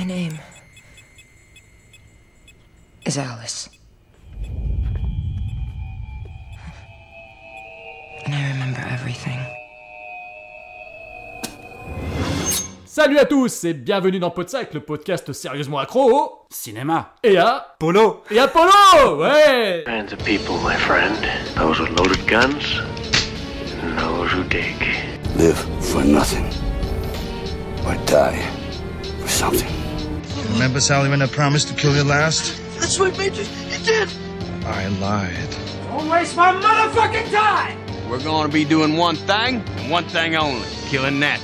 My name is Alice. And I remember everything. Salut à tous et bienvenue dans Podsac, le podcast sérieusement accro au Cinéma. et à Polo. et Apollo Ouais kinds of people, my friend. Those with loaded guns, and those who dig. live for nothing or die for something. Remember, Sally, when I promised to kill you last? That's what made you. You did. I lied. Don't waste my motherfucking time. We're going to be doing one thing and one thing only killing that.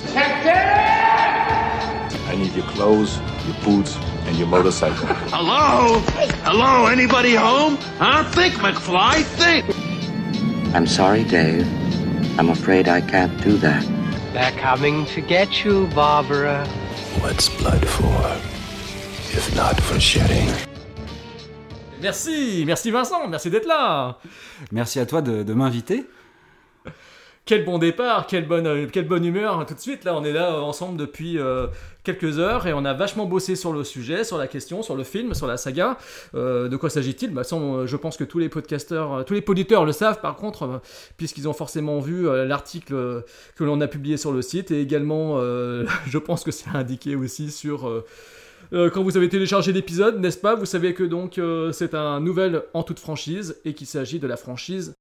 I need your clothes, your boots, and your motorcycle. Hello? Hello? Anybody home? Huh? Think, McFly. Think. I'm sorry, Dave. I'm afraid I can't do that. They're coming to get you, Barbara. What's blood for? If not for shedding. Merci, merci Vincent, merci d'être là Merci à toi de, de m'inviter. Quel bon départ, quelle bonne, quelle bonne humeur tout de suite. Là, on est là euh, ensemble depuis euh, quelques heures et on a vachement bossé sur le sujet, sur la question, sur le film, sur la saga. Euh, de quoi s'agit-il? Bah, Je pense que tous les podcasteurs, tous les auditeurs le savent par contre, puisqu'ils ont forcément vu euh, l'article que l'on a publié sur le site et également, euh, je pense que c'est indiqué aussi sur. Euh, euh, quand vous avez téléchargé l'épisode, n'est-ce pas Vous savez que donc euh, c'est un nouvel en toute franchise et qu'il s'agit de la franchise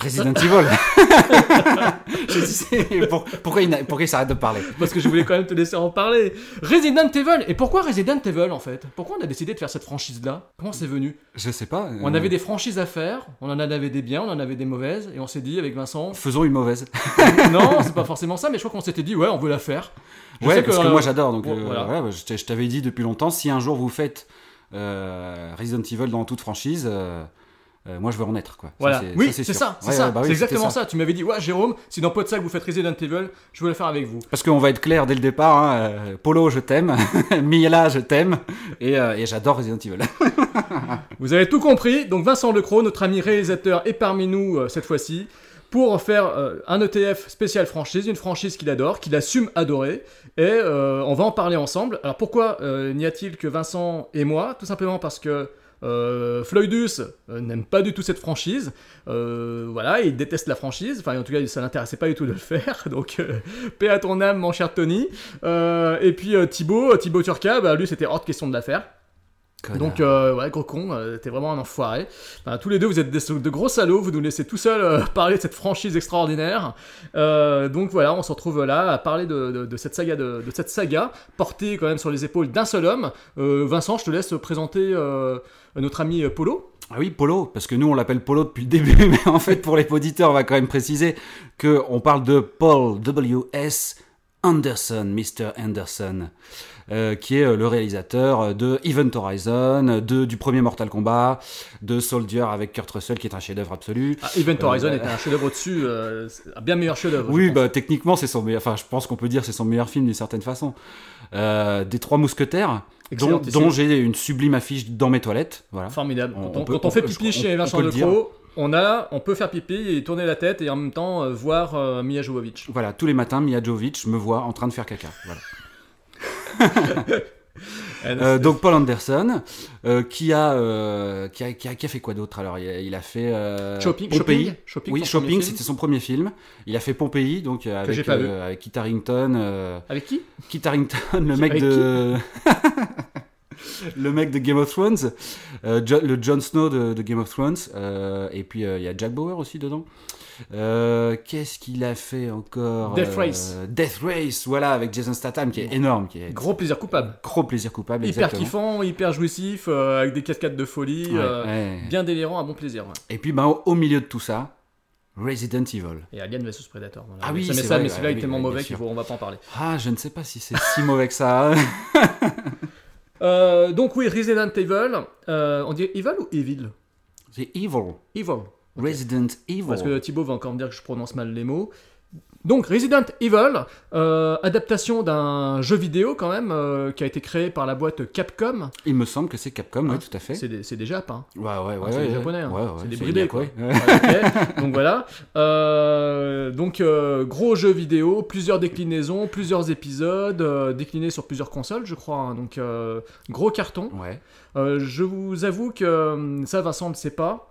Resident Evil. Je sais, pour- pourquoi, il, pourquoi il s'arrête de parler Parce que je voulais quand même te laisser en parler. Resident Evil. Et pourquoi Resident Evil en fait? Pourquoi on a décidé de faire cette franchise-là? Comment c'est venu? Je sais pas. euh, On avait des franchises à faire, on en avait des biens, on en avait des mauvaises, et on s'est dit avec Vincent, Faisons une mauvaise. non, c'est pas forcément ça, mais je crois qu'on s'était dit, ouais, on veut la faire. Je ouais, sais parce que, euh, moi j'adore. Donc, euh, voilà. ouais, je t'avais dit depuis longtemps, si un jour vous faites euh, Resident Evil dans toute franchise, euh, euh, moi je veux en être. Quoi. Ça, Voilà. oui, c'est ça, c'est Ouais, ouais, bah oui, exactement ça. Tu m'avais dit, ouais, Jérôme, si dans Podsac vous faites Resident Evil, je veux le faire avec vous. Parce qu'on va être clair dès le départ. hein, euh, Polo, je t'aime. Mila, je t'aime. Et, euh, et j'adore Resident Evil. Vous avez tout compris. Donc Vincent Lecros, notre ami réalisateur, est parmi nous euh, cette fois-ci pour faire euh, un ETF spécial franchise, une franchise qu'il adore, qu'il assume adorer. Et euh, on va en parler ensemble. Alors pourquoi euh, n'y a-t-il que Vincent et moi? Tout simplement parce que Floydus n'aime pas du tout cette franchise. Voilà, il déteste la franchise. Enfin, en tout cas, ça l'intéressait pas du tout de le faire. Donc, paix à ton âme, mon cher Tony. Et puis Thibaut, Thibaut Turca, bah, lui, c'était hors de question de la faire. Donc, euh, ouais, gros con, euh, t'es vraiment un enfoiré. Enfin, tous les deux, vous êtes des, de gros salauds, vous nous laissez tout seuls euh, parler de cette franchise extraordinaire. Donc voilà, on se retrouve là à parler de, de- de cette saga, de, de cette saga portée quand même sur les épaules d'un seul homme. Vincent, je te laisse présenter notre ami Polo. Ah oui, Polo, parce que nous on l'appelle Polo depuis le début, mais en fait pour les auditeurs on va quand même préciser que on parle de Paul W.S. Anderson, Mr. Anderson, euh, qui est euh, le réalisateur de Event Horizon, de, du premier Mortal Kombat, de Soldier avec Kurt Russell qui est un chef-d'œuvre absolu. Ah, Event Euh, Horizon bah- était un chef-d'œuvre au-dessus, euh, un bien meilleur chef-d'œuvre. Oui, bah techniquement c'est son meilleur, enfin je pense qu'on peut dire c'est son meilleur film d'une certaine façon. Euh, des Trois Mousquetaires, dont, Excellentissime. dont j'ai une sublime affiche dans mes toilettes, voilà. Formidable. On- Quand on, on peut- quand on fait pipi chez Vincent peut le dire. Lecros, on a, on peut faire pipi et tourner la tête et en même temps euh, voir euh, Mia Jovovich. Voilà, tous les matins, Mia Jovovich me voit en train de faire caca. Voilà. Euh, donc Paul Anderson, euh, qui, a, euh, qui, a, qui, a, qui a fait quoi d'autre Alors? Il a, il a fait euh, Shopping, Pompéi. Shopping, Shopping, oui, Shopping, film. c'était son premier film. Il a fait Pompéi, donc euh, avec, euh, avec Kit Harington, euh, Avec qui? Kit Harington, le mec Avec de le mec de Game of Thrones, euh, Jo- le Jon Snow de, de Game of Thrones, euh, et puis euh, il y a Jack Bauer aussi dedans. Euh, Qu'est-ce qu'il a fait encore Death Euh, Race. Death Race, voilà, avec Jason Statham, qui est énorme, qui est Gros plaisir coupable. gros plaisir coupable. Hyper exactement. kiffant, hyper jouissif, euh, avec des cascades de folie, Ouais, euh, ouais. bien délirant, à bon plaisir. ouais. Et puis, ben, au, au milieu de tout ça, Resident Evil. Et Alien vs Predator. Ah oui, ça, mais c'est ça, vrai, mais celui-là est tellement oui, mauvais bien qu'il sûr. faut, on va pas en parler. Ah, je ne sais pas si c'est si mauvais que ça. Euh, donc oui, Resident Evil, euh, on dit Evil ou Evil? C'est Evil. Evil. Resident Evil. Parce que Thibaut va encore me dire que je prononce mal les mots. Donc Resident Evil, euh, adaptation d'un jeu vidéo quand même, euh, qui a été créé par la boîte Capcom. Il me semble que c'est Capcom, oui, tout à fait. C'est des, c'est des Japs, hein. Ouais, ouais, ouais. c'est ouais, des ouais. japonais, hein. Ouais, c'est des bridés, quoi. Donc voilà. Euh, donc gros jeu vidéo, plusieurs déclinaisons, plusieurs épisodes, déclinés sur plusieurs consoles, je crois. hein. Donc gros carton. Ouais. Je vous avoue que ça, Vincent ne sait pas.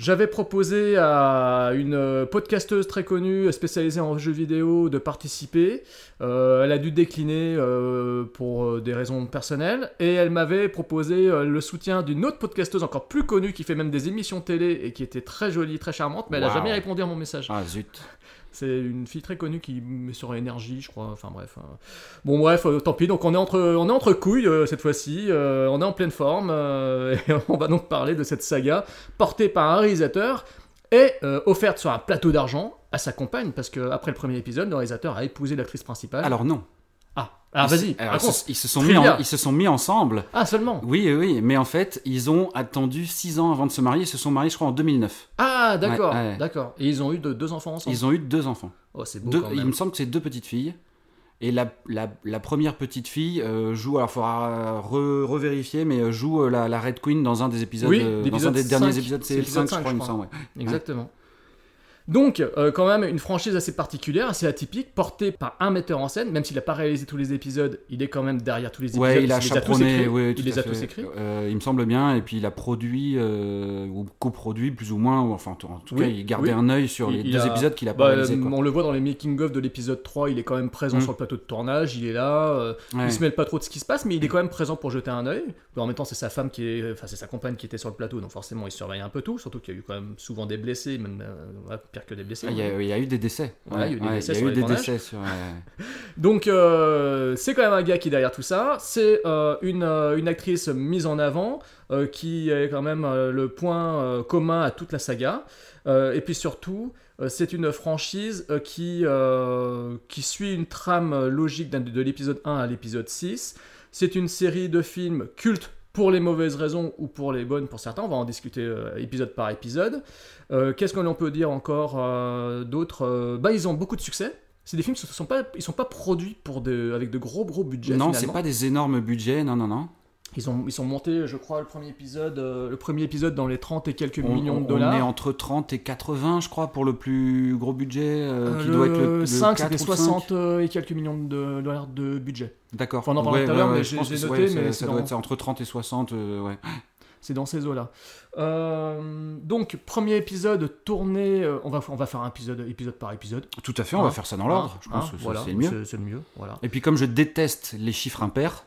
J'avais proposé à une podcasteuse très connue spécialisée en jeux vidéo de participer. Euh, elle a dû décliner euh, pour euh, des raisons personnelles et elle m'avait proposé euh, le soutien d'une autre podcasteuse encore plus connue qui fait même des émissions télé et qui était très jolie, très charmante, mais elle n'a Wow. jamais répondu à mon message. Ah zut. C'est une fille très connue qui met sur énergie, je crois. Enfin bref. euh. Bon bref, euh, tant pis. Donc on est entre, on est entre couilles euh, cette fois-ci. Euh, on est en pleine forme et on va donc parler de cette saga portée par un réalisateur et offerte sur un plateau d'argent à sa compagne parce que après le premier épisode, le réalisateur a épousé l'actrice principale. Alors non. Ah, vas-y. ils, se, sont mis en- ils se sont mis ensemble. Ah seulement. Oui, oui, mais en fait, ils ont attendu 6 ans avant de se marier. Ils se sont mariés, je crois, en 2009. Ah d'accord, Ouais, ouais. d'accord. Et ils ont eu de- deux enfants ensemble. Ils ont eu deux enfants. Oh c'est beau Deux- quand il même. me semble que c'est deux petites filles. Et la, la, la première petite fille euh, joue, alors il faudra re- revérifier, mais euh, joue euh, la, la Red Queen dans un des épisodes, Oui, euh, dans un des derniers 5, épisodes, c'est l'épisode 5, je 5, crois, il me semble. ouais. Exactement. Donc, euh, quand même, une franchise assez particulière, assez atypique, portée par un metteur en scène, même s'il n'a pas réalisé tous les épisodes, il est quand même derrière tous les épisodes. Ouais, il a les ouais, il les a tous écrits. Euh, il me semble bien, et puis il a produit, euh, ou coproduit plus ou moins, ou enfin en tout Oui, cas il gardait oui. un œil sur les Il- deux a- épisodes qu'il a pas Bah, réalisé. Quoi. on le voit dans les making-of de l'épisode 3, il est quand même présent Mm. sur le plateau de tournage, il est là, Ouais. il se mêle pas trop de ce qui se passe, mais il est quand même présent pour jeter un œil. En même temps, c'est sa femme qui est, enfin c'est sa compagne qui était sur le plateau, donc forcément il surveille un peu tout, surtout qu'il y a eu quand même souvent des blessés, même pire que des blessés. Ah, Il y, a, il y a eu des décès. Ouais, il y a eu des décès sur eu les des tournages. décès sur. ouais. Donc euh, c'est quand même un gars qui est derrière tout ça. C'est euh, une, euh, une actrice mise en avant euh, qui est quand même le point commun à toute la saga. Et puis surtout, c'est une franchise qui, qui suit une trame logique de l'épisode 1 à l'épisode 6. C'est une série de films cultes pour les mauvaises raisons ou pour les bonnes pour certains. On va en discuter euh, épisode par épisode. Euh, Qu'est-ce qu'on peut dire encore euh, d'autre Euh, Bah, ils ont beaucoup de succès. C'est des films qui ne sont pas, ils sont pas produits pour de, avec de gros gros budgets. Non, c'est pas des énormes budgets, non, non, non. Ils ont, ils sont montés, je crois, le premier épisode, euh, le premier épisode dans les 30 et quelques On, millions on- de on dollars. est entre 30 et 80, je crois, pour le plus gros budget, euh, Euh, qui doit être le, le 5, 4 c'était ou le 60 euh, et quelques millions de dollars de budget. 5. D'accord. Enfin, on en parlera tout à l'heure, mais je j'ai- noté, ouais, mais ça, ça doit être ça, entre 30 et 60, euh, ouais. C'est dans ces eaux-là. Euh, donc, premier épisode tourné. euh, on, va, on va faire un épisode, épisode par épisode. Tout à fait, on Hein va faire ça dans l'ordre. Je Hein, pense que voilà, c'est le mieux. C'est le mieux. Voilà. Et puis, comme je déteste les chiffres impairs,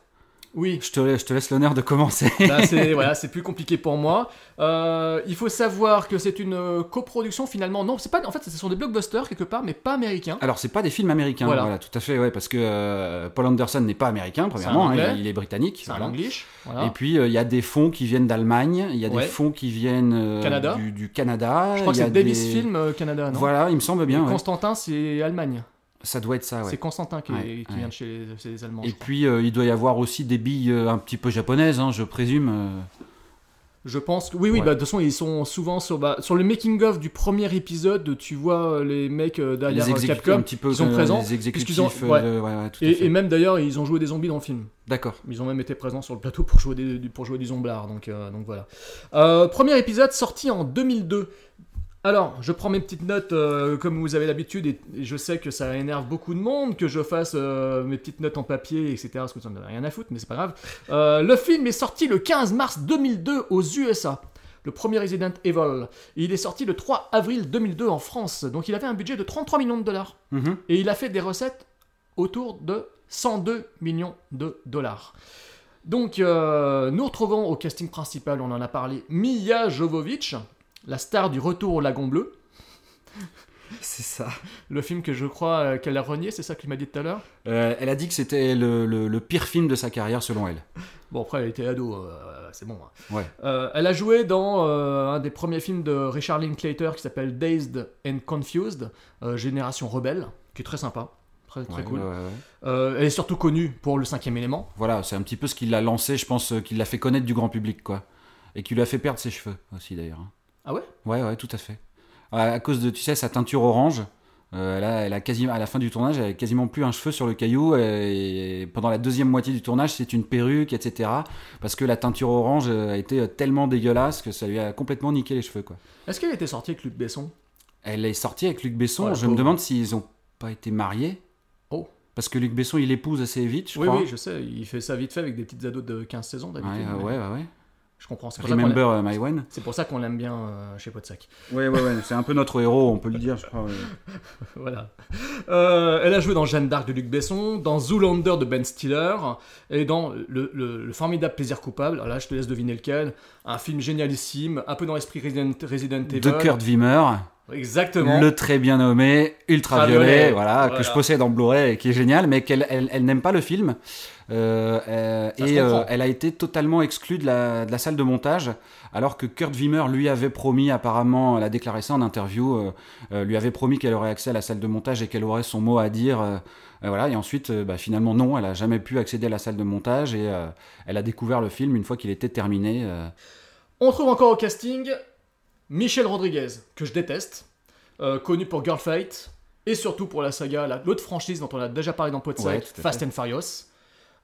Oui, je te, la- je te laisse l'honneur de commencer. Là, c'est voilà, c'est plus compliqué pour moi. Euh, il faut savoir que c'est une euh, coproduction finalement. Non, c'est pas. En fait, ce sont des blockbusters quelque part, mais pas américains. Alors, c'est pas des films américains, Voilà. voilà, tout à fait, ouais, parce que euh, Paul Anderson n'est pas américain, premièrement, hein, il, il est britannique. C'est un. English. Voilà. Et puis, euh, il y a des fonds qui viennent d'Allemagne, il y a Ouais. des fonds qui viennent Canada. Du, du Canada. je crois que c'est Davis des- Film euh, Canada, non? Voilà, il me semble bien. Ouais. Constantin, c'est Allemagne. Ça doit être ça, ouais. C'est Constantin qui, est- Ouais, qui ouais. vient de chez les, chez les Allemands. Et puis, euh, il doit y avoir aussi des billes euh, un petit peu japonaises, hein, je présume. euh. Je pense que oui, oui. Ouais. Bah, de toute façon, ils sont souvent sur bah, sur le making of du premier épisode. Tu vois les mecs derrière les Capcom un petit peu qui sont présents. Les exécutifs, ont- ouais. ouais, tout Et, même d'ailleurs, ils ont joué des zombies dans le film. D'accord. Ils ont même été présents sur le plateau pour jouer, des, du- pour jouer du zomblard, donc, euh, donc voilà. Euh, premier épisode sorti en 2002. Alors, je prends mes petites notes euh, comme vous avez l'habitude, et, et je sais que ça énerve beaucoup de monde que je fasse euh, mes petites notes en papier, etc. Parce que ça n'en a rien à foutre, mais c'est pas grave. Euh, le film est sorti le 15 mars 2002 aux USA. Le premier Resident Evil. Il est sorti le 3 avril 2002 en France. Donc il avait un budget de 33 millions de dollars. Mhm. Et il a fait des recettes autour de 102 millions de dollars. Donc, nous retrouvons au casting principal, on en a parlé, Mia Jovovich, la star du Retour au Lagon Bleu, C'est ça. le film que je crois euh, qu'elle a renié, c'est ça qu'il m'a dit tout à l'heure? Euh, elle a dit que c'était le, le- le pire film de sa carrière, selon elle. Bon, après, elle était ado, euh, c'est bon. hein. Ouais. Elle a joué dans un des premiers films de Richard Linklater qui s'appelle Dazed and Confused, Génération Rebelle, qui est très sympa, très, très Ouais, cool. elle est surtout connue pour le cinquième élément. Voilà, c'est un petit peu ce qui l'a lancé, je pense, qui l'a fait connaître du grand public, quoi. Et qui lui a fait perdre ses cheveux aussi, d'ailleurs. hein. Ah ouais? Ouais, ouais, tout à fait. À à cause de, tu sais, sa teinture orange, Euh, elle, a, elle a quasiment, à la fin du tournage, elle a quasiment plus un cheveu sur le caillou. Et, pendant la deuxième moitié du tournage, c'est une perruque, etc. Parce que la teinture orange a été tellement dégueulasse que ça lui a complètement niqué les cheveux. Quoi. Est-ce qu'elle était sortie avec Luc Besson? Elle est sortie avec Luc Besson. Voilà, je me demande s'ils ont pas été mariés. Oh. Parce que Luc Besson, il épouse assez vite, je Oui, crois. oui, je sais, il fait ça vite fait avec des petites ados de 15 saisons d'habitude. euh, ouais, ouais, ouais. Je comprends. C'est pour ça qu'on One. C'est pour ça qu'on l'aime bien euh, chez Podsac. Ouais, ouais, ouais. C'est un peu notre héros, on peut le dire, je crois. ouais. voilà. Euh, elle a joué dans Jeanne d'Arc de Luc Besson, dans Zoolander de Ben Stiller, et dans le, le- le formidable Plaisir coupable. Alors là, je te laisse deviner lequel. Un film génialissime, un peu dans l'esprit Resident, Resident Evil. De Kurt Wimmer. Exactement. Le très bien nommé Ultraviolet, Ultraviolet, voilà, voilà. que je possède en Blu-ray et qui est génial, mais qu'elle elle, elle n'aime pas le film. Euh, euh, et euh, elle a été totalement exclue de la, de la salle de montage, alors que Kurt Wimmer lui avait promis, apparemment, elle a déclaré ça en interview, lui avait promis qu'elle aurait accès à la salle de montage et qu'elle aurait son mot à dire. voilà, et ensuite, bah, finalement, non, elle a jamais pu accéder à la salle de montage et elle a découvert le film une fois qu'il était terminé. On trouve encore au casting Michel Rodriguez, que je déteste, euh, connu pour Girl Fight, et surtout pour la saga, la- l'autre franchise dont on a déjà parlé dans Podsac, Ouais, Fast and Furious.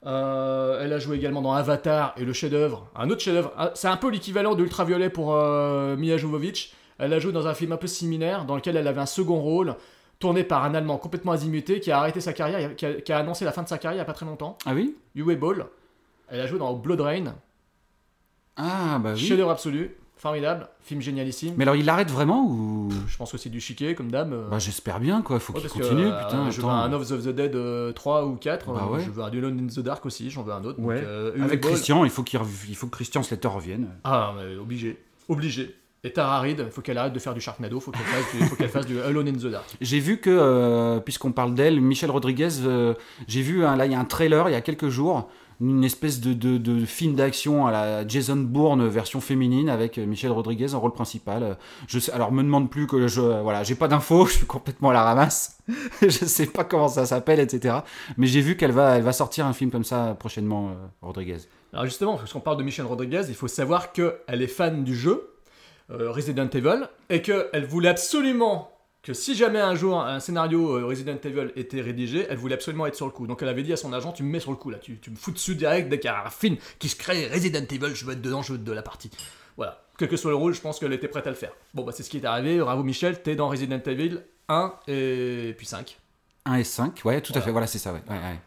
Euh, elle a joué également dans Avatar et le chef-d'œuvre, un autre chef-d'œuvre. C'est un peu l'équivalent d'Ultraviolet pour euh, Mia Jovovich. Elle a joué dans un film un peu similaire dans lequel elle avait un second rôle, tourné par un Allemand complètement azimuté qui a arrêté sa carrière, qui a, qui a annoncé la fin de sa carrière il n'y a pas très longtemps. Ah oui? Uwe Ball. Elle a joué dans Blood Rain, Ah, bah oui. chef-d'œuvre absolu, formidable, film génialissime. Mais alors, il l'arrête vraiment ou? Je pense aussi du chiquet, comme euh, Bah, j'espère bien, quoi. Faut ouais, qu'il que, continue, euh, putain. Je veux un Of the Dead euh, 3 ou 4. Bah euh, ouais. Je veux un Alone in the Dark aussi, j'en veux un autre. Ouais. Donc, euh, Avec Ball- Christian, il faut, qu'il rev- il faut que Christian Slater revienne. Ah, mais obligé. Obligé. Et Tara Reid, il faut qu'elle arrête de faire du Sharknado, faut qu'elle fasse, du- faut qu'elle fasse du Alone in the Dark. J'ai vu que, euh, puisqu'on parle d'elle, Michelle Rodriguez, euh, j'ai vu, un- là, il y a un trailer, il y a quelques jours, une espèce de, de- film d'action à la Jason Bourne version féminine avec euh, Michelle Rodriguez en rôle principal. Euh, Je sais, alors, me demande plus que je, euh, voilà, j'ai pas d'infos, je suis complètement à la ramasse. je sais pas comment ça s'appelle, etc. Mais j'ai vu qu'elle va, elle va sortir un film comme ça prochainement, Rodriguez. Alors justement, parce qu'on parle de Michelle Rodriguez, il faut savoir qu'elle est fan du jeu Resident Evil et qu'elle voulait absolument que si jamais un jour un scénario euh, Resident Evil était rédigé, elle voulait absolument être sur le coup. Donc elle avait dit à son agent, tu me mets sur le coup là, tu, tu me fous dessus direct dès qu'il y a un film qui se crée Resident Evil, je veux être dedans, je veux être de la partie. Voilà. Quel que soit le rôle, je pense qu'elle était prête à le faire. Bon bah c'est ce qui est arrivé, bravo Michel, t'es dans Resident Evil 1 et puis 5. 1 et 5, ouais, tout à fait, voilà, c'est ça, ouais. ouais, ouais.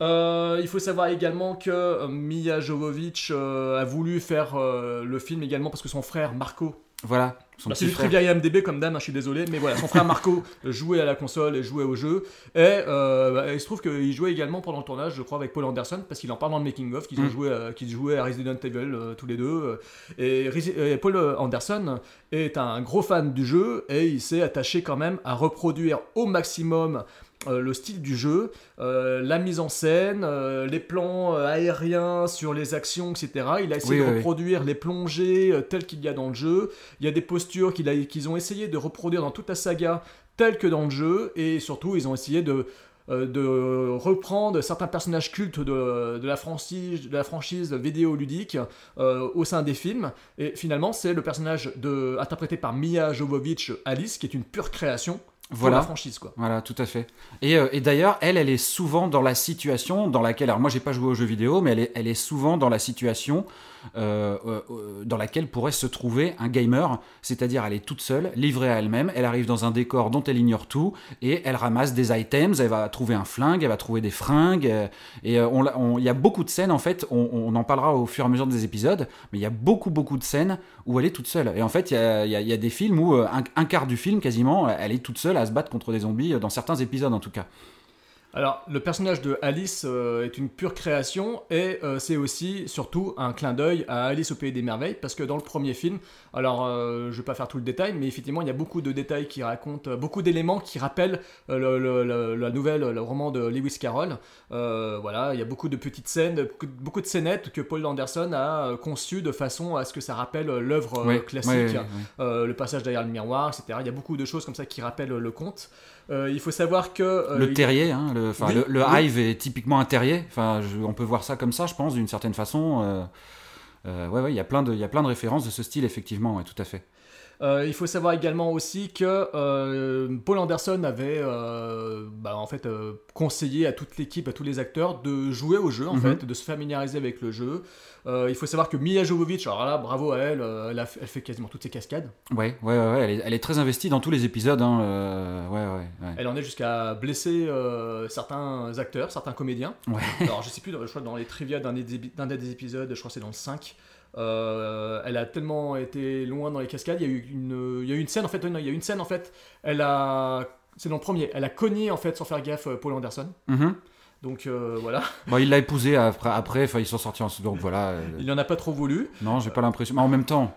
Euh, il faut savoir également que euh, Mia Jovovich euh, a voulu faire le film également parce que son frère Marco. Voilà, Bah, c'est du trivia IMDB comme dame, hein, je suis désolé, mais voilà, son frère Marco jouait à la console et jouait au jeu. Et euh, bah, il se trouve qu'il jouait également pendant le tournage, je crois, avec Paul Anderson, parce qu'il en parle dans le making-of, qu'ils Mm. joué à- qu'ils jouaient à Resident Evil euh, tous les deux. euh, et Paul Anderson est un gros fan du jeu et il s'est attaché quand même à reproduire au maximum euh, le style du jeu, euh, la mise en scène, euh, les plans aériens sur les actions, etc. Il a essayé Oui, de oui, oui. reproduire les plongées telles qu'il y a dans le jeu. Il y a des postures qu'ils ont essayé de reproduire dans toute la saga telles que dans le jeu. Et surtout, ils ont essayé de, de reprendre certains personnages cultes de, de la, franchise, de la franchise vidéoludique euh, au sein des films. Et finalement, c'est le personnage de, interprété par Mia Jovovich, Alice, qui est une pure création pour Voilà. la franchise. Quoi. Voilà, tout à fait. Et, euh, et d'ailleurs, elle, elle est souvent dans la situation dans laquelle, alors moi j'ai pas joué aux jeux vidéo, mais elle est, elle est souvent dans la situation dans laquelle pourrait se trouver un gamer, c'est-à-dire elle est toute seule, livrée à elle-même, elle arrive dans un décor dont elle ignore tout, et elle ramasse des items, elle va trouver un flingue, elle va trouver des fringues, euh, et euh, il y a beaucoup de scènes, en fait, on, en parlera au fur et à mesure des épisodes, mais il y a beaucoup, beaucoup de scènes où elle est toute seule. Et en fait, il y a, des films où euh, un, quart du film, quasiment, elle est toute seule à se battre contre des zombies, euh, dans certains épisodes en tout cas. Alors, le personnage de Alice euh, est une pure création et euh, c'est aussi, surtout, un clin d'œil à Alice au Pays des Merveilles parce que dans le premier film, alors euh, je vais pas faire tout le détail, mais effectivement, il y a beaucoup de détails qui racontent, euh, beaucoup d'éléments qui rappellent le- le- le- la nouvelle, le roman de Lewis Carroll. Voilà, il y a beaucoup de petites scènes, beaucoup, de- scénettes que Paul Anderson a conçues de façon à ce que ça rappelle l'œuvre classique, le passage derrière le miroir, etc. Il y a beaucoup de choses comme ça qui rappellent le conte. Euh, il faut savoir que euh, le terrier, hein, le, enfin, Oui, le, le oui. hive est typiquement un terrier. Enfin, on peut voir ça comme ça, je pense, d'une certaine façon. Euh, euh, ouais, ouais, il y a plein de, il y a plein de références de ce style, effectivement, ouais, tout à fait. Euh, il faut savoir également aussi que euh, Paul Anderson avait euh, bah, en fait conseillé à toute l'équipe, à tous les acteurs de jouer au jeu en Mhm. fait, de se familiariser avec le jeu. Il faut savoir que Mila Jovovich, alors là, bravo à elle, elle, a fait, elle fait quasiment toutes ses cascades. Ouais, ouais, ouais, ouais, elle, est, elle est très investie dans tous les épisodes. Hein, ouais, ouais, ouais. Elle en est jusqu'à blesser certains acteurs, certains comédiens. Ouais. Alors je sais plus, je crois que dans les trivia d'un des, des épisodes, je crois que c'est dans le 5. Euh, elle a tellement été loin dans les cascades. Il y a eu une, il y a eu une scène en fait. non, il y a une scène en fait. Elle a, c'est dans le premier. Elle a cogné en fait sans faire gaffe euh, Paul Anderson. Mhm. Donc euh, voilà. Bon, il l'a épousée après, après, enfin, ils sont sortis ensemble, donc voilà. Il en a pas trop voulu. Non, j'ai pas l'impression. Mais en même temps,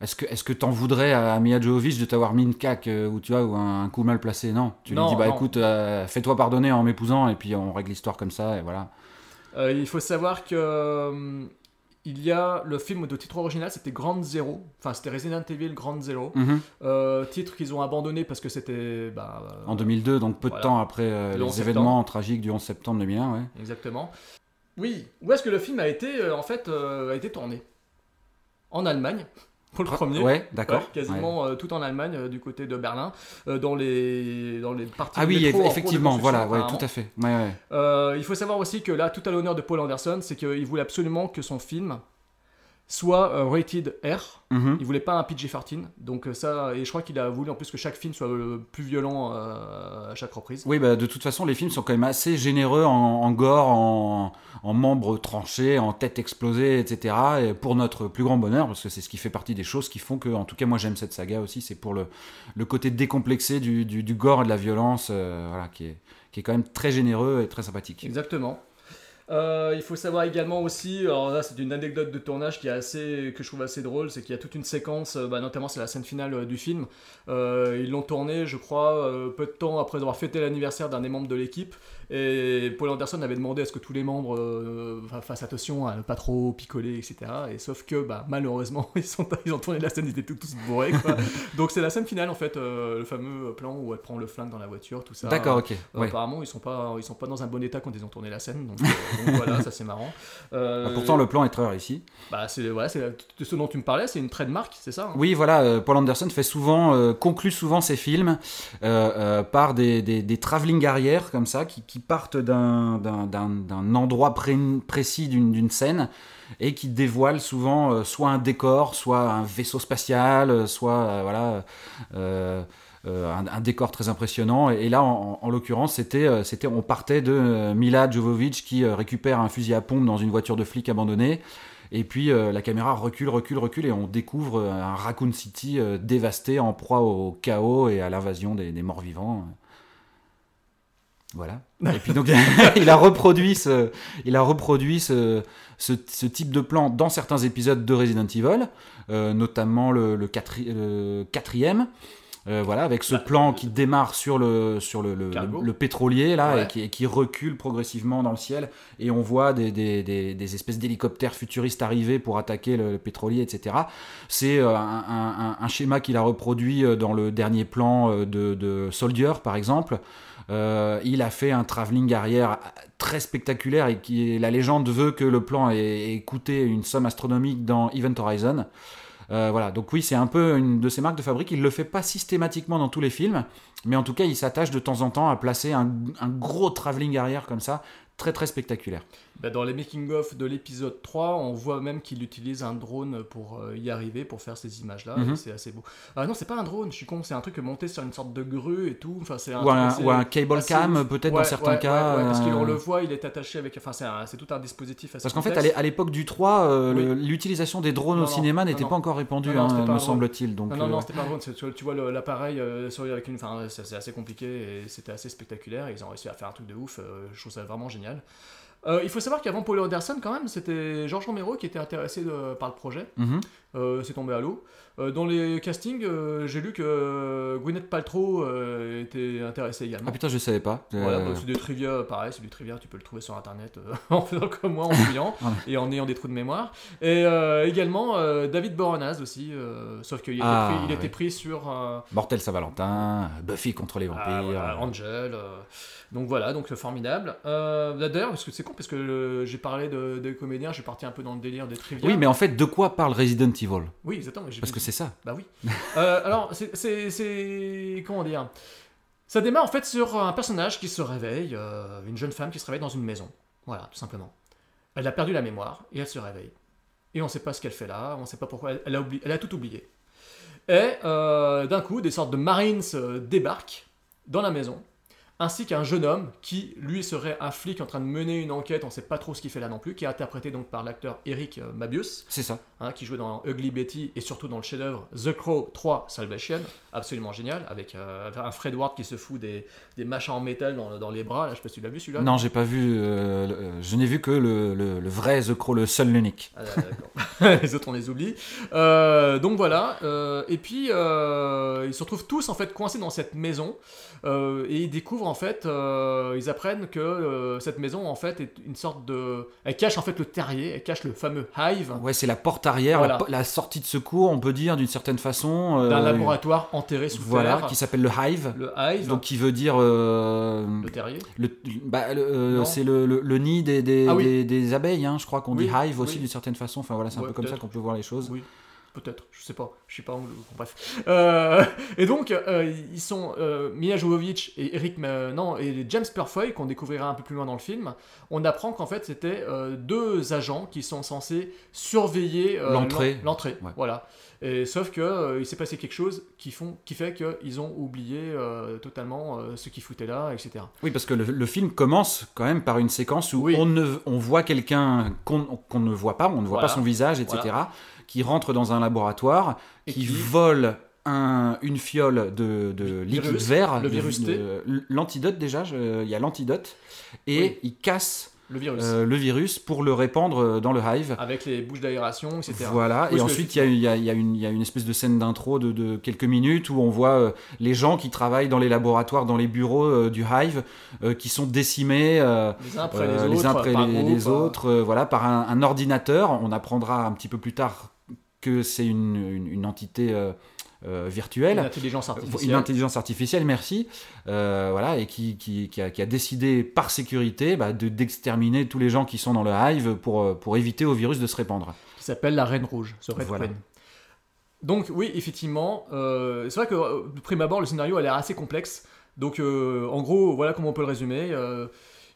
est-ce que est-ce que t'en voudrais à Mia Jovovich de t'avoir mis une euh, ou tu vois ou un, un coup mal placé? Non, tu Non, lui dis bah non. écoute, euh, fais-toi pardonner en m'épousant et puis on règle l'histoire comme ça et voilà. Euh, il faut savoir que il y a le film de titre original, c'était Grand Zero. Enfin, c'était Resident Evil Grand Zero. Mhm. Euh, titre qu'ils ont abandonné parce que c'était bah, euh, En 2002, donc peu de temps après euh, Le 11 les septembre. événements tragiques du 11 septembre 2001, ouais. Exactement. Oui. Où est-ce que le film a été euh, en fait a été tourné? En Allemagne. Pour le Ah, premier. ouais, d'accord, quasiment euh, tout en Allemagne, euh, du côté de Berlin, euh, dans les dans les parties. Ah oui, métro effectivement, voilà, ouais, tout à fait. Il faut savoir aussi que là, tout à l'honneur de Paul Anderson, c'est qu'il voulait absolument que son film soit euh, rated R. Mhm. Il voulait pas un PG-13. Donc euh, ça, et je crois qu'il a voulu en plus que chaque film soit euh, plus violent euh, à chaque reprise. Oui, bah, de toute façon, les films sont quand même assez généreux en, en gore, en, en membres tranchés, en têtes explosées, etc. Et pour notre plus grand bonheur, parce que c'est ce qui fait partie des choses qui font que, en tout cas, moi j'aime cette saga aussi, c'est pour le, le côté décomplexé du, du, du gore et de la violence, euh, voilà, qui est, qui est quand même très généreux et très sympathique. Exactement. Euh, il faut savoir également aussi, alors là c'est une anecdote de tournage qui est assez, que je trouve assez drôle, c'est qu'il y a toute une séquence, euh, bah, notamment c'est la scène finale euh, du film. Ils l'ont tourné, je crois, peu de temps après avoir fêté l'anniversaire d'un des membres de l'équipe. Et Paul Anderson avait demandé à ce que tous les membres euh, fa- fassent attention à ne pas trop picoler, etc. Et sauf que bah, malheureusement ils, sont, ils ont tourné la scène, ils étaient tous bourrés. quoi. Donc c'est la scène finale en fait, euh, le fameux plan où elle prend le flingue dans la voiture, tout ça. D'accord, ok, ouais. Apparemment ils sont pas, ils sont pas dans un bon état quand ils ont tourné la scène. Donc, euh, donc voilà, ça c'est marrant. Bah, pourtant, le plan est très réussi. Bah c'est voilà, c'est ce dont tu me parlais, c'est une trademark, c'est ça hein? Oui, voilà, Paul Anderson fait souvent, conclut souvent ses films par des, des, des travelling arrière comme ça, qui, qui partent d'un endroit pré- précis d'une scène et qui dévoilent souvent euh, soit un décor, soit un vaisseau spatial, euh, soit euh, un, décor très impressionnant et, là en, en l'occurrence c'était on partait de Mila Jovovich qui récupère un fusil à pompe dans une voiture de flic abandonnée et puis la caméra recule, recule, recule, et on découvre un Raccoon City dévasté, en proie au chaos et à l'invasion des, des morts vivants. Voilà. Et puis donc il a reproduit ce, il a reproduit ce, ce, ce type de plan dans certains épisodes de Resident Evil, euh, notamment le, le, quatri- le quatrième. Euh, voilà, avec ce plan qui démarre sur le, sur le, le, pétrolier là Ouais. et, qui, et qui recule progressivement dans le ciel et on voit des, des, des, des espèces d'hélicoptères futuristes arriver pour attaquer le, le pétrolier, etc. C'est euh, un, un- un schéma qu'il a reproduit euh, dans le dernier plan euh, de, de Soldier, par exemple. Euh, il a fait un travelling arrière très spectaculaire et qui la légende veut que le plan ait, coûté une somme astronomique dans Event Horizon. Euh, voilà, donc oui, c'est un peu une de ses marques de fabrique. Il le fait pas systématiquement dans tous les films, mais en tout cas, il s'attache de temps en temps à placer un, un gros travelling arrière comme ça, très très spectaculaire. Bah, dans les making-of de l'épisode 3, on voit même qu'il utilise un drone pour euh, y arriver, pour faire ces images-là. Mhm. C'est assez beau. Ah non, c'est pas un drone, je suis con, c'est un truc monté sur une sorte de grue et tout. Enfin, c'est Ou un- assez- ou un cable assez cam, peut-être, dans certains ouais, cas, ouais, parce qu'on euh, le voit, il est attaché avec. Enfin, c'est un- tout un dispositif assez Parce qu'en fait, à l'époque du 3, euh, Oui. l'utilisation des drones Non, au cinéma n'était pas encore répandue, Non, non, hein, un me semble-t-il. Donc, non, non, c'était pas un drone. Tu, tu vois l'appareil euh, avec une. Enfin, c'est assez compliqué et c'était assez spectaculaire. Ils ont réussi à faire un truc de ouf. je trouve ça vraiment génial. Euh, il faut savoir qu'avant Paul Anderson, quand même, c'était Georges Romero qui était intéressé de- par le projet. mhm. Euh, c'est tombé à l'eau. Euh, dans les castings, euh, j'ai lu que euh, Gwyneth Paltrow euh, était intéressée également. Ah putain, je savais pas. Voilà, bah, c'est des trivia, pareil, c'est du trivia, tu peux le trouver sur internet en faisant comme moi, en fouillant et en ayant des trous de mémoire. Et également David Boreanaz aussi, sauf qu'il était, Ah, pris, il était pris sur Mortel Saint-Valentin, Buffy contre les vampires. ah, voilà, Angel. donc voilà, donc formidable. Euh, D'ailleurs, parce que c'est con, parce que j'ai parlé de, des comédiens, j'ai parti un peu dans le délire des trivia. Oui, mais en fait, de quoi parle Resident Evil? Oui, exactement. j'ai Parce que c'est ça. Bah oui. Euh, alors, c'est- c'est. c'est- Comment dire? Ça démarre en fait sur un personnage qui se réveille, euh, une jeune femme qui se réveille dans une maison. Voilà, tout simplement. Elle a perdu la mémoire et elle se réveille. Et on ne sait pas ce qu'elle fait là, on ne sait pas pourquoi. Elle, a, tout oublié. Et euh, d'un coup, des sortes de Marines débarquent dans la maison, ainsi qu'un jeune homme qui, lui, serait un flic en train de mener une enquête, on ne sait pas trop ce qu'il fait là non plus, qui est interprété donc par l'acteur Eric euh, Mabius C'est ça. hein, qui jouait dans Ugly Betty et surtout dans le chef-d'œuvre The Crow 3 Salvation, absolument génial, avec euh, un Fred Ward qui se fout des, des machins en métal dans, dans les bras. Là, je sais pas si tu l'as vu celui-là. Non, j'ai pas vu. euh, le- je n'ai vu que le, le- le vrai The Crow, le seul, l'unique. Ah, d'accord. les autres, on les oublie. Euh, donc voilà. et puis, ils se retrouvent tous en fait coincés dans cette maison. Euh, et ils découvrent en fait, euh, ils apprennent que euh, cette maison en fait est une sorte de. Elle cache en fait le terrier, elle cache le fameux hive Ouais, c'est la porte arrière, Voilà. la, sortie de secours, on peut dire d'une certaine façon. d'un laboratoire enterré sous Voilà, terre. qui s'appelle le Hive. Le hive, Donc qui veut dire le terrier. le, bah, c'est le, le- le nid des, des, Ah oui. des- des abeilles, hein, je crois qu'on Oui, dit hive aussi oui. d'une certaine façon. Enfin voilà, c'est un Ouais, peu comme ça qu'on peut voir les choses. Oui, peut-être, je sais pas, je suis pas anglo, bon, bref. Euh, et donc, euh, ils sont euh, Mia Jovovich et Eric, Ma- non, et James Purfoy, qu'on découvrira un peu plus loin dans le film. On apprend qu'en fait, c'était euh, deux agents qui sont censés surveiller euh, L'entrée. l'en- L'entrée, Ouais. voilà. Et, sauf que euh, il s'est passé quelque chose qui, font, qui fait qu'ils ont oublié euh, totalement euh, ce qu'ils foutaient là, etc. Oui, parce que le, le film commence quand même par une séquence où Oui. on, ne, on voit quelqu'un qu'on ne voit pas, on ne voit Voilà. pas son visage, etc., Voilà. Qui rentre dans un laboratoire, Et qui, qui- vole un, une fiole de, de liquide virus, vert, le virus l'antidote déjà, il y a l'antidote, et Oui. il casse Le virus. euh, le virus pour le répandre dans le hive. Avec les bouches d'aération, etc. Voilà, et ensuite il y a, y y une, il y a une espèce de scène d'intro de, de quelques minutes où on voit euh, les gens qui travaillent dans les laboratoires, dans les bureaux euh, du Hive, euh, qui sont décimés euh, Les uns après euh, les autres. par les, groupe, les euh, autres, euh, voilà, par un, un ordinateur. On apprendra un petit peu plus tard que c'est une, une- une entité euh, euh, virtuelle. Une intelligence artificielle. Une intelligence artificielle, merci. Euh, voilà, et qui, qui, qui a, qui a décidé par sécurité bah, de d'exterminer tous les gens qui sont dans le hive pour, pour éviter au virus de se répandre. qui s'appelle la Reine Rouge, ce Red Voilà. Donc oui, effectivement, euh, c'est vrai que de prime abord, le scénario a l'air assez complexe. Donc en gros, voilà comment on peut le résumer.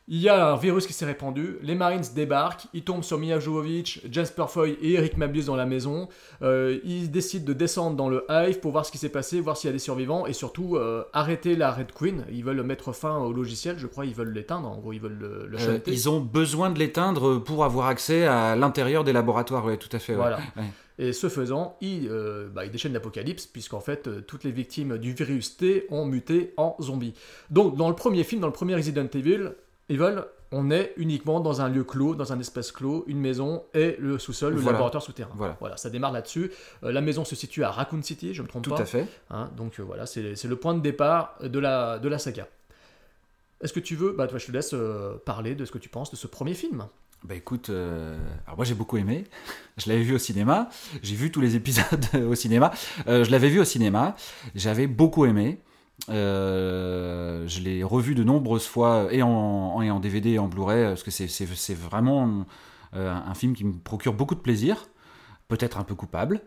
Il y a un virus qui s'est répandu, les Marines débarquent, ils tombent sur Mia Jovovich, James Purfoy et Eric Mabius dans la maison. Euh, ils décident de descendre dans le Hive pour voir ce qui s'est passé, voir s'il y a des survivants et surtout euh, arrêter la Red Queen. Ils veulent mettre fin au logiciel, je crois, ils veulent l'éteindre, en gros, ils veulent le, le Euh, ils ont besoin de l'éteindre pour avoir accès à l'intérieur des laboratoires, oui, tout à fait. ouais. Voilà. Ouais. Et ce faisant, il, euh, bah, il déchaîne l'apocalypse, puisqu'en fait, euh, toutes les victimes du virus T ont muté en zombies. Donc, dans le premier film, dans le premier Resident Evil, Evil on est uniquement dans un lieu clos, dans un espace clos, une maison et le sous-sol, le Voilà. laboratoire souterrain. Voilà. ça démarre là-dessus. Euh, la maison se situe à Raccoon City, je me trompe Tout pas. à fait. Hein, donc euh, voilà, c'est c'est le point de départ de la, de la saga. Est-ce que tu veux, bah toi je te laisse euh, parler de ce que tu penses de ce premier film. Bah écoute, euh, alors moi j'ai beaucoup aimé. Je l'avais vu au cinéma. J'ai vu tous les épisodes au cinéma. Euh, je l'avais vu au cinéma. J'avais beaucoup aimé. Euh, je l'ai revu de nombreuses fois et en, DVD et en Blu-ray parce que c'est- vraiment euh, un film qui me procure beaucoup de plaisir, peut-être un peu coupable.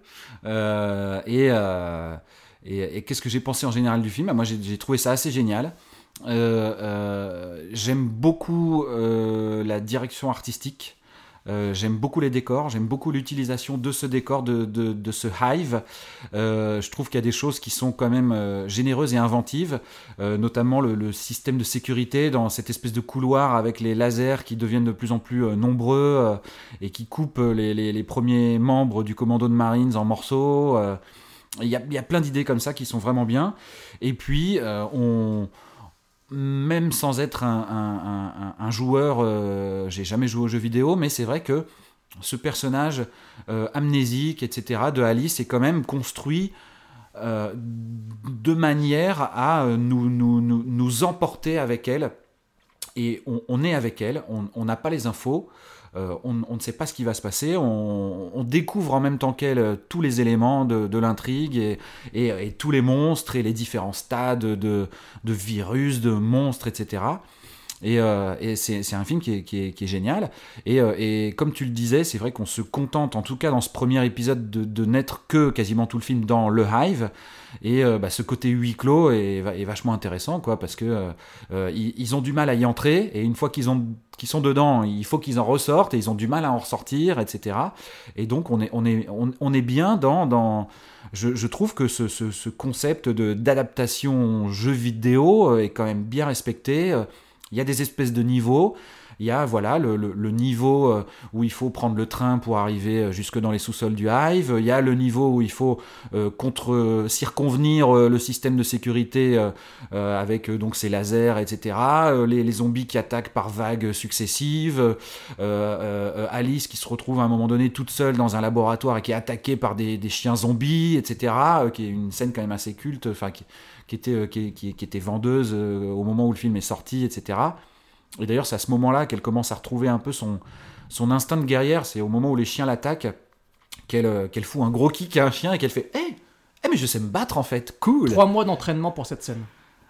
Euh, et euh, qu'est-ce que j'ai pensé en général du film? Moi j'ai trouvé ça assez génial. Euh, euh, j'aime beaucoup euh, la direction artistique. Euh, j'aime beaucoup les décors, j'aime beaucoup l'utilisation de ce décor, de, de, ce hive. Euh, je trouve qu'il y a des choses qui sont quand même euh, généreuses et inventives, notamment le, système de sécurité dans cette espèce de couloir avec les lasers qui deviennent de plus en plus nombreux et qui coupent les, les, premiers membres du commando de Marines en morceaux. Il y, a, y a plein d'idées comme ça qui sont vraiment bien. Et puis, on même sans être un, joueur, euh, j'ai jamais joué aux jeux vidéo, mais c'est vrai que ce personnage euh, amnésique, etc., de Alice est quand même construit euh, de manière à nous emporter avec elle. Et on, est avec elle, on n'a pas les infos, euh, on, ne sait pas ce qui va se passer, on, découvre en même temps qu'elle euh, tous les éléments de, l'intrigue et, tous les monstres et les différents stades de, de virus, de monstres, etc. Et, euh, et c'est un film qui est, qui est, qui est génial. Et, euh, et comme tu le disais, c'est vrai qu'on se contente, en tout cas dans ce premier épisode, de, de n'être que quasiment tout le film dans le Hive. Et euh, bah, ce côté huis clos est, est vachement intéressant, quoi, parce que euh, euh, ils, ils ont du mal à y entrer, et une fois qu'ils qu'ils sont dedans, il faut qu'ils en ressortent, et ils ont du mal à en ressortir, etc. Et donc on est on est on, est bien dans dans je, je trouve que ce, ce, ce concept d'adaptation jeu vidéo euh, est quand même bien respecté. Il y a des espèces de niveaux. Il y a voilà le, le, niveau euh, où il faut prendre le train pour arriver euh, jusque dans les sous-sols du Hive. Il y a le niveau où il faut euh, contre circonvenir le système de sécurité avec donc ces lasers, etc. Les, les zombies qui attaquent par vagues successives. Alice qui se retrouve à un moment donné toute seule dans un laboratoire et qui est attaquée par des, des chiens zombies, etc. qui est une scène quand même assez culte, enfin qui, qui était qui, qui- était vendeuse au moment où le film est sorti, etc. Et d'ailleurs, c'est à ce moment-là qu'elle commence à retrouver un peu son, son instinct de guerrière. C'est au moment où les chiens l'attaquent qu'elle euh, qu'elle fout un gros kick à un chien et qu'elle fait Hé Eh, mais je sais me battre en fait, cool Trois mois d'entraînement pour cette scène.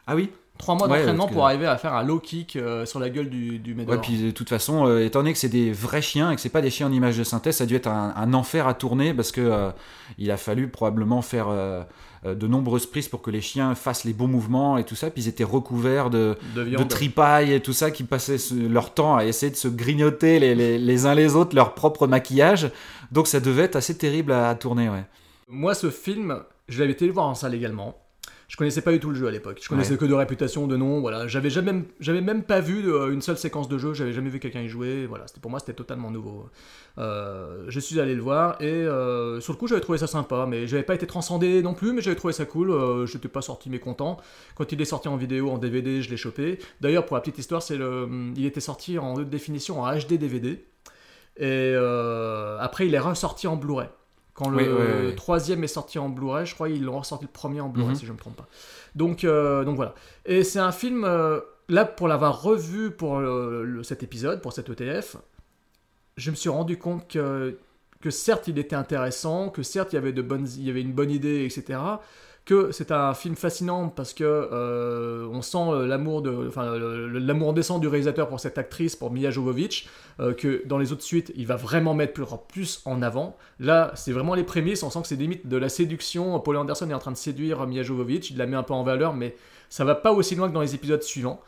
Ah oui? Trois mois Ouais, d'entraînement que- pour arriver à faire un low kick euh, sur la gueule du, du Médor. Ouais, puis de toute façon, euh, étant donné que c'est des vrais chiens et que c'est pas des chiens en image de synthèse, ça a dû être un, un enfer à tourner parce que euh, il a fallu probablement faire de nombreuses prises pour que les chiens fassent les bons mouvements et tout ça. Puis ils étaient recouverts de, De et tout ça, qui passaient leur temps à essayer de se grignoter les, les, les uns les autres leur propre maquillage. Donc ça devait être assez terrible à, à tourner, ouais. Moi, ce film, je l'avais été le voir en salle également. Je connaissais pas du tout le jeu à l'époque. Je connaissais Ouais. que de réputation, de nom. Voilà, j'avais jamais, même- j'avais même pas vu une seule séquence de jeu. J'avais jamais vu quelqu'un y jouer. Voilà, c'était pour moi, c'était totalement nouveau. Euh, je suis allé le voir et euh, sur le coup, j'avais trouvé ça sympa, mais j'avais pas été transcendé non plus. Mais j'avais trouvé ça cool. Euh, J'étais pas sorti mécontent. Quand il est sorti en vidéo, en DVD, je l'ai chopé. D'ailleurs, pour la petite histoire, c'est le, il était sorti en haute définition en HD DVD. Et euh, après, il est ressorti en Blu-ray. Quand le Oui, oui, oui. troisième est sorti en Blu-ray, je crois qu'ils l'ont ressorti le premier en Blu-ray, Mhm. si je ne me trompe pas. Donc, euh, donc voilà. Et c'est un film, euh, là, pour l'avoir revu pour le- le- cet épisode, pour cet ETF, je me suis rendu compte que, que certes, il était intéressant, que certes, il y avait, de bonnes, il y avait une bonne idée, etc. Que c'est un film fascinant parce que euh, on sent euh, l'amour de, enfin, du réalisateur pour cette actrice, pour Mia Jovovich, euh, que dans les autres suites, il va vraiment mettre plus, plus en avant. Là, c'est vraiment les prémices. On sent que c'est limite de la séduction. Paul Anderson est en train de séduire Mia Jovovich. Il la met un peu en valeur, mais ça va pas aussi loin que dans les épisodes suivants.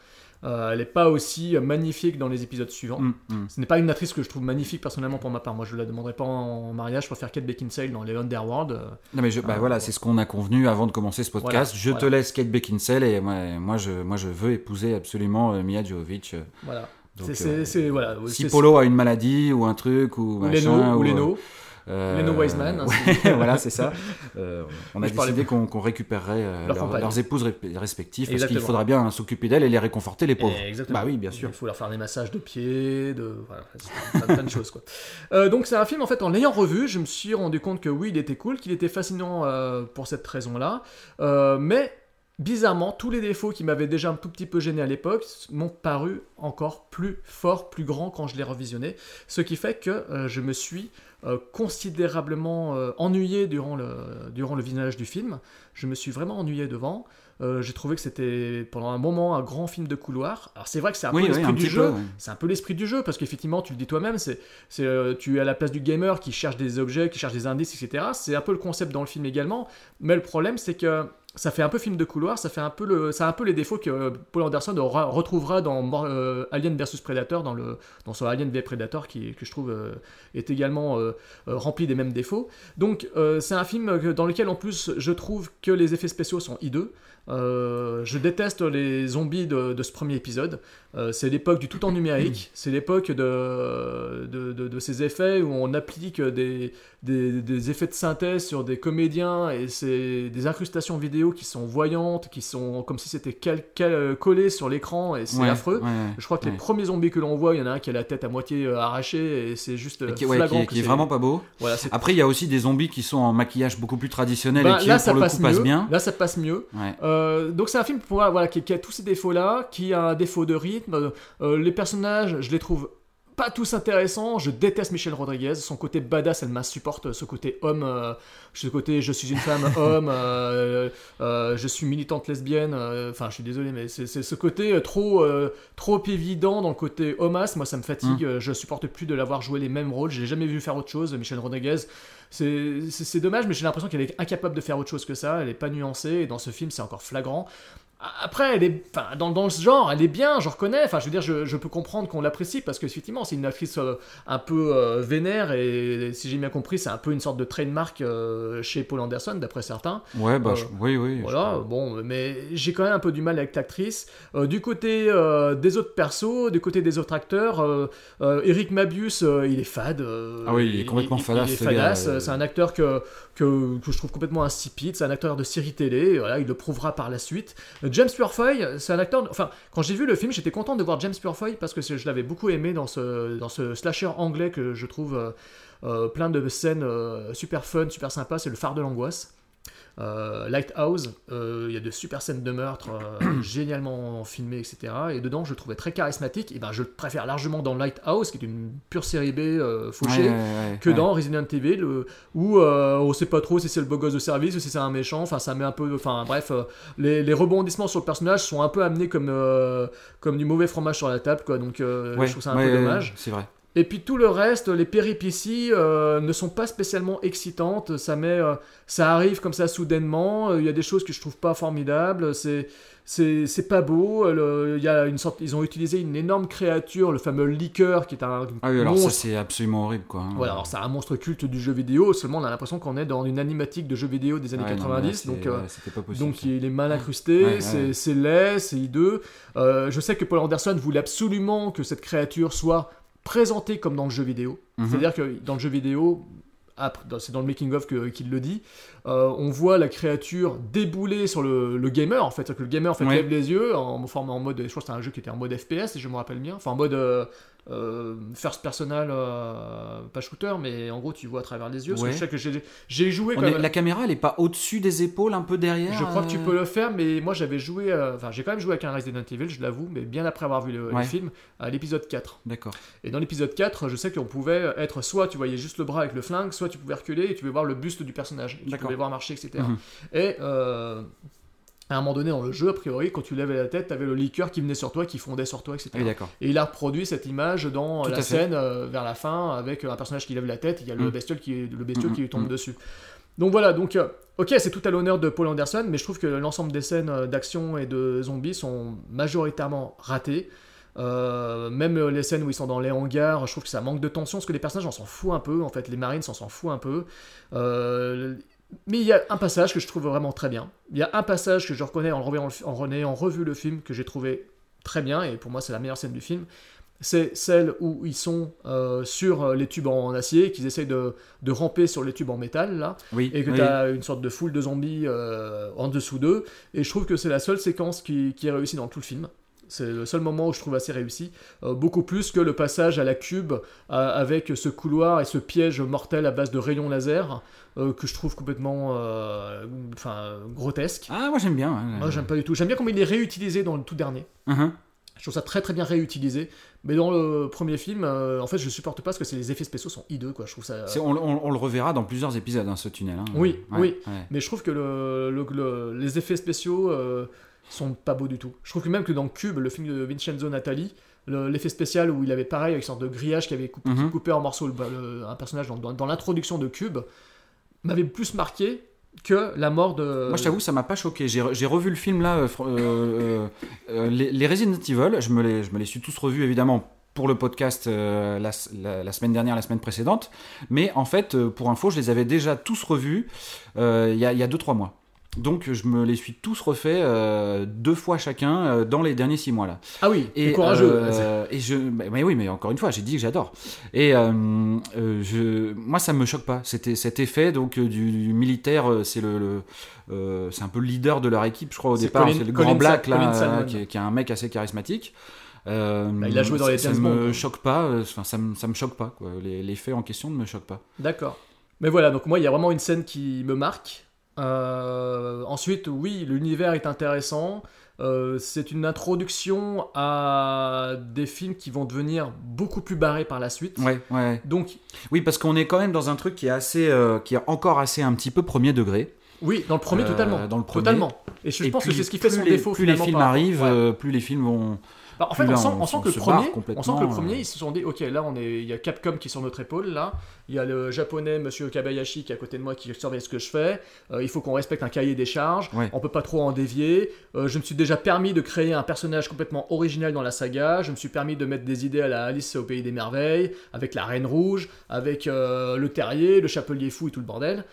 Euh, elle n'est pas aussi magnifique dans les épisodes suivants. Mm, mm. Ce n'est pas une actrice que je trouve magnifique personnellement pour ma part. Moi, je la demanderai pas en mariage. Je préfère Kate Beckinsale dans les Underworld. Euh, Non mais je, bah Ah, voilà, c'est ce qu'on a convenu avant de commencer ce podcast. Voilà, je te laisse Kate Beckinsale et moi, moi, je, moi je veux épouser absolument euh, Mia euh. voilà. Donc, euh. Si Polo a une maladie ou un truc ou, ou machin, Leno, ou ou, Leno. Euh, Leno Wiseman, hein, ouais, voilà, c'est ça. Euh, on a Mais décidé qu'on récupérerait euh, Leur leur- compagne. leurs épouses respectives parce qu'il faudra bien s'occuper d'elles et les réconforter les pauvres. Exactement. Bah oui, bien sûr. Il faut leur faire des massages de pieds, de voilà, plein, plein de choses quoi. Euh, donc c'est un film en fait en l'ayant revu, je me suis rendu compte que oui, il était cool, qu'il était fascinant pour cette raison-là, mais bizarrement, tous les défauts qui m'avaient déjà un tout petit peu gêné à l'époque m'ont paru encore plus forts, plus grands quand je l'ai revisionné, ce qui fait que euh, je me suis euh, considérablement euh, ennuyé durant le, durant le visionnage du film. Je me suis vraiment ennuyé devant. J'ai trouvé que c'était pendant un moment un grand film de couloir. Alors c'est vrai que c'est un Oui, peu oui, l'esprit du jeu. ouais. C'est un peu l'esprit du jeu parce qu'effectivement, tu le dis toi-même, c'est, c'est, tu es à la place du gamer qui cherche des objets, qui cherche des indices, etc. C'est un peu le concept dans le film également. Mais le problème, c'est que ça fait un peu film de couloir, ça fait un peu ça a un peu les défauts que Paul Anderson retrouvera dans euh, Alien vs Predator, dans son Alien vs Predator, qui, que je trouve euh, est également euh, rempli des mêmes défauts. Donc c'est un film dans lequel en plus je trouve que les effets spéciaux sont hideux. Euh, je déteste les zombies de, de ce premier épisode. Euh, c'est l'époque du tout en numérique. C'est l'époque de, de, ces effets où on applique des, des, des effets de synthèse sur des comédiens et c'est des incrustations vidéo qui sont voyantes, qui sont comme si c'était cal- collé sur l'écran et c'est Ouais, affreux. ouais, ouais, Je crois que les premiers zombies que l'on voit, il y en a un qui a la tête à moitié euh, arrachée et c'est juste Et euh, qui, flagrant qui est, que qui est c'est- vraiment pas beau. Voilà, Après, il y a aussi des zombies qui sont en maquillage beaucoup plus traditionnel Ben, et qui là, ça pour le passe coup passent bien. Là, ça passe mieux. Euh, donc c'est un film pour qui a tous ces défauts-là, qui a un défaut de rythme. Euh, les personnages, je les trouve pas tous intéressants. Je déteste Michelle Rodriguez. Son côté badass, elle m'insupporte. Ce côté homme, euh, ce côté je suis une femme homme, euh, euh, je suis militante lesbienne. Enfin, je suis désolé, mais c'est ce côté trop, trop évident dans le côté homas. Moi, ça me fatigue. Euh, Je supporte plus de l'avoir joué les mêmes rôles. Je l'ai jamais vu faire autre chose, Michelle Rodriguez. C'est dommage, mais j'ai l'impression qu'elle est incapable de faire autre chose que ça. Elle est pas nuancée. Et dans ce film, c'est encore flagrant. Après, elle est, enfin, dans, dans ce genre, elle est bien, je reconnais. Enfin, je veux dire, je, je peux comprendre qu'on l'apprécie parce qu'effectivement, c'est une actrice euh, un peu euh, vénère et si j'ai bien compris, c'est un peu une sorte de trademark euh, chez Paul Anderson, d'après certains. Ouais, bah, Euh, je- oui, oui. Voilà, bon, mais j'ai quand même un peu du mal avec l'actrice. Du côté des autres persos, du côté des autres acteurs, Eric Mabius, il est fade. Ah oui, il est complètement fadasse, Il est fadasse. C'est un acteur que, que, je trouve complètement insipide. C'est un acteur de série télé. Voilà, il le prouvera par la suite. James Purefoy, c'est un acteur. Enfin, quand j'ai vu le film, j'étais content de voir James Purefoy parce que je l'avais beaucoup aimé dans ce, dans ce slasher anglais que je trouve euh, euh, plein de scènes euh, super fun, super sympa. C'est le phare de l'angoisse. Euh, Lighthouse, euh, il y a de super scènes de meurtre euh, génialement filmées, etc. Et dedans, je le trouvais très charismatique. Et ben, je le préfère largement dans Lighthouse, qui est une pure série B fauchée, Ouais, ouais, ouais, que dans Resident Evil, le- où on sait pas trop si c'est le beau gosse de service ou si c'est un méchant. Enfin, ça met un peu. Enfin, bref, les, les rebondissements sur le personnage sont un peu amenés comme, comme du mauvais fromage sur la table, quoi. Donc, je trouve ça un peu dommage. C'est vrai. Et puis tout le reste, les péripéties euh, ne sont pas spécialement excitantes. Ça met, euh, ça arrive comme ça soudainement. Euh, Il y a des choses que je trouve pas formidables. C'est, c'est, c'est pas beau. Le- Il y a une sorte, ils ont utilisé une énorme créature, le fameux liqueur, qui est un Ah oui, alors ça, c'est absolument horrible, quoi. hein. Voilà, alors c'est un monstre culte du jeu vidéo. Seulement, on a l'impression qu'on est dans une animatique de jeux vidéo des années Ouais, non, mais là, 90. c'est- donc, euh, ouais, c'était pas possible. donc ça. il est mal incrusté, Ouais, c'est laid, c'est hideux. Euh, je sais que Paul Anderson voulait absolument que cette créature soit présentée comme dans le jeu vidéo. Mhm. C'est-à-dire que dans le jeu vidéo, c'est dans le making-of que- qu'il le dit, euh, on voit la créature débouler sur le, le gamer, en fait. C'est-à-dire que le gamer en fait, Ouais. lève les yeux, en, forme en mode, je crois que c'était un jeu qui était en mode FPS, si je me rappelle bien. Enfin, en mode euh, euh, first personal, euh, pas shooter, mais en gros, tu vois à travers les yeux. Parce que Ouais. je sais que j'ai- j'ai joué quand est-. La caméra, elle est pas au-dessus des épaules, un peu derrière Je crois que tu euh, peux le faire, mais moi j'avais joué, euh, enfin j'ai quand même joué avec un Resident Evil, je l'avoue, mais bien après avoir vu le, film, à l'épisode 4. D'accord. Et dans l'épisode 4, je sais qu'on pouvait être soit tu voyais juste le bras avec le flingue, soit tu pouvais reculer et tu pouvais voir le buste du personnage, tu D'accord. pouvais voir marcher, etc. Et à un moment donné dans le jeu, a priori, quand tu levais la tête, t'avais le liqueur qui venait sur toi, qui fondait sur toi, etc. Oui. Et il a reproduit cette image dans Tout la scène euh, vers la fin avec un personnage qui lève la tête, il y a le Mm. bestiole qui, le bestiole Mm, qui lui tombe mm. dessus. Donc voilà, donc euh, ok, c'est tout à l'honneur de Paul Anderson, mais je trouve que l'ensemble des scènes euh, d'action et de zombies sont majoritairement ratées. Euh, même euh, les scènes où ils sont dans les hangars, je trouve que ça manque de tension, parce que les personnages, on s'en fout un peu, en fait, les Marines, on s'en fout un peu. Euh, mais il y a un passage que je trouve vraiment très bien. Il y a un passage que je reconnais en revoyant fi- en ayant revu le film, que j'ai trouvé très bien, et pour moi c'est la meilleure scène du film. C'est celle où ils sont euh, sur euh, les tubes en acier, qu'ils essayent de, de ramper sur les tubes en métal, là, Oui. et que oui. tu as une sorte de foule de zombies euh, en dessous d'eux. Et je trouve que c'est la seule séquence qui, qui est réussie dans tout le film. C'est le seul moment où je trouve assez réussi. Euh, beaucoup plus que le passage à la cube euh, avec ce couloir et ce piège mortel à base de rayons laser euh, que je trouve complètement euh, enfin, grotesque. Ah, moi j'aime bien. ouais. Moi, j'aime pas du tout. J'aime bien comment il est réutilisé dans le tout dernier. Mhm. Je trouve ça très très bien réutilisé. Mais dans le premier film, euh, en fait, je supporte pas parce que les effets spéciaux sont hideux, quoi. Je trouve ça. On, on- on le reverra dans plusieurs épisodes, hein, ce tunnel. hein. Oui, Ouais, oui. ouais. Mais je trouve que le, le- le- les effets spéciaux euh, sont pas beaux du tout. Je trouve que même que dans Cube, le film de Vincenzo Natali, le- l'effet spécial où il avait pareil avec une sorte de grillage qui avait coupé, Mhm. qui coupait en morceaux un personnage dans, dans- dans l'introduction de Cube, m'avait plus marqué que la mort de. Moi, je t'avoue, ça m'a pas choqué. J'ai re- j'ai revu le film là, euh, euh, euh, les, les Resident Evil. Je me les, je me les suis tous revus évidemment pour le podcast la, la- semaine dernière, la semaine précédente. Mais en fait, pour info, je les avais déjà tous revus il y a 2-3 mois. Donc, je me les suis tous refaits euh, deux fois chacun euh, dans les derniers six mois là. Ah oui, Et, courageux. euh, et je, mais, mais oui, mais encore une fois, j'ai dit que j'adore. Et je, moi, ça me choque pas. C'était cet effet donc du, du militaire, c'est le, le, c'est un peu le leader de leur équipe, je crois au départ. C'est le Colin grand black Sa- là, qui, est, qui est un mec assez charismatique. Euh, Bah, il a joué dans les ça me quoi. choque pas. Enfin, ça me, ça me choque pas. Quoi. Les, les faits en question ne me choquent pas. D'accord. Mais voilà, donc moi, il y a vraiment une scène qui me marque. Euh, ensuite, oui, l'univers est intéressant. Euh, c'est une introduction à des films qui vont devenir beaucoup plus barrés par la suite. Ouais, ouais. Donc, Oui, parce qu'on est quand même dans un truc qui est assez, euh, qui est encore assez un petit peu premier degré. oui, dans le premier, totalement. dans le premier. Totalement. Et je Et pense plus- que c'est ce qui fait son les- défaut Plus les films par arrivent, Ouais. plus les films vont. Bah, en fait, on sent, on on sent se- que le se premier, barre on complètement, sent que le euh. premier, ils se sont dit, ok, là, on est, il y a Capcom qui est sur notre épaule, là. Il y a le japonais, Monsieur Kabayashi, qui est à côté de moi, qui surveille ce que je fais. Euh, il faut qu'on respecte un cahier des charges. Ouais. On peut pas trop en dévier. Euh, je me suis déjà permis de créer un personnage complètement original dans la saga. Je me suis permis de mettre des idées à la Alice au pays des merveilles, avec la Reine Rouge, avec euh, le Terrier, le Chapelier fou et tout le bordel.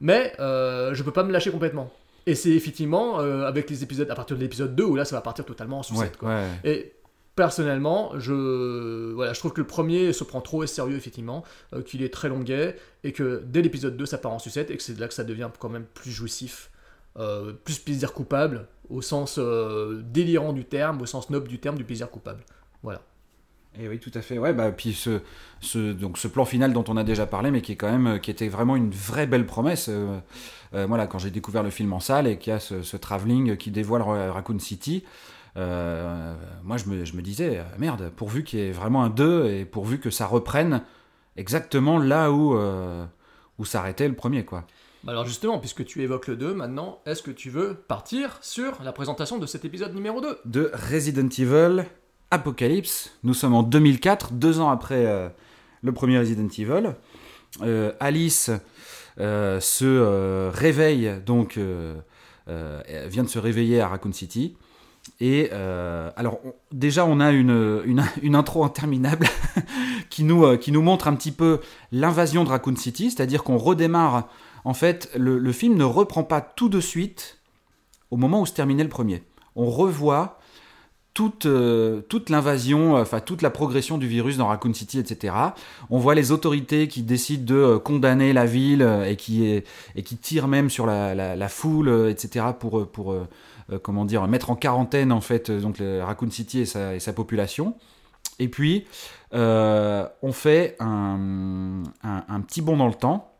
Mais je peux pas me lâcher complètement. Et c'est effectivement euh, avec les épisodes, à partir de l'épisode 2, où là, ça va partir totalement en sucette. Ouais, quoi. ouais. Et personnellement, je, voilà, je trouve que le premier se prend trop au sérieux, effectivement, euh, qu'il est très longuet, et que dès l'épisode 2, ça part en sucette, et que c'est là que ça devient quand même plus jouissif, euh, plus plaisir coupable, au sens délirant du terme, au sens noble du terme du plaisir coupable. Voilà. Et oui, tout à fait. Ouais, bah puis ce, ce donc ce plan final dont on a déjà parlé, mais qui est quand même qui était vraiment une vraie belle promesse. Euh, euh, voilà, quand j'ai découvert le film en salle et qu'il y a ce, ce travelling qui dévoile Ra- Raccoon City, euh, moi je me, je me disais merde, pourvu qu'il y ait vraiment un 2 et pourvu que ça reprenne exactement là où où s'arrêtait le premier, quoi. Bah alors justement, puisque tu évoques le 2, maintenant, est-ce que tu veux partir sur la présentation de cet épisode numéro 2 de Resident Evil Apocalypse. Nous sommes en 2004, deux ans après euh, le premier Resident Evil. Euh, Alice euh, se réveille, donc vient de se réveiller à Raccoon City. Et alors déjà on a une, une, intro interminable qui, nous, qui nous montre un petit peu l'invasion de Raccoon City, c'est-à-dire qu'on redémarre. En fait, le film ne reprend pas tout de suite au moment où se terminait le premier. On revoit toute, euh, toute l'invasion, euh, enfin toute la progression du virus dans Raccoon City, etc. On voit les autorités qui décident de euh, condamner la ville et, qui, tirent même sur la, foule, etc. pour, comment dire, mettre en quarantaine en fait donc Raccoon City et sa, population. Et puis on fait un, petit bond dans le temps.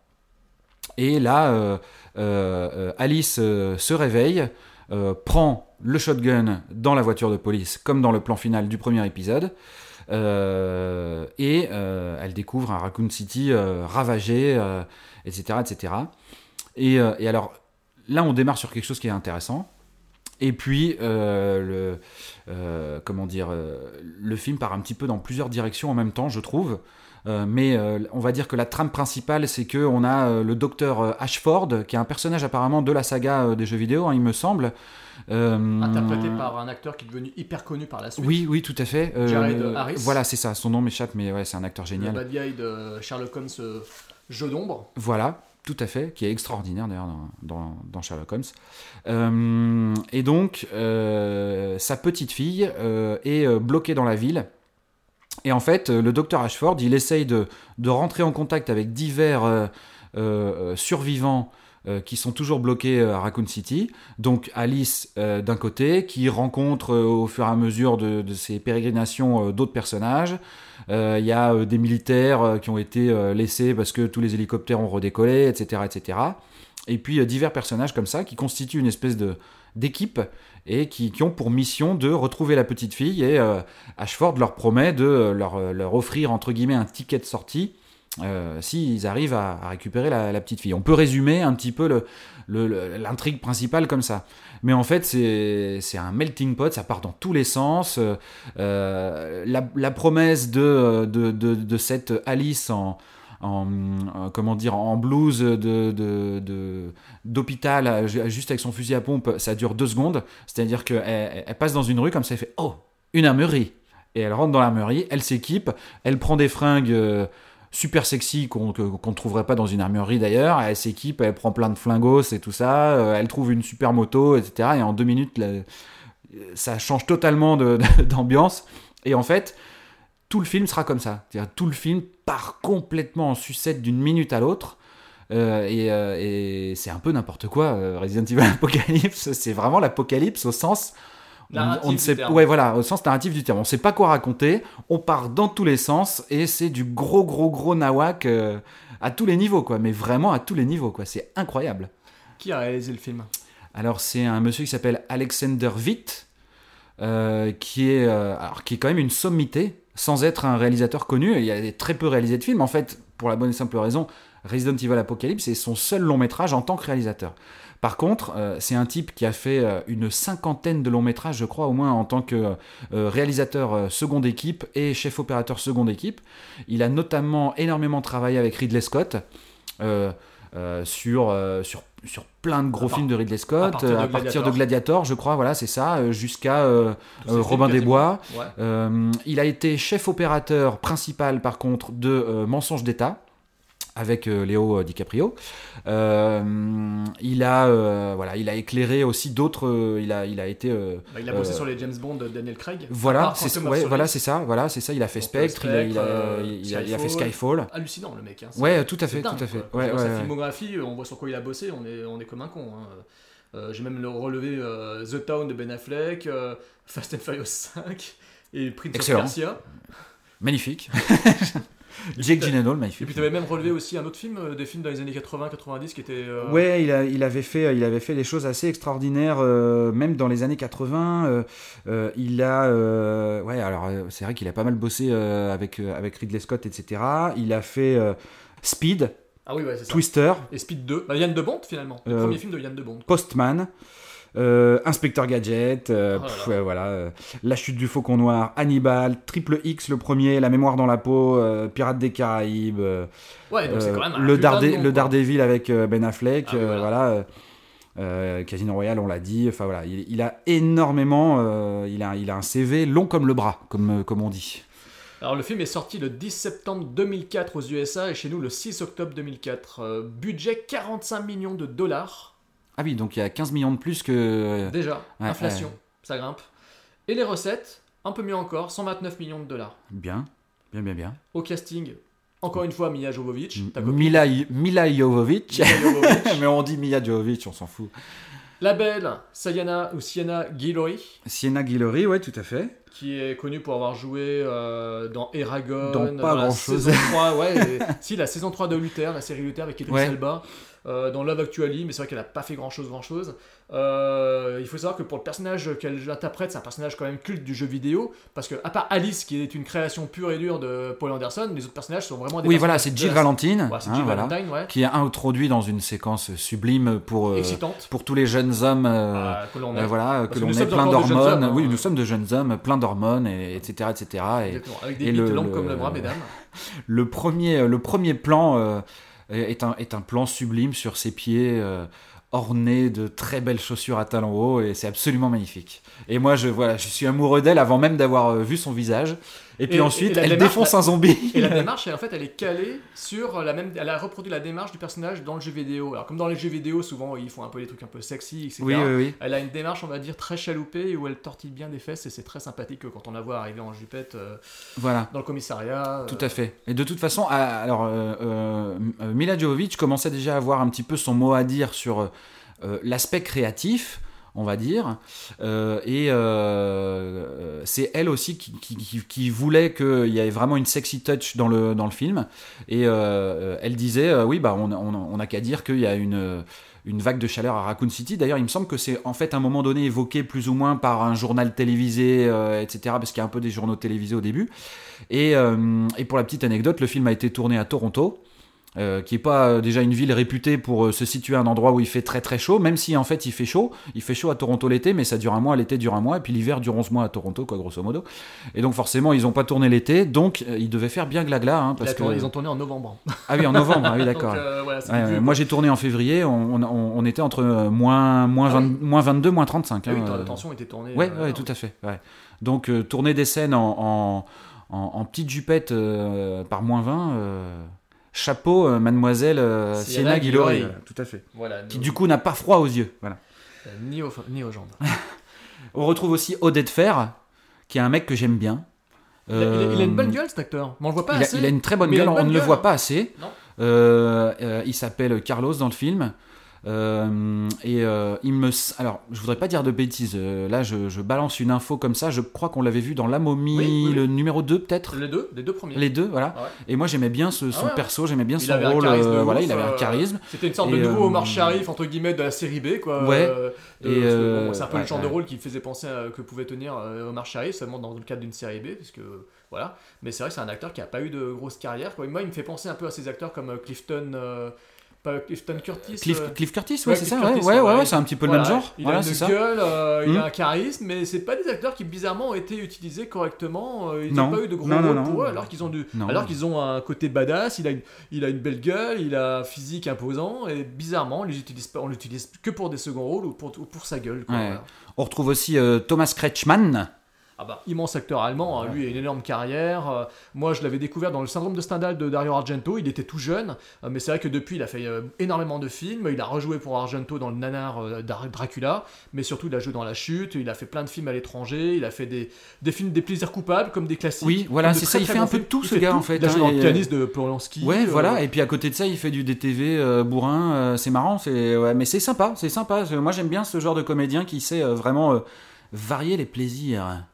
Et là, Alice se réveille, euh, prend le shotgun dans la voiture de police, comme dans le plan final du premier épisode, euh, et euh, elle découvre un Raccoon City ravagé, etc., etc. Et, et alors, là, on démarre sur quelque chose qui est intéressant. Et puis, le, comment dire, le film part un petit peu dans plusieurs directions en même temps, je trouve. Euh, mais euh, on va dire que la trame principale, c'est que on a euh, le docteur Ashford, qui est un personnage apparemment de la saga des jeux vidéo, hein, il me semble. Interprété par un acteur qui est devenu hyper connu par la suite. Oui, oui, tout à fait. Jared Harris. Voilà, c'est ça. Son nom m'échappe, mais ouais, c'est un acteur Le génial. bad guy de Sherlock Holmes, jeu d'ombre. Voilà, tout à fait, qui est extraordinaire d'ailleurs dans, dans- dans Sherlock Holmes. Euh, et donc, euh, sa petite fille euh, est bloquée dans la ville. Et en fait, euh, le docteur Ashford, il essaye de, de rentrer en contact avec divers euh, euh, survivants qui sont toujours bloqués à Raccoon City. Donc Alice d'un côté, qui rencontre au fur et à mesure de, de ses pérégrinations d'autres personnages. Il y a des militaires qui ont été laissés parce que tous les hélicoptères ont redécollé, etc. etc. Et puis divers personnages comme ça qui constituent une espèce de d'équipe et qui, ont pour mission de retrouver la petite fille et euh, Ashford leur promet de euh, leur, offrir entre guillemets un ticket de sortie euh, s'ils arrivent à, à récupérer la, petite fille. On peut résumer un petit peu l'intrigue principale comme ça. Mais en fait, c'est un melting pot, ça part dans tous les sens. La, promesse de cette Alice en, en, euh, comment dire en blouse de d'hôpital euh, ju- juste avec son fusil à pompe ça dure deux secondes. C'est à dire qu'elle elle elle passe dans une rue comme ça elle fait oh une armurerie. Et elle rentre dans l'armurerie elle s'équipe elle prend des fringues euh, super sexy qu'on ne trouverait pas dans une armurerie d'ailleurs. Elle s'équipe elle prend plein de flingos et tout ça elle trouve une super moto etc et en deux minutes ça change totalement d'ambiance. Et en fait tout le film sera comme ça. C'est-à-dire tout le film part complètement en sucette d'une minute à l'autre. Euh, et euh, et c'est un peu n'importe quoi. euh, Resident Evil Apocalypse, c'est vraiment l'apocalypse au sens. On, ne sait, ouais, voilà, au sens narratif du terme. On ne sait pas quoi raconter. On part dans tous les sens et c'est du gros, gros, gros nawak à tous les niveaux, quoi. Mais vraiment à tous les niveaux, quoi. C'est incroyable. Qui a réalisé le film? Alors c'est un monsieur qui s'appelle Alexander Witt, qui, est, alors, qui est quand même une sommité, sans être un réalisateur connu. Il y a très peu réalisé de films. En fait, pour la bonne et simple raison, Resident Evil Apocalypse est son seul long métrage en tant que réalisateur. Par contre, euh, c'est un type qui a fait euh, une cinquantaine de longs métrages, je crois, au moins en tant que euh, réalisateur seconde équipe et chef opérateur seconde équipe. Il a notamment énormément travaillé avec Ridley Scott. sur, sur plein de gros À films de Ridley à Scott, partir euh, de à partir de Gladiator. Je crois, voilà, c'est ça, euh, jusqu'à euh, euh, Robin des. Bois. Ouais. Euh, il a été chef opérateur principal, par contre, de Mensonges d'État avec euh, Léo DiCaprio. Euh, il a euh, voilà, il a éclairé aussi d'autres. euh, il a il a été euh, Bah, il a bossé euh, sur les James Bond de Daniel Craig. Voilà, c'est ouais, voilà, c'est ça, voilà, c'est ça. Il a fait Spectre, il a, il a- euh, il a- il a fait Skyfall. Hallucinant le mec. Hein. Ouais, tout à fait, dingue, tout à fait. Ouais, sa filmographie, on voit sur quoi il a bossé, on est, on est comme un con. hein. Euh, J'ai même le relevé euh, The Town de Ben Affleck, euh, Fast and Furious 5 et Prince Excellent. of Persia. Magnifique. Jake Gyllenhaal, Et magnifique. puis tu avais même relevé aussi un autre film, euh, des films dans les années 80-90 qui étaient. euh, Ouais, il, a- il avait fait, il avait fait des choses assez extraordinaires, euh, même dans les années 80. euh, euh, il a, euh, ouais, alors c'est vrai qu'il a pas mal bossé euh, avec euh, avec Ridley Scott, etc. Il a fait euh, Speed, Ah oui, ouais, c'est ça. Twister, Et Speed 2. Bah, Yann de Bont finalement. Le Euh, premier film de Yann de Bont. Postman. Euh, Inspecteur Gadget, euh, Oh pff, ouais, voilà, euh, La chute du faucon noir, Hannibal, Triple X le premier, La mémoire dans la peau, Pirates des Caraïbes, Ouais, donc c'est quand même un le, nom. Daredevil avec Ben Affleck, Ah oui, voilà. voilà. Casino Royale, on l'a dit. Enfin voilà, il, il a énormément, il a, il a un CV long comme le bras, comme, comme on dit. Alors le film est sorti le 10 septembre 2004 aux USA et chez nous le 6 octobre 2004. Euh, budget 45 millions de dollars. Ah oui, donc il y a 15 millions de plus que. euh, Déjà, Ouais, inflation, ouais. ça grimpe. Et les recettes, un peu mieux encore, 129 millions de dollars. Bien, bien, bien, bien. Au casting, encore une fois Mia copine. Mila, Mila Jovovich. Mia Jovovich. Mais on dit Mila Jovovich, on s'en fout. La belle Sayana ou Sienna Guillory, Sienna Guillory, ouais, tout à fait. qui est connue pour avoir joué euh, dans Eragon, Dans pas la saison 3, ouais, et- si la saison 3 de Luther, la série Luther avec Idris Ouais. Elba, euh, dans Love Actually, mais c'est vrai qu'elle a pas fait grand chose, grand chose. Euh, il faut savoir que pour le personnage qu'elle interprète, c'est un personnage quand même culte du jeu vidéo, parce que à part Alice, qui est une création pure et dure de Paul Anderson, les autres personnages sont vraiment des Oui, voilà, c'est Jill Valentine, Ouais, hein, voilà, ouais. qui est introduit dans une séquence sublime pour, euh, pour tous les jeunes hommes. euh, Ah, que l'on. Euh, voilà, que l'on est sommes plein d'hormones. hein. Oui, nous sommes de jeunes hommes, plein d'hormones, et, etc., etc. Et, Exactement, avec des et le- le- comme le bras, mesdames. le premier, le premier plan euh, est, un, est un plan sublime sur ses pieds euh, ornés de très belles chaussures à talons hauts, et c'est absolument magnifique. Et moi, je, voilà, je suis amoureux d'elle avant même d'avoir euh, vu son visage. Et puis Et- ensuite, et elle démarche, défonce un zombie. Et la démarche, elle, en fait, elle est calée sur la même. Elle a reproduit la démarche du personnage dans le jeu vidéo. Alors, comme dans les jeux vidéo, souvent, ils font un peu des trucs un peu sexy, etc. Oui, oui, oui. Elle a une démarche, on va dire, très chaloupée où elle tortille bien des fesses et c'est très sympathique quand on la voit arriver en jupette euh, Voilà. dans le commissariat. Tout euh, à fait. Et de toute façon, alors euh, euh, euh, Mila Jovovich commençait déjà à avoir un petit peu son mot à dire sur euh, l'aspect créatif, on va dire. Euh, et euh, c'est elle aussi qui, voulait qu'il y ait vraiment une sexy touch dans le, dans le film. Et euh, elle disait, oui, bah, on, n'a qu'à dire qu'il y a une une vague de chaleur à Raccoon City. D'ailleurs, il me semble que c'est en fait un moment donné évoqué plus ou moins par un journal télévisé, etc. Parce qu'il y a un peu des journaux télévisés au début. Et pour la petite anecdote, le film a été tourné à Toronto. Euh, qui est pas euh, déjà une ville réputée pour euh, se situer à un endroit où il fait très très chaud, même si en fait il fait chaud. Il fait chaud à Toronto l'été, mais ça dure un mois, l'été dure un mois, et puis l'hiver dure 11 mois à Toronto, quoi, grosso modo. Et donc forcément, ils ont pas tourné l'été, donc ils devaient faire bien glagla. Hein, parce que... Ils ont tourné en novembre. Ah oui, en novembre, ah oui, d'accord. Voilà, Ouais, moi j'ai tourné en février, on, on- on était entre moins, moins, Ah 20 oui. moins 22, moins 35. Ah oui, hein, euh. la tension était tournée. Ouais, euh, ouais, tout à fait. ouais. Donc tourner des scènes en, en, en, en petite jupette par moins 20, euh, chapeau, euh, mademoiselle euh, Sienna Guillory. Euh, Tout à fait. Voilà, Qui du coup n'a pas froid aux yeux. Voilà. euh, ni, aux, ni aux jambes. On retrouve aussi Odette Fer, qui est un mec que j'aime bien. Il a, il a- il a une bonne Euh, gueule cet acteur, mais on le voit pas il a, assez. il a une très bonne a gueule, on ne le voit pas assez. Non. Euh, euh, il s'appelle Carlos dans le film. Euh, et euh, il me. Alors, je voudrais pas dire de bêtises. euh, là, je, je balance une info comme ça. Je crois qu'on l'avait vu dans La Momie, Oui, oui, oui. le numéro 2, peut-être? Les deux, les deux premiers. Les deux, voilà. Ouais. Et moi, j'aimais bien ce, son Ah ouais. perso, j'aimais bien Il son rôle. charisme voilà, il avait un charisme. C'était une sorte de Et, nouveau Omar Sharif entre guillemets de la série B quoi. Ouais. Et, bon, c'est un peu ouais, le genre de rôle qui faisait penser à, que pouvait tenir Omar Sharif seulement dans le cadre d'une série B parce que voilà. Mais c'est vrai que c'est un acteur qui a pas eu de grosse carrière quoi. Moi il me fait penser un peu à ces acteurs comme Clifton. Pas Clifton Curtis. Cliff, euh, Cliff Curtis, ouais, Ouais, c'est ça, ouais, Curtis, ouais, ouais, ouais. ouais, c'est un petit peu le même genre. Il Voilà, a une gueule, euh, il a un charisme, mais c'est pas des acteurs qui bizarrement ont été utilisés correctement. euh, ils Non. n'ont pas eu de gros Non, rôles non. pour eux, alors qu'ils ont du, alors qu'ils ont un côté badass. Il a une, il a une belle gueule, il a un physique imposant, et bizarrement, on les utilise pas, on l'utilise que pour des seconds rôles ou pour, ou pour sa gueule. quoi, voilà. On retrouve aussi euh, Thomas Kretschmann. Ah bah, immense acteur allemand, hein, lui a une énorme carrière. Euh, moi, je l'avais découvert dans le syndrome de Stendhal de Dario Argento. Il était tout jeune, euh, mais c'est vrai que depuis, il a fait euh, énormément de films. Il a rejoué pour Argento dans le nanar euh, Dracula, mais surtout, il a joué dans La Chute. Il a fait plein de films à l'étranger. Il a fait des, des films des plaisirs coupables, comme des classiques. Oui, voilà, c'est très, ça, il fait un peu de tout, ce gars, tout. en fait, Il a joué hein, dans et, le pianiste de Polanski. Ouais, euh, voilà, et puis à côté de ça, il fait du DTV euh, bourrin, euh, c'est marrant, c'est ouais, mais c'est sympa, c'est sympa. Moi, j'aime bien ce genre de comédien qui sait euh, vraiment euh, varier les plaisirs.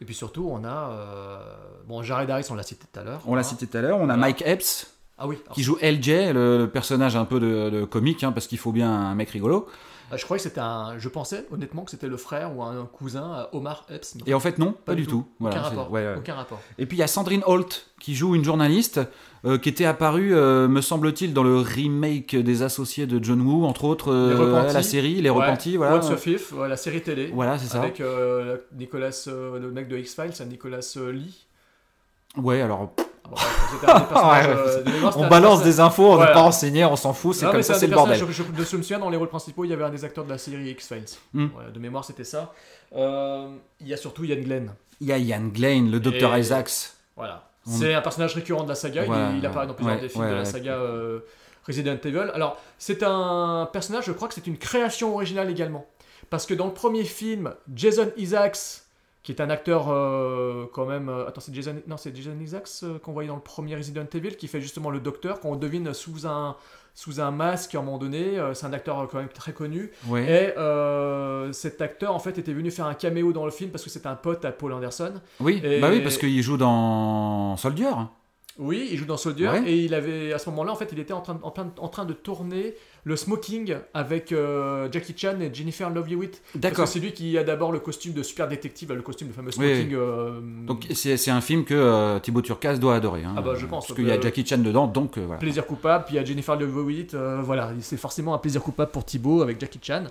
Et puis surtout, on a. euh, Bon, Jared Harris, on l'a cité tout à l'heure. On l'a cité tout à l'heure, on a Voilà. Mike Epps Ah oui, qui joue LJ, le, le personnage un peu de, de comique, hein, parce qu'il faut bien un mec rigolo. Ah, Je croyais que c'était un. Je pensais honnêtement que c'était le frère ou un cousin à Omar Epps. Et en fait, non, pas, du tout. Voilà, aucun rapport. ouais, ouais. Aucun rapport. Et puis il y a Sandrine Holt qui joue une journaliste euh, qui était apparue, euh, me semble-t-il, dans le remake des Associés de John Woo, entre autres euh, Les Repentis. la série Les Ouais, Repentis. Voilà, What's Fifth, la série télé. Voilà, c'est ça. Avec euh, Nicolas, le mec de X-Files, c'est Nicolas Lee. Ouais, alors euh, on un balance des infos, on n'est pas renseigné, on s'en fout, c'est comme ça, c'est le bordel. Je, me souviens, dans les rôles principaux, il y avait un des acteurs de la série X-Files. Hmm. De mémoire, c'était ça. Euh, il y a surtout Ian Glenn. Il y a Ian Glenn, le docteur Isaacs. Voilà. C'est un personnage récurrent de la saga. il- apparaît dans plusieurs des films de la saga euh, Resident Evil. Alors, c'est un personnage, je crois que c'est une création originale également. Parce que dans le premier film, Jason Isaacs, qui est un acteur euh, quand même. euh, attends, c'est Jason, non, c'est Jason Isaacs euh, qu'on voyait dans le premier Resident Evil, qui fait justement le docteur, qu'on devine sous un, sous un masque à un moment donné. C'est un acteur quand même très connu. Ouais. Et cet acteur, en fait, était venu faire un caméo dans le film parce que c'était un pote à Paul Anderson. Oui, Et- bah oui, parce qu'il joue dans Soldier. Oui, il joue dans Soldier Ouais. et il avait à ce moment-là en fait il était en train, en, plein- en train de tourner le Smoking avec euh, Jackie Chan et Jennifer Love Hewitt. D'accord. c'est lui qui a d'abord le costume de super détective, le costume, le fameux Smoking. oui. euh, Donc c'est un film que euh, Thibaut Turcas doit adorer. hein. Ah bah, je pense, Parce qu'il y a Jackie Chan dedans, donc voilà. plaisir coupable, puis il y a Jennifer Love Hewitt, voilà, c'est forcément un plaisir coupable pour Thibaut avec Jackie Chan.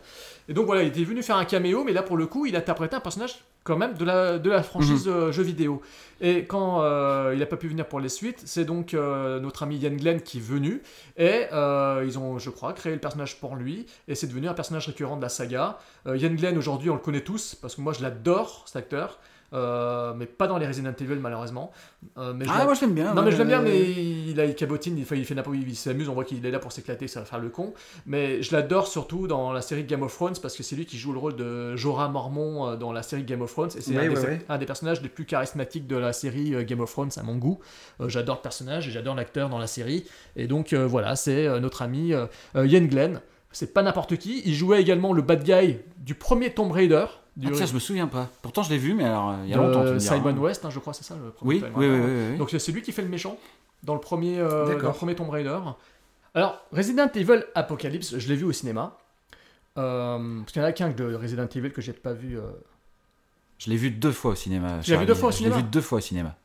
Et donc voilà, il était venu faire un caméo, mais là pour le coup, il interprétait un personnage quand même de la, de la franchise euh, jeux vidéo. Et quand euh, il n'a pas pu venir pour les suites, c'est donc euh, notre ami Ian Glenn qui est venu, et euh, ils ont, je crois, créé le personnage pour lui, et c'est devenu un personnage récurrent de la saga. Ian Glenn, aujourd'hui, on le connaît tous, parce que moi je l'adore, cet acteur. Euh, mais pas dans les Resident Evil malheureusement. Euh, mais Ah, moi je l'aime bien. non mais je l'aime bien, mais il, a, il cabotine, il fait, il fait n'importe il s'amuse, on voit qu'il est là pour s'éclater, ça va faire le con. Mais je l'adore surtout dans la série Game of Thrones parce que c'est lui qui joue le rôle de Jorah Mormont euh, dans la série Game of Thrones et c'est Oui, un, oui, des- oui. un des personnages les plus charismatiques de la série Game of Thrones à mon goût. Euh, j'adore le personnage et j'adore l'acteur dans la série. Et donc voilà, c'est notre ami Ian Glenn. C'est pas n'importe qui. Il jouait également le bad guy du premier Tomb Raider. Du, Ah, tiens, je me souviens pas. Pourtant je l'ai vu, mais alors euh, il y a longtemps. Tu me diras. Simon West, hein, je crois, c'est ça le premier Oui, oui, oui. Donc c'est lui qui fait le méchant dans le premier, euh, dans le premier Tomb Raider. Alors, Resident Evil Apocalypse, je l'ai vu au cinéma. Euh, parce qu'il y en a qu'un de Resident Evil que j'ai pas vu. euh. Je l'ai vu deux fois au cinéma. Tu l'as vu deux fois au Je cinéma l'ai vu deux fois au cinéma.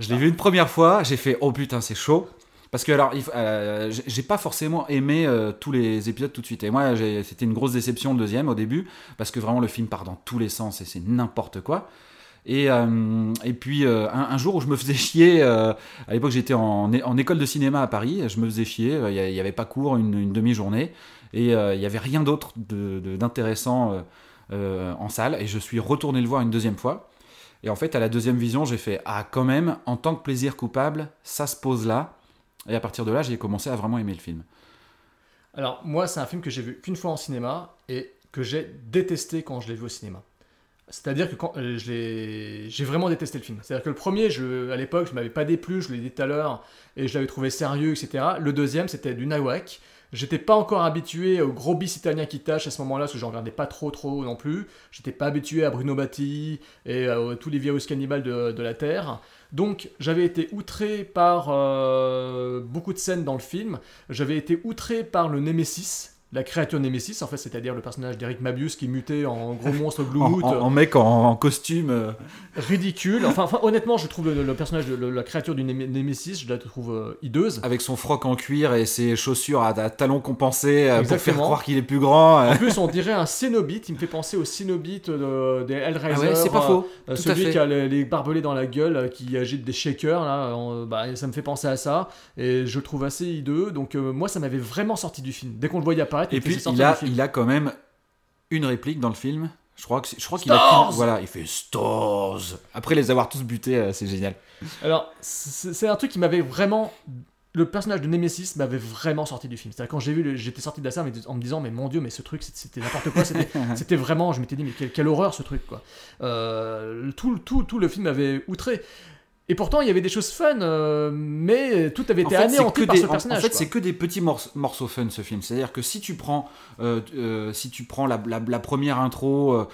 Je l'ai vu une première fois, j'ai fait oh putain c'est chaud. Parce que alors, euh, j'ai- pas forcément aimé euh, tous les épisodes tout de suite. Et moi, c'était une grosse déception le deuxième au début, parce que vraiment le film part dans tous les sens et c'est n'importe quoi. Et, euh, et puis un, jour où je me faisais chier, à l'époque j'étais en, en école de cinéma à Paris, je me faisais chier, il y a- il y avait pas cours une, une demi-journée, et il y avait rien d'autre d'intéressant en salle, et je suis retourné le voir une deuxième fois. Et en fait, à la deuxième vision, j'ai fait Ah, quand même, en tant que plaisir coupable, ça se pose là. Et à partir de là, j'ai commencé à vraiment aimer le film. Alors, moi, c'est un film que j'ai vu qu'une fois en cinéma et que j'ai détesté quand je l'ai vu au cinéma. C'est-à-dire que quand euh, j'ai vraiment détesté le film. C'est-à-dire que le premier, à l'époque, je m'avais pas déplu, je l'ai dit tout à l'heure, et je l'avais trouvé sérieux, etc. Le deuxième, c'était du nawak. J'étais pas encore habitué au gros bis italien qui tâche à ce moment-là, parce que j'en regardais pas trop trop non plus. J'étais pas habitué à Bruno Batti et à tous les virus cannibales de, de la Terre. Donc j'avais été outré par euh, beaucoup de scènes dans le film. J'avais été outré par le Nemesis, la créature Nemesis, en fait, c'est-à-dire le personnage d'Eric Mabius qui muté en gros monstre En, Bluetooth. en- en mec en, en costume. euh, ridicule. Enfin, enfin, honnêtement, je trouve le, le personnage de le- la créature du Némésis, je la trouve euh, hideuse. avec son froc en cuir et ses chaussures à, à talons compensés euh, pour faire croire qu'il est plus grand. En plus, on dirait un Cénobite. Il me fait penser au Cénobite de- des Hellraiser. Ah ouais, c'est pas faux. À celui fait. qui a les, les barbelés dans la gueule, qui agite des shakers, là, bah, ça me fait penser à ça. Et je le trouve assez hideux. Donc, moi, ça m'avait vraiment sorti du film. Dès qu'on le voyait apparaître, Et puis il a, il a quand même une réplique dans le film. Je crois que je crois qu'il a voilà, il fait stars. Après les avoir tous butés, euh, c'est génial. Alors, c'est un truc qui m'avait vraiment. Le personnage de Nemesis m'avait vraiment sorti du film. C'est-à-dire, quand j'ai vu, j'étais sorti de la salle en me disant, mais mon dieu, mais ce truc, c'était- n'importe quoi. C'était c'était vraiment, je m'étais dit, mais quelle, quelle horreur ce truc, quoi. Euh, tout, tout, tout le film m'avait outré. Et pourtant, il y avait des choses fun, euh, mais tout avait En été fait, anéanti que par des- ce en- personnage. En fait, c'est que des petits morce- morceaux fun ce film. C'est-à-dire que si tu prends, euh, euh, si tu prends la, la- la première intro,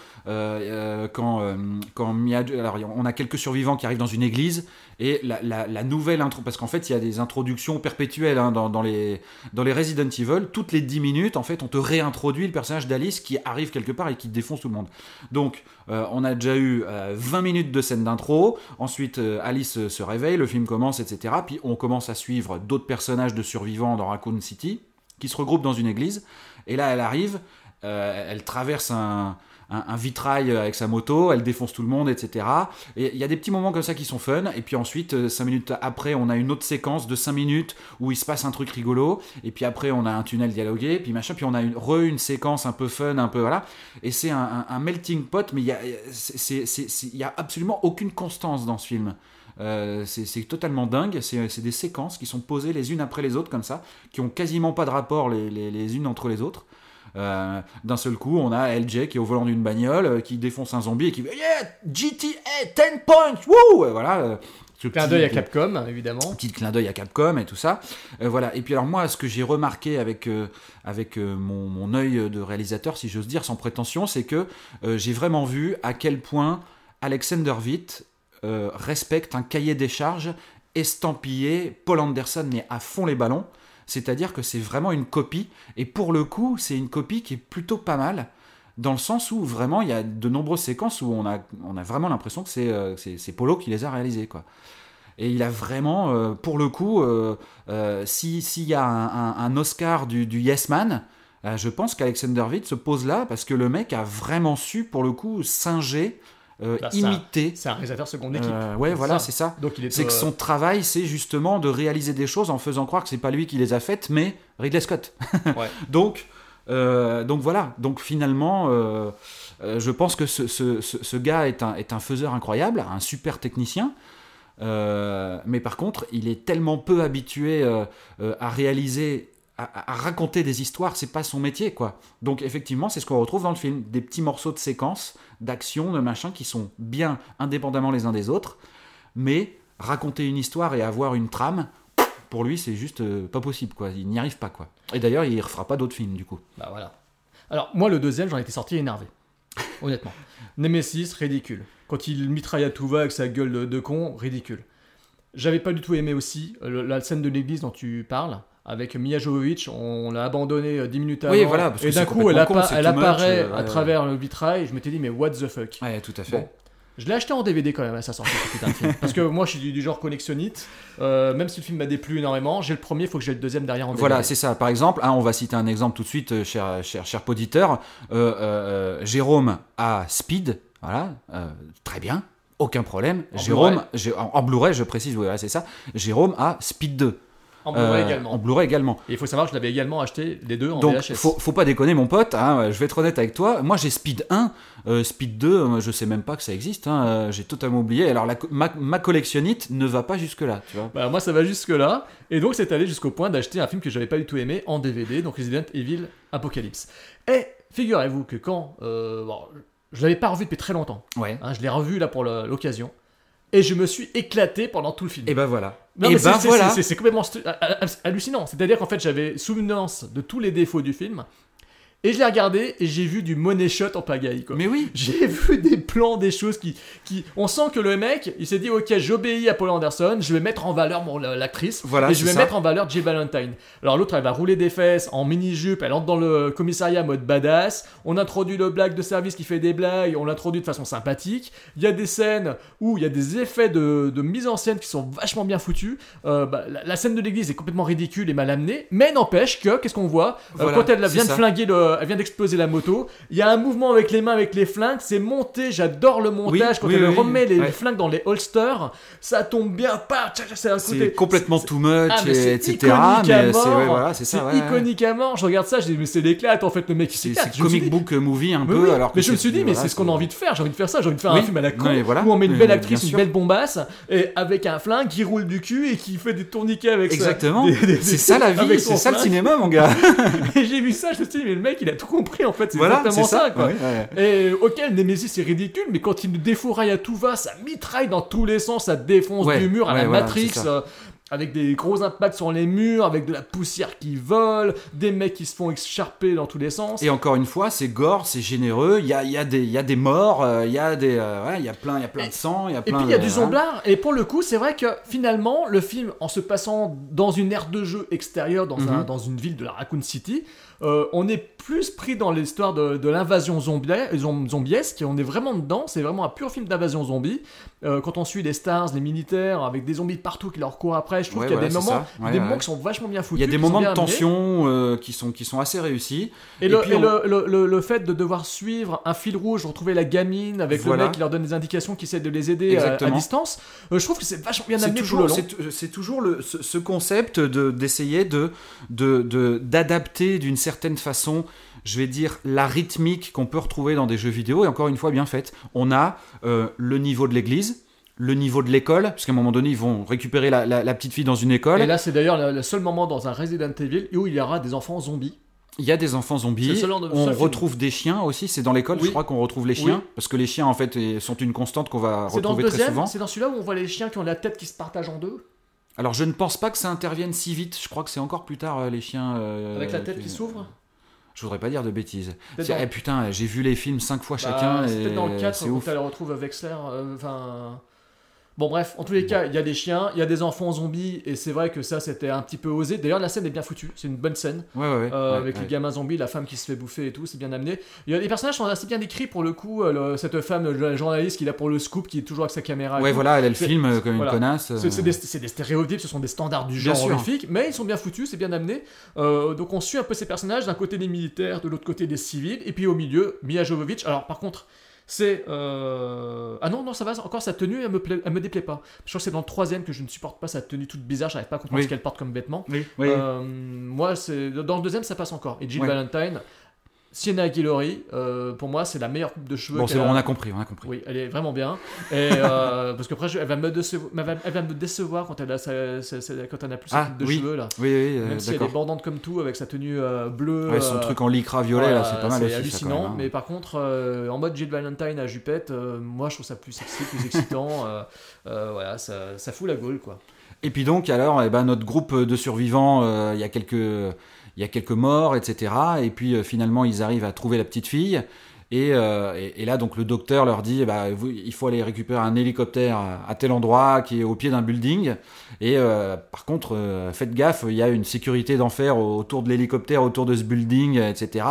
quand, quand Mia, alors on a quelques survivants qui arrivent dans une église et la, nouvelle intro, parce qu'en fait il y a des introductions perpétuelles hein, dans, les dans les Resident Evil. Toutes les 10 minutes, en fait, on te réintroduit le personnage d'Alice qui arrive quelque part et qui défonce tout le monde. Donc, euh, on a déjà eu euh, 20 minutes de scène d'intro. Ensuite, euh, Alice euh, se réveille, le film commence, etc. Puis on commence à suivre d'autres personnages de survivants dans Raccoon City qui se regroupent dans une église. Et là, elle arrive, elle traverse un, un- vitrail avec sa moto, elle défonce tout le monde, etc. Et il y a des petits moments comme ça qui sont fun. Et puis ensuite, euh, cinq minutes après, on a une autre séquence de 5 minutes où il se passe un truc rigolo. Et puis après, on a un tunnel dialogué, puis machin. Puis on a une, re une séquence un peu fun, un peu voilà. Et c'est un, melting pot, mais il y a, absolument aucune constance dans ce film. Euh, c'est totalement dingue. C'est des séquences qui sont posées les unes après les autres comme ça, qui ont quasiment pas de rapport les- les unes entre les autres. Euh, D'un seul coup, on a LJ qui est au volant d'une bagnole, euh, qui défonce un zombie et qui fait Yeah, GTA 10 points, wouh Voilà. euh, ce Clin d'œil à Capcom, évidemment. petit clin d'œil à Capcom et tout ça. Euh, voilà. Et puis alors moi, ce que j'ai remarqué avec euh, avec euh, mon, mon œil de réalisateur, si j'ose dire, sans prétention, c'est que j'ai vraiment vu à quel point Alexander Witt respecte un cahier des charges estampillé Paul Anderson, mais à fond les ballons. C'est-à-dire que c'est vraiment une copie. Et pour le coup, c'est une copie qui est plutôt pas mal. Dans le sens où vraiment il y a de nombreuses séquences où on a, on a vraiment l'impression que c'est euh, c'est- Polo qui les a réalisées. Quoi. Et il a vraiment, euh, pour le coup, euh, euh, si- s'il y a un, Oscar du, du Yes Man, je pense qu'Alexander Witt se pose là parce que le mec a vraiment su, pour le coup, singer, euh, Bah, c'est un- imiter. C'est un réalisateur seconde équipe. Euh, ouais, voilà, c'est ça. Donc il est, C'est que euh, son travail, c'est justement de réaliser des choses en faisant croire que c'est pas lui qui les a faites, mais Ridley Scott. Ouais. donc, euh, donc voilà. Donc finalement, euh, je pense que ce, ce- ce- ce gars est un, est un faiseur incroyable, un super technicien. Mais par contre, il est tellement peu habitué à réaliser, à, à raconter des histoires, c'est pas son métier, quoi. Donc effectivement, c'est ce qu'on retrouve dans le film, des petits morceaux de séquences, d'action, de machin, qui sont bien indépendamment les uns des autres, mais raconter une histoire et avoir une trame, pour lui, c'est juste euh, pas possible, quoi. Il n'y arrive pas, quoi. Et d'ailleurs, il refera pas d'autres films, du coup. Bah voilà. Alors, moi, le deuxième, j'en étais sorti énervé. Honnêtement. Nemesis, ridicule. Quand il mitraille à tout va avec sa gueule de, de con, ridicule. J'avais pas du tout aimé aussi euh, la scène de l'église dont tu parles. Avec Mia Jovovich, on l'a abandonné euh, 10 minutes avant. Oui, voilà, parce et d'un coup, elle, appa- much, apparaît euh, à ouais. travers le vitrail. Je m'étais dit, mais what the fuck? Ouais, tout à fait. Bon. Je l'ai acheté en DVD quand même à sa sortie, ce putain de film. Parce que moi, je suis du, du genre collectionnite. Euh, même si le film m'a déplu énormément, j'ai le premier, il faut que j'ai le deuxième derrière en DVD. Voilà, c'est ça. Par exemple, hein, on va citer un exemple tout de suite, euh, cher, cher, cher poditeur. Euh, euh, euh, Jérôme a Speed, voilà, euh, très bien, aucun problème. En Jérôme, Blu-ray. j'ai- en, en Blu-ray, je précise, voilà, c'est ça. Jérôme a Speed 2. En Blu-ray Euh, également. En Blu-ray également. Et il faut savoir que je l'avais également acheté les deux en Donc, VHS. faut, faut pas déconner, mon pote. hein, je vais être honnête avec toi. Moi, j'ai Speed 1, euh, Speed 2, euh, je sais même pas que ça existe. hein, j'ai totalement oublié. Alors, la ma, ma collectionnite ne va pas jusque-là, tu vois. Bah, moi, ça va jusque là. Et donc, c'est allé jusqu'au point d'acheter un film que j'avais pas du tout aimé en DVD, donc Resident Evil Apocalypse. Et figurez-vous que quand. euh, bon, je l'avais pas revu depuis très longtemps. Ouais. Hein, je l'ai revu là pour l'occasion. Et je me suis éclaté pendant tout le film. Et ben voilà. Non, et ben c'est- voilà. c'est- complètement hallucinant. C'est-à-dire qu'en fait, j'avais souvenance de tous les défauts du film. Et je l'ai regardé et j'ai vu du money shot en pagaille. Quoi. Mais oui. J'ai vu des plans, des choses qui, qui. On sent que le mec, il s'est dit Ok, j'obéis à Paul Anderson, je vais mettre en valeur mon, l'actrice. Voilà, et je vais ça. mettre en valeur Jill Valentine. Alors l'autre, elle va rouler des fesses en mini-jupe, elle entre dans le commissariat mode badass. On introduit le blague de service qui fait des blagues, on l'introduit de façon sympathique. Il y a des scènes où il y a des effets de, de mise en scène qui sont vachement bien foutus. Euh, bah, la, la scène de l'église est complètement ridicule et mal amenée, mais n'empêche que, qu'est-ce qu'on voit? Euh, Voilà, Quand elle vient de flinguer le, elle vient d'exploser la moto, il y a un mouvement avec les mains, avec les flingues, c'est monté, j'adore le montage, quand oui, elle oui, remet les ouais. flingues dans les holsters, ça tombe bien, pas, c'est complètement too much, Ah, et- etc. c'est ouais, voilà, c'est ça. ouais, ouais. iconique à mort. Je regarde ça, je dis mais c'est l'éclate en fait le mec C'est comic book movie un peu. alors mais je me suis dit, mais c'est ce qu'on a envie de faire. J'ai envie de faire ça. J'ai envie de faire un film à la con où on met une belle actrice, une belle bombasse, et avec un flingue qui roule du cul et qui fait des tourniquets avec Exactement. C'est ça la vie, c'est ça le cinéma, mon gars. Et j'ai vu ça, je me suis dit, mais le mec il a tout compris en fait. C'est Voilà, exactement ça, ça. quoi. Ouais, ouais. Et ok, le Nemesis c'est ridicule, mais quand il nous défouraille à tout va, ça mitraille dans tous les sens, ça défonce Ouais, du mur à la voilà, Matrix. euh, avec des gros impacts sur les murs, avec de la poussière qui vole, des mecs qui se font écharper dans tous les sens. Et encore une fois, c'est gore, c'est généreux. Il y a, il y, a des- il y a des morts, euh, il y a des, euh, ouais, il y a plein, il y a plein de sang, il y a Et plein. puis il y a de- du zomblard, et pour le coup, c'est vrai que finalement, le film, en se passant dans une aire de jeu extérieure, dans, un- Mhm. dans une ville de la Raccoon City, euh, on est plus pris dans l'histoire de, l'invasion zombie, zom- zombiesque, on est vraiment dedans, c'est vraiment un pur film d'invasion zombie. Euh, quand on suit les stars, les militaires, avec des zombies partout qui leur courent après, je trouve Ouais, qu'il y a voilà, des moments. Ouais, des ouais. moments qui sont vachement bien Il foutus. y a des moments de tension euh, qui, sont, qui sont assez réussis. Et, le, puis et on- le, le- le- le fait de devoir suivre un fil rouge, retrouver la gamine avec Voilà. le mec qui leur donne des indications, qui essaie de les aider à, à distance, euh, je trouve que c'est vachement bien amené toujours, c'est, toujours le, ce, ce concept de, d'essayer de, de, de- d'adapter d'une certaine façon, je vais dire, la rythmique qu'on peut retrouver dans des jeux vidéo, et encore une fois bien faite. On a euh, le niveau de l'église, le niveau de l'école, parce qu'à un moment donné, ils vont récupérer la, la- la petite fille dans une école. Et là, c'est d'ailleurs le, seul moment dans un Resident Evil où il y aura des enfants zombies. Il y a des enfants zombies. seul on film. retrouve des chiens aussi. C'est dans l'école, Oui. je crois qu'on retrouve les Oui. chiens. Parce que les chiens, en fait, sont une constante qu'on va retrouver très deuxième, souvent. c'est dans celui-là où on voit les chiens qui ont la tête qui se partage en deux, Alors, je ne pense pas que ça intervienne si vite. Je crois que c'est encore plus tard, euh, les chiens. euh, avec la tête qui qui- s'ouvre. Je voudrais pas dire de bêtises. Dans- Eh putain, j'ai vu les films cinq fois Bah, chacun. peut-être dans le 4 c'est où tu les retrouves Vexler. euh, Enfin. Bon, bref, en tous les cas, il y a des chiens, il y a des enfants zombies, et c'est vrai que ça, c'était un petit peu osé. D'ailleurs, la scène est bien foutue, c'est une bonne scène. Ouais, ouais, ouais. Euh, avec les gamins zombies, la femme qui se fait bouffer et tout, c'est bien amené. Il y a, les personnages sont assez bien décrits pour le coup. euh, le- cette femme, le journaliste qui là pour le scoop, qui est toujours avec sa caméra. Ouais, voilà, elle, elle filme comme voilà. une connasse. euh. C'est des, des stéréotypes, ce sont des standards du genre horrifique, mais ils sont bien foutus, c'est bien amené. Euh, donc on suit un peu ces personnages, d'un côté des militaires, de l'autre côté des civils, et puis au milieu, Mia Jovovich. Alors par contre, c'est... euh, Ah non, non, ça va, encore sa tenue, elle me, plaît, elle me déplaît pas. Je crois que c'est dans le troisième que je ne supporte pas sa tenue toute bizarre, j'arrive pas à comprendre Oui. ce qu'elle porte comme vêtements. Oui, oui. Euh, moi, c'est dans le deuxième, ça passe encore. Et Jill. Valentine, Sienna Guillory, euh, pour moi, c'est la meilleure coupe de cheveux. Bon, c'est bon, on a compris, on a compris. oui, elle est vraiment bien. Et euh, parce que après, je- elle va me décevoir, elle va- elle va me décevoir quand elle a sa- sa- sa- quand elle n'a plus sa Ah, coupe de oui. cheveux là. Oui, oui, euh, Même si elle est bordante comme tout avec sa tenue euh, bleue. Ouais, son euh, truc en lycra violet, là, c'est pas mal ça, hallucinant. même, hein. Mais par contre, euh, en mode Jill Valentine à jupette, euh, moi je trouve ça plus sexy, plus excitant. euh, euh, voilà, ça, ça fout la gaule quoi. Et puis donc, alors, eh ben, notre groupe de survivants, euh, il y a quelques, il y a quelques morts, etc. Et puis euh, finalement, ils arrivent à trouver la petite fille. Et, euh, et, et là, donc, le docteur leur dit, eh ben, vous- il faut aller récupérer un hélicoptère à, tel endroit qui est au pied d'un building. Et euh, par contre, euh, faites gaffe, il y a une sécurité d'enfer autour de l'hélicoptère, autour de ce building, etc.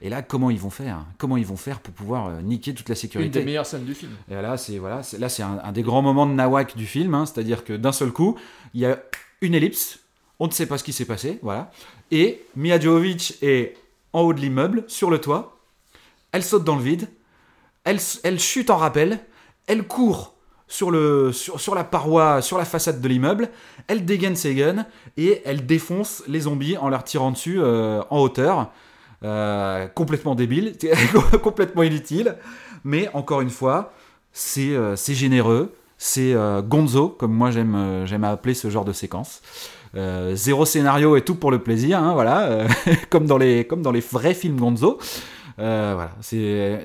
Et là, comment ils vont faire? Comment ils vont faire pour pouvoir niquer toute la Une sécurité des meilleures scènes du film. et là, c'est voilà, là c'est un, un des grands moments de Nawak du film, hein, c'est-à-dire que d'un seul coup, il y a une ellipse, on ne sait pas ce qui s'est passé, voilà, et Mia Jovovich est en haut de l'immeuble, sur le toit, elle saute dans le vide, elle, chute en rappel, elle court sur, la paroi, sur la façade de l'immeuble, elle dégaine ses guns et elle défonce les zombies en leur tirant dessus euh, en hauteur. Euh, complètement débile, complètement inutile, mais encore une fois, c'est euh, généreux, c'est gonzo, comme moi j'aime j'aime appeler ce genre de séquence. Euh, zéro scénario et tout pour le plaisir, hein, voilà, euh, comme, dans les, comme dans les vrais films gonzo. Euh, voilà,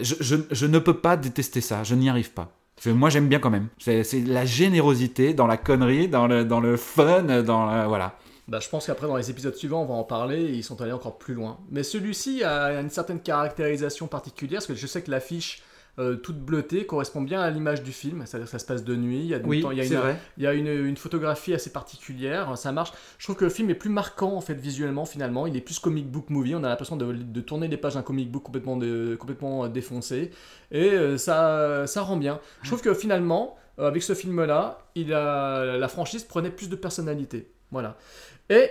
je, je, ne peux pas détester ça, je n'y arrive pas. Moi, j'aime bien quand même. C'est la générosité dans la connerie, dans le, dans le fun, dans voilà. Bah, je pense qu'après, dans les épisodes suivants, on va en parler ils sont allés encore plus loin. Mais celui-ci a une certaine caractérisation particulière, parce que je sais que l'affiche euh, toute bleutée correspond bien à l'image du film, c'est-à-dire que ça se passe de nuit, il y a, Oui, temps- il y a une, vrai. il y a une, une photographie assez particulière, ça marche. Je trouve que le film est plus marquant en fait visuellement finalement, il est plus comic book movie, on a l'impression de, de tourner les pages d'un comic book complètement, de- complètement euh, défoncé, et euh, ça, ça rend bien. Je trouve que finalement, euh, avec ce film-là, il a, la franchise prenait plus de personnalité. Voilà. Et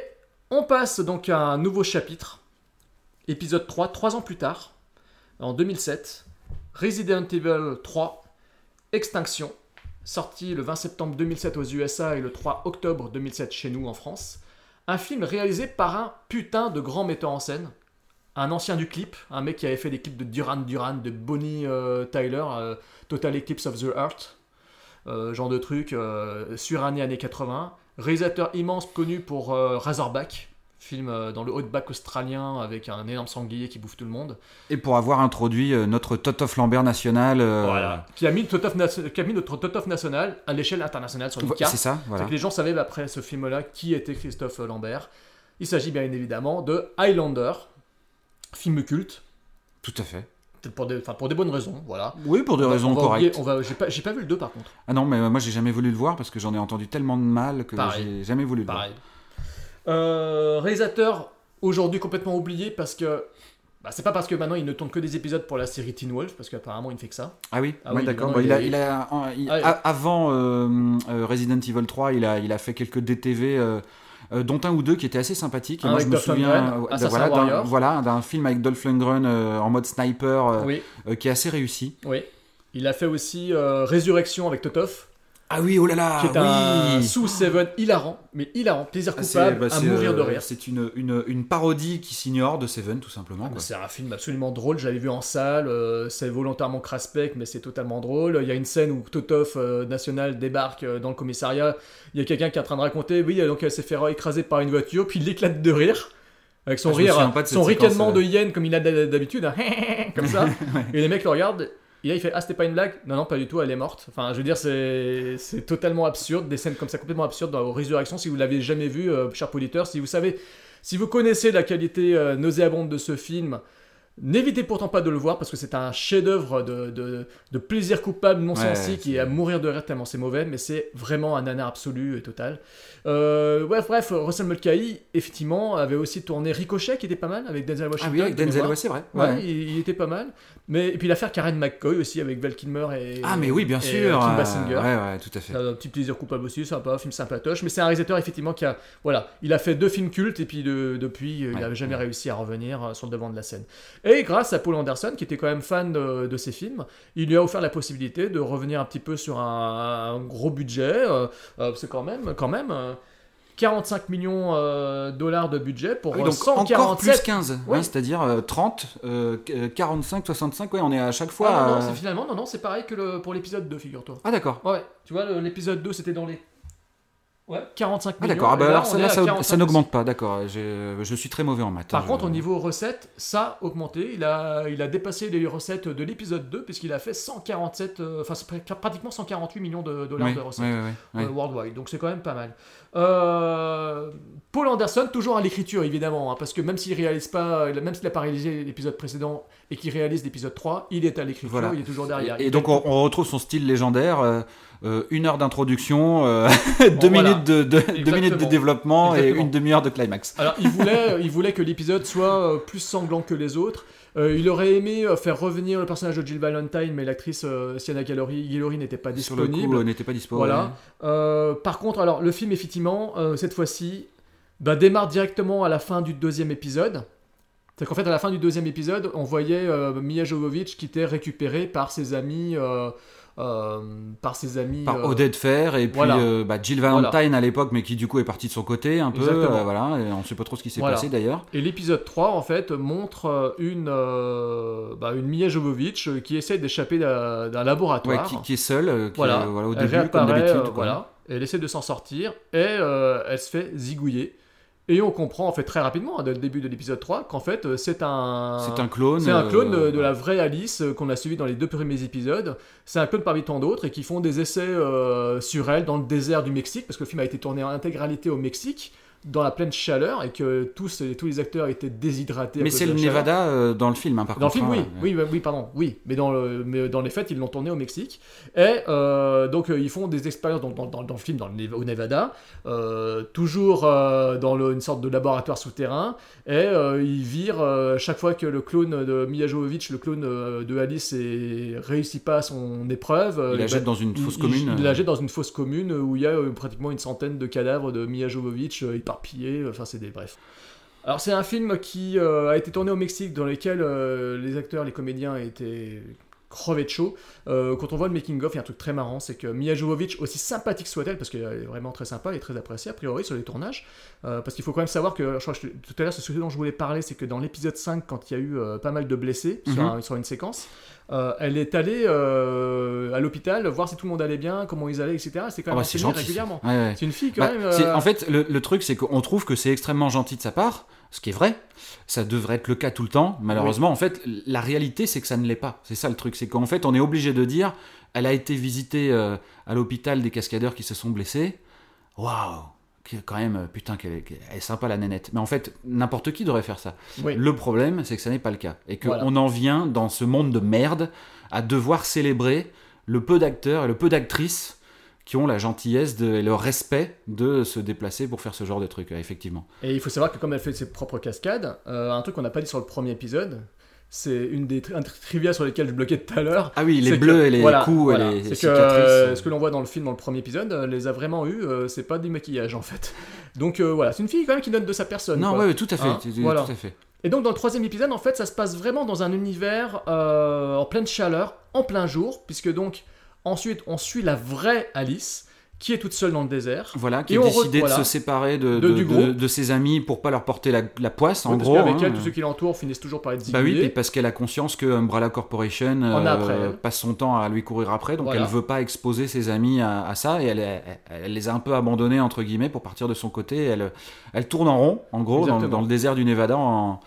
on passe donc à un nouveau chapitre, épisode 3, trois ans plus tard, en 2007, Resident Evil 3, Extinction, sorti le 20 septembre 2007 aux USA et le 3 octobre 2007 chez nous en France. Un film réalisé par un putain de grand metteur en scène, un ancien du clip, un mec qui avait fait des clips de Duran Duran, de Bonnie euh, Tyler, euh, Total Eclipse of the Heart, euh, genre de truc, euh, suranné années 80. Réalisateur immense connu pour Razorback, film euh, dans le Outback australien avec un énorme sanglier qui bouffe tout le monde. Et pour avoir introduit euh, notre Totof Lambert national. euh, Voilà. Qui a mis, le Totof nation- qui a mis notre Totof national à l'échelle internationale sur une carte. c'est ça, voilà. que les gens savaient après ce film-là qui était Christophe Lambert. Il s'agit bien évidemment de Highlander, film culte. Tout à fait. Pour des, enfin, pour des bonnes raisons, voilà. Oui, pour des On va- raisons on va correctes. oublier- on va- J'ai pas, vu le 2 par contre. Ah non, mais moi j'ai jamais voulu le voir parce que j'en ai entendu tellement de mal que j'ai jamais voulu le Pareil. Euh, réalisateur aujourd'hui complètement oublié parce que. Bah, c'est pas parce que maintenant il ne tourne que des épisodes pour la série Teen Wolf, parce qu'apparemment il ne fait que ça. Ah oui, Ah d'accord. il, il il a- il- Ah, a- avant euh, euh, Resident Evil 3, il a, il a fait quelques DTV. euh, euh, dont un ou deux qui étaient assez sympathiques. Et moi, avec je me souviens voilà, d'un, voilà, d'un film avec Dolph Lundgren en mode sniper Oui. qui est assez réussi. Oui. Il a fait aussi Résurrection avec Totov. Ah oui, oh là là, qui est un oui. sous Seven hilarant, mais hilarant, plaisir Ah, coupable, bah, à mourir de euh, rire. C'est une, une, une parodie qui s'ignore de Seven, tout simplement. quoi. C'est un film absolument drôle, j'avais vu en salle, euh, c'est volontairement craspec, mais c'est totalement drôle. Il y a une scène où Totov euh, National débarque euh, dans le commissariat, il y a quelqu'un qui est en train de raconter, oui, donc elle s'est fait écraser par une voiture, puis il éclate de rire. Avec son Ah, rire, son ricanement euh. de hyène comme il a d'hab- d'habitude, hein, comme ça. Et les mecs le regardent, et là il fait Ah, c'était pas une blague? Non, non, pas du tout, elle est morte. Enfin, je veux dire, c'est totalement absurde, des scènes comme ça complètement absurdes dans Résurrection. Si vous l'avez jamais vu, euh, cher auditeur, si vous savez, si vous connaissez la qualité euh, nauséabonde de ce film, N'évitez pourtant pas de le voir parce que c'est un chef-d'œuvre de, de, de plaisir coupable non Ouais, sensé qui est à mourir de rire tellement c'est mauvais, mais c'est vraiment un nanar absolu et total. Euh, bref, bref, Russell Mulcahy, effectivement, avait aussi tourné Ricochet qui était pas mal avec Denzel Washington. Ah oui, avec de Denzel, ouais, c'est vrai. Ouais, Ouais. il, il était pas mal. Mais, et puis l'affaire Karen McCoy aussi avec Val Kilmer et. Ah mais oui, bien sûr. Kim Basinger. ouais, ouais, tout à fait. Un petit plaisir coupable aussi, sympa, film sympatoche. Mais c'est un réalisateur effectivement qui a, voilà, il a fait deux films cultes et puis de- depuis, il Ouais, n'avait jamais ouais. réussi à revenir euh, sur le devant de la scène. Et grâce à Paul Anderson, qui était quand même fan de, de ses films, il lui a offert la possibilité de revenir un petit peu sur un, un gros budget. euh, euh, c'est quand même, quand même. euh, 45 millions de dollars de budget pour Ah oui, euh, donc encore plus 147 15, Oui. hein, c'est-à-dire euh, 30, euh, euh, 45, 65, ouais, on est à chaque fois. Ah, non, non, euh, c'est finalement, non, non, c'est pareil que le, pour l'épisode 2, figure-toi. Ah d'accord. Ouais, tu vois, l'épisode 2, c'était dans les. Ouais, 45 Ah millions. d'accord, ah, bah, là, alors ça, est là, à ça, 45 ça n'augmente pas, d'accord. Je suis très mauvais en maths. Par hein, contre, au niveau recettes, ça a augmenté. Il a, il a dépassé les recettes de l'épisode 2, puisqu'il a fait 147, euh, enfin, pratiquement 148 millions de dollars de recettes euh, worldwide. Donc c'est quand même pas mal. Euh, Paul Anderson, toujours à l'écriture, évidemment, hein, parce que même s'il réalise pas, même s'il n'a pas réalisé l'épisode précédent et qu'il réalise l'épisode 3, il est à l'écriture, Voilà. il est toujours derrière. Et, donc on retrouve son style légendaire, euh, euh, une heure d'introduction, euh, deux, voilà. minutes de, de- deux minutes de Exactement. développement Exactement. et une demi-heure de climax. Alors, il voulait, il voulait que l'épisode soit euh, plus sanglant que les autres. Euh, il aurait aimé euh, faire revenir le personnage de Jill Valentine, mais l'actrice euh, Sienna Gallery, Gallery n'était pas Sur le disponible. coup, euh, n'était pas dispo. voilà. ouais. Euh, par contre, alors le film, effectivement, euh, cette fois-ci, bah, démarre directement à la fin du deuxième épisode. C'est qu'en fait, à la fin du deuxième épisode, on voyait euh, Mia Jovovich qui était récupérée par ses amis. Euh, par ses amis. Par euh, Odette Fair et puis voilà. euh, bah, Jill Valentine à l'époque, mais qui du coup est partie de son côté un peu. Voilà, et on sait pas trop ce qui s'est Voilà. passé d'ailleurs. Et l'épisode 3, en fait, montre une, bah, une Mia Jovovich qui essaie d'échapper d'un d'un Ouais, laboratoire. qui, qui est seule, qui, voilà. au elle début, comme d'habitude. voilà. Elle essaie de s'en sortir et elle se fait zigouiller Et on comprend en fait très rapidement, hein, dès le début de l'épisode 3, qu'en fait euh, c'est un... C'est un clone. C'est un clone de, euh, de la vraie Alice euh, qu'on a suivi dans les deux premiers épisodes. C'est un clone parmi tant d'autres et qui font des essais euh, sur elle dans le désert du Mexique, parce que le film a été tourné en intégralité au Mexique, dans la pleine chaleur, et que tous, tous les acteurs étaient déshydratés. Mais c'est le. Nevada euh, dans le film, hein, par Dans le film, oui, hein, oui, oui, oui, pardon, oui, mais dans, le, mais dans les faits, ils l'ont tourné au Mexique. Et euh, donc, euh, ils font des expériences dans, dans- le film, dans le, au Nevada, euh, toujours dans le- une sorte de laboratoire souterrain. Et ils virent chaque fois que le clone de Mia Jovovich, le clone de Alice, est, réussit pas son épreuve. Il la jette dans une il- fosse il- commune. Il, la jette dans une fosse commune où il y a pratiquement une centaine de cadavres de Mia Jovovich éparpillés. Enfin, c'est des bref. Alors c'est un film qui euh, a été tourné au Mexique dans lequel euh, les acteurs, les comédiens étaient crevés de chaud. Euh, quand on voit le making of, il y a un truc très marrant, c'est que Mia Jovovich, aussi sympathique soit-elle, parce qu'elle est vraiment très sympa et très appréciée a priori sur les tournages, euh, parce qu'il faut quand même savoir que, je crois que tout à l'heure, ce dont je voulais parler, c'est que dans l'épisode 5, quand il y a eu euh, pas mal de blessés sur, Mhm. un- sur une séquence, elle est allée à l'hôpital voir si tout le monde allait bien, comment ils allaient, etc. C'est quand Ah même bah, c'est enseigné gentil. régulièrement. Ouais, ouais. C'est une fille quand Bah, même. En fait, le, le truc, c'est qu'on trouve que c'est extrêmement gentil de sa part, ce qui est vrai. Ça devrait être le cas tout le temps. Malheureusement, en fait, la réalité, c'est que ça ne l'est pas. C'est ça le truc. C'est qu'en fait, on est obligé de dire elle a été visitée euh, à l'hôpital des cascadeurs qui se sont blessés. Waouh! Quand même, euh, putain, qu'elle est, sympa la nénette. Mais en fait, n'importe qui devrait faire ça. Oui. Le problème, c'est que ça n'est pas le cas. Et qu'on Voilà. en vient, dans ce monde de merde, à devoir célébrer le peu d'acteurs et le peu d'actrices qui ont la gentillesse de- et le respect de se déplacer pour faire ce genre de truc, euh, effectivement. Et il faut savoir que comme elle fait ses propres cascades, euh, un truc qu'on n'a pas dit sur le premier épisode, c'est une des tri- un tri- trivia sur lesquels je bloquais tout à l'heure. Ah oui, les que- bleus et les voilà, coups voilà. et les C'est que cicatrices. euh, ce que l'on voit dans le film dans le premier épisode, les a vraiment eu, euh, c'est pas du maquillage en fait. Donc voilà, c'est une fille quand même qui donne de sa personne. non, quoi. ouais, tout à fait, Hein, tout, à fait. Et donc dans le troisième épisode, en fait, ça se passe vraiment dans un univers en pleine chaleur, en plein jour, puisque donc ensuite on suit la vraie Alice qui est toute seule dans le désert. Voilà, qui Et a décidé voilà. de se séparer de, ses amis pour pas leur porter la, la poisse, en parce gros. qu'avec hein. elle, tous ceux qui l'entourent finissent toujours par être Bah oui, puis parce qu'elle a conscience que Umbrella Corporation euh, après passe son temps à lui courir après, donc Voilà. elle veut pas exposer ses amis à, à ça, et elle, elle, elle les a un peu abandonnés, entre guillemets, pour partir de son côté. Elle, elle tourne en rond, en gros, dans, le désert du Nevada, en,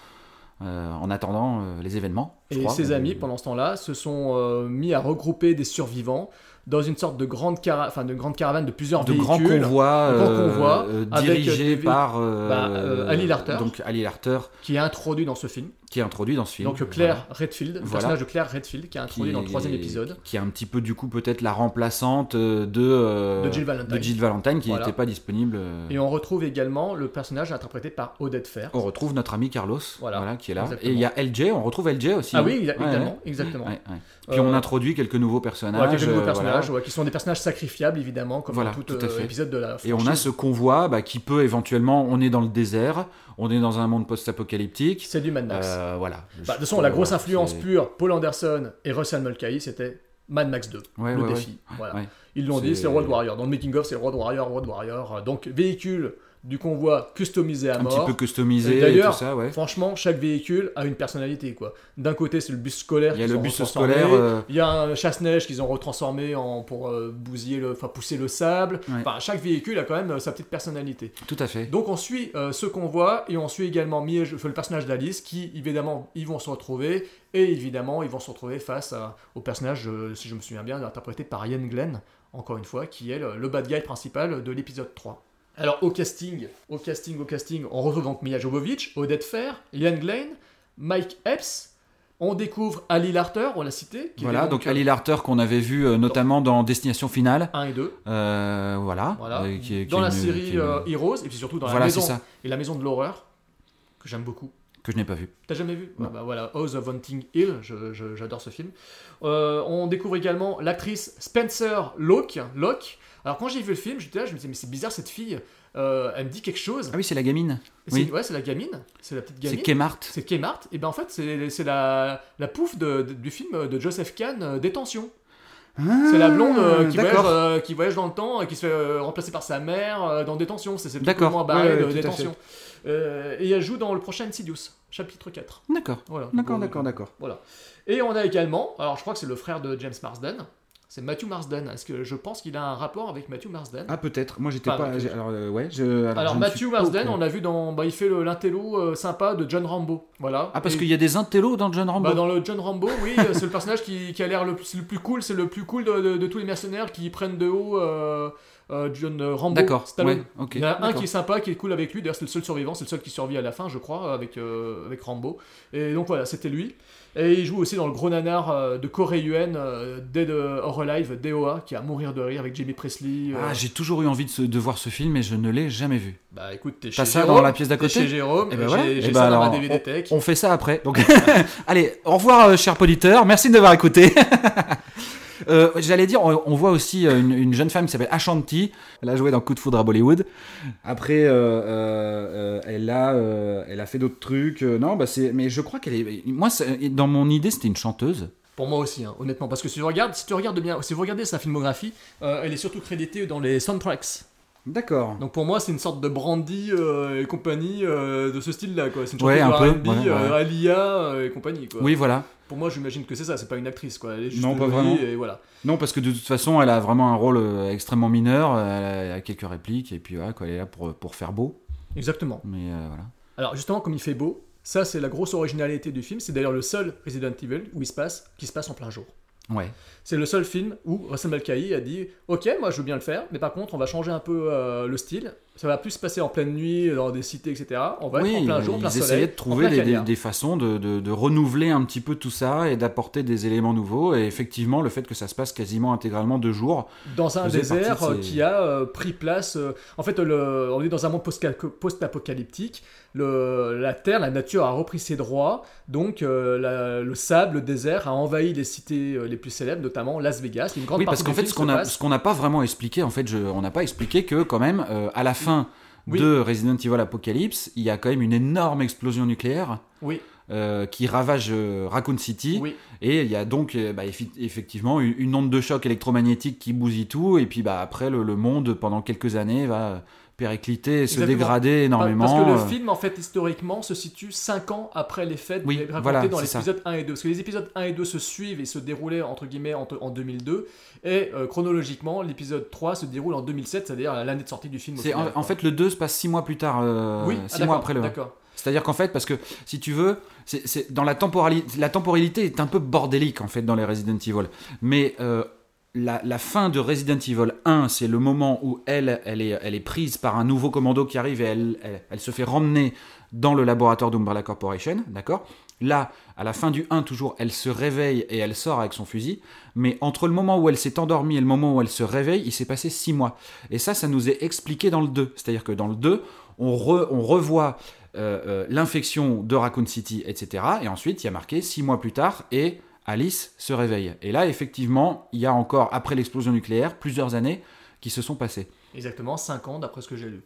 euh, en attendant euh, les événements. je Et crois. ses amis, pendant ce temps-là, se sont euh, mis à regrouper des survivants dans une sorte de grande, cara- enfin, de grande caravane de plusieurs de véhicules. grands convois, de grands convois, avec dirigés par Bah, Ali Larter. donc Ali Larter, qui est introduit dans ce film. Qui est introduit dans ce film. Donc Claire Redfield, le Voilà. personnage de Claire Redfield, qui est introduit Qui dans le troisième épisode. qui est un petit peu du coup peut-être la remplaçante euh, de euh, De Jill Valentine. de Jill Valentine, qui Voilà. n'était pas disponible. euh, Et on retrouve également le personnage interprété par Odette Fair. On retrouve notre ami Carlos, Voilà. qui est là. Exactement. Et il y a LJ, on retrouve LJ aussi. Ah hein. oui, il a- Ouais, également, ouais. exactement. Ouais. Puis Euh, on introduit quelques nouveaux personnages. Quelques nouveaux euh, personnages, qui sont des personnages sacrifiables, évidemment, comme dans tout, tout à euh, fait. épisode de la Et on a ce convoi bah, qui peut éventuellement, on est dans le désert, on est dans un monde post-apocalyptique. C'est du Mad Max. Euh, voilà. Bah, de toute façon, la grosse influence pure, Paul Anderson et Russell Mulcahy, c'était Mad Max 2, Ouais, le ouais, défi. ouais. Voilà. Ouais. Ils l'ont dit, C'est- Road Warrior. Dans le making of, c'est Road Warrior, Road Warrior. Donc véhicule du convoi customisé à Un mort. petit peu customisé D'ailleurs, tout ça, ouais. franchement, chaque véhicule a une personnalité. quoi. D'un côté, c'est le bus scolaire. Il y a le bus scolaire, euh, Il y a un chasse-neige qu'ils ont retransformé en, pour euh, bousiller le, enfin, pousser le sable. Ouais. Enfin, chaque véhicule a quand même euh, sa petite personnalité. Tout à fait. Donc on suit ce convoi et on suit également Miege- le personnage d'Alice qui évidemment ils vont se retrouver et évidemment ils vont se retrouver face à- au personnage, si je me souviens bien, interprété par Ian Glenn, encore une fois, qui est le, le bad guy principal de l'épisode 3. Alors au casting, au casting, au casting, on retrouve donc Mia Jovovich, Odette Fair, Ian Glenn, Mike Epps, on découvre Ali Larter, on l'a cité. qui Voilà, donc Ali Larter qu'on avait vu euh, notamment dans Destination Finale. 1 et 2. Euh, voilà. Voilà. Euh, qui est- qui dans est la une- série qui est une- euh, Heroes, et puis surtout dans Voilà, la maison et la maison de l'horreur, que j'aime beaucoup. Que je n'ai pas vu. T'as jamais vu? Ah bah voilà, House of Haunting Hill, j'adore ce film. Euh, on découvre également l'actrice Spencer Locke. Locke. Alors quand j'ai vu le film, j'étais là, je me disais mais c'est bizarre cette fille, euh, elle me dit quelque chose. Ah oui, c'est la gamine. C'est- Oui. Ouais, c'est la gamine, c'est la petite C'est gamine. Kmart. C'est Kmart. Et ben en fait c'est c'est la, la pouffe de- de- du film de Joseph Kahn, euh, Détention. C'est la blonde euh, qui, voyage, Ah, euh, qui voyage dans le temps et qui se fait euh, remplacer par sa mère dans Détention. C'est cette D'accord. moment barré Ouais, ouais, de Détention. Et elle joue dans le prochain Insidious, chapitre 4. D'accord. Voilà. D'accord, d'accord, d'accord. Voilà. Et on a également, alors je crois que c'est le frère de James Marsden, C'est Matthew Marsden. Est-ce que je pense qu'il a un rapport avec Matthew Marsden? Ah peut-être. Moi j'étais pas. Alors euh, ouais. Je, Alors, je Matthew Marsden, on a vu dans, bah, il fait l'intello euh, sympa de John Rambo, voilà. Ah parce Et- qu'il y a des intellos dans John Rambo? Bah, dans le John Rambo, oui, euh, c'est le personnage qui, qui a l'air le, plus- le plus cool, c'est le plus cool de, de- de tous les mercenaires qui prennent de haut euh, euh, John Rambo. D'accord, Stallone. ouais, Il y en a un qui est sympa, qui est cool avec lui. D'ailleurs, c'est le seul survivant, c'est le seul qui survit à la fin, je crois, avec, euh, avec Rambo. Et donc voilà, c'était lui. Et il joue aussi dans le gros nanar euh, de Corée UN, euh, Dead or Alive, DOA, qui est à mourir de rire avec Jimmy Presley. euh. Ah j'ai toujours eu envie de, ce- de voir ce film et je ne l'ai jamais vu. Bah écoute, t'es chez T'as ça Jérôme, dans la pièce d'à côté chez Jérôme, Eh ben j'ai voilà. j'ai Eh ben ça dans ma alors, DVD on- tech. On fait ça après. Donc, allez, au revoir, euh, chers auditeurs. Merci de m'avoir écouté. Euh, J'allais dire, on, on voit aussi euh, une, une jeune femme qui s'appelle Ashanti. Elle a joué dans Coup de foudre à Bollywood. Après, euh, elle a, elle a fait d'autres trucs. Non, bah c'est, mais je crois qu'elle est. Moi, dans mon idée, c'était une chanteuse. Pour moi aussi, hein, honnêtement, parce que si tu regardes, si tu regardes bien, si vous regardez sa filmographie, elle est surtout créditée dans les soundtracks. D'accord. Donc pour moi, c'est une sorte de Brandy euh, et compagnie euh, de ce style-là, quoi. C'est une Ouais, un de peu, R&B, ouais, euh. Alia et compagnie, quoi. Oui, voilà. Pour moi, j'imagine que c'est ça. C'est pas une actrice, quoi. Elle est juste Non, pas vraiment. Et voilà. Non, parce que de toute façon, elle a vraiment un rôle euh, extrêmement mineur. Elle a, elle a quelques répliques et puis voilà, quoi, elle est là pour, pour faire beau. Exactement. Mais euh, voilà. Alors justement, comme il fait beau, ça c'est la grosse originalité du film. C'est d'ailleurs le seul Resident Evil où il se passe, qui se passe en plein jour. Ouais. C'est le seul film où Russell Mulcahy a dit Ok, moi je veux bien le faire, mais par contre on va changer un peu euh, le style. Ça va plus se passer en pleine nuit, dans des cités, etc. On va oui, être en plein jour, en ils plein essayaient soleil. de en trouver plein des, des- façons de, de- de renouveler un petit peu tout ça et d'apporter des éléments nouveaux. Et effectivement, le fait que ça se passe quasiment intégralement deux jours. dans un désert de euh, ces- qui a euh, pris place. euh, en fait, le, on est dans un monde post- post-apocalyptique. Le- la terre, la nature a repris ses droits. Donc, euh, la- le sable, le désert a envahi les cités euh, les plus célèbres, notamment Las Vegas. Une grande Oui, parce qu'en fait, ce qu'on n'a pas vraiment expliqué, en fait, je, on n'a pas expliqué que quand même, euh, à la fin Oui. de Resident Evil Apocalypse, il y a quand même une énorme explosion nucléaire. Oui. euh, qui ravage euh, Raccoon City Oui. et il y a donc euh, bah, effectivement une, une onde de choc électromagnétique qui bousille tout et puis bah après le, le monde pendant quelques années va péricliter et se dégrader énormément Parce que le euh, film, en fait, historiquement, se situe 5 ans après les faits Oui, racontés voilà, dans l'épisode 1 et 2. Parce que les épisodes 1 et 2 se suivent et se déroulaient, entre guillemets, en, en 2002. Et euh, chronologiquement, l'épisode 3 se déroule en 2007, c'est-à-dire l'année de sortie du film. en, final, en fait le 2 se passe 6 mois plus tard euh, oui, six ah, mois après le 1 D'accord. C'est-à-dire qu'en fait, parce que si tu veux, c'est, c'est- dans la temporalité, la temporalité est un peu bordélique en fait dans les Resident Evil. Mais euh, la, fin de Resident Evil 1, c'est le moment où elle, elle est, prise par un nouveau commando qui arrive et elle, elle, se fait ramener dans le laboratoire d'Umbrella Corporation, d'accord? Là, à la fin du 1, toujours, elle se réveille et elle sort avec son fusil. Mais entre le moment où elle s'est endormie et le moment où elle se réveille, il s'est passé 6 mois. Et ça, ça nous est expliqué dans le 2. C'est-à-dire que dans le 2, on, re- on revoit euh, euh, l'infection de Raccoon City, etc. Et ensuite, il y a marqué 6 mois plus tard et Alice se réveille. Et là, effectivement, il y a encore, après l'explosion nucléaire, plusieurs années qui se sont passées. Exactement, 5 ans d'après ce que j'ai lu.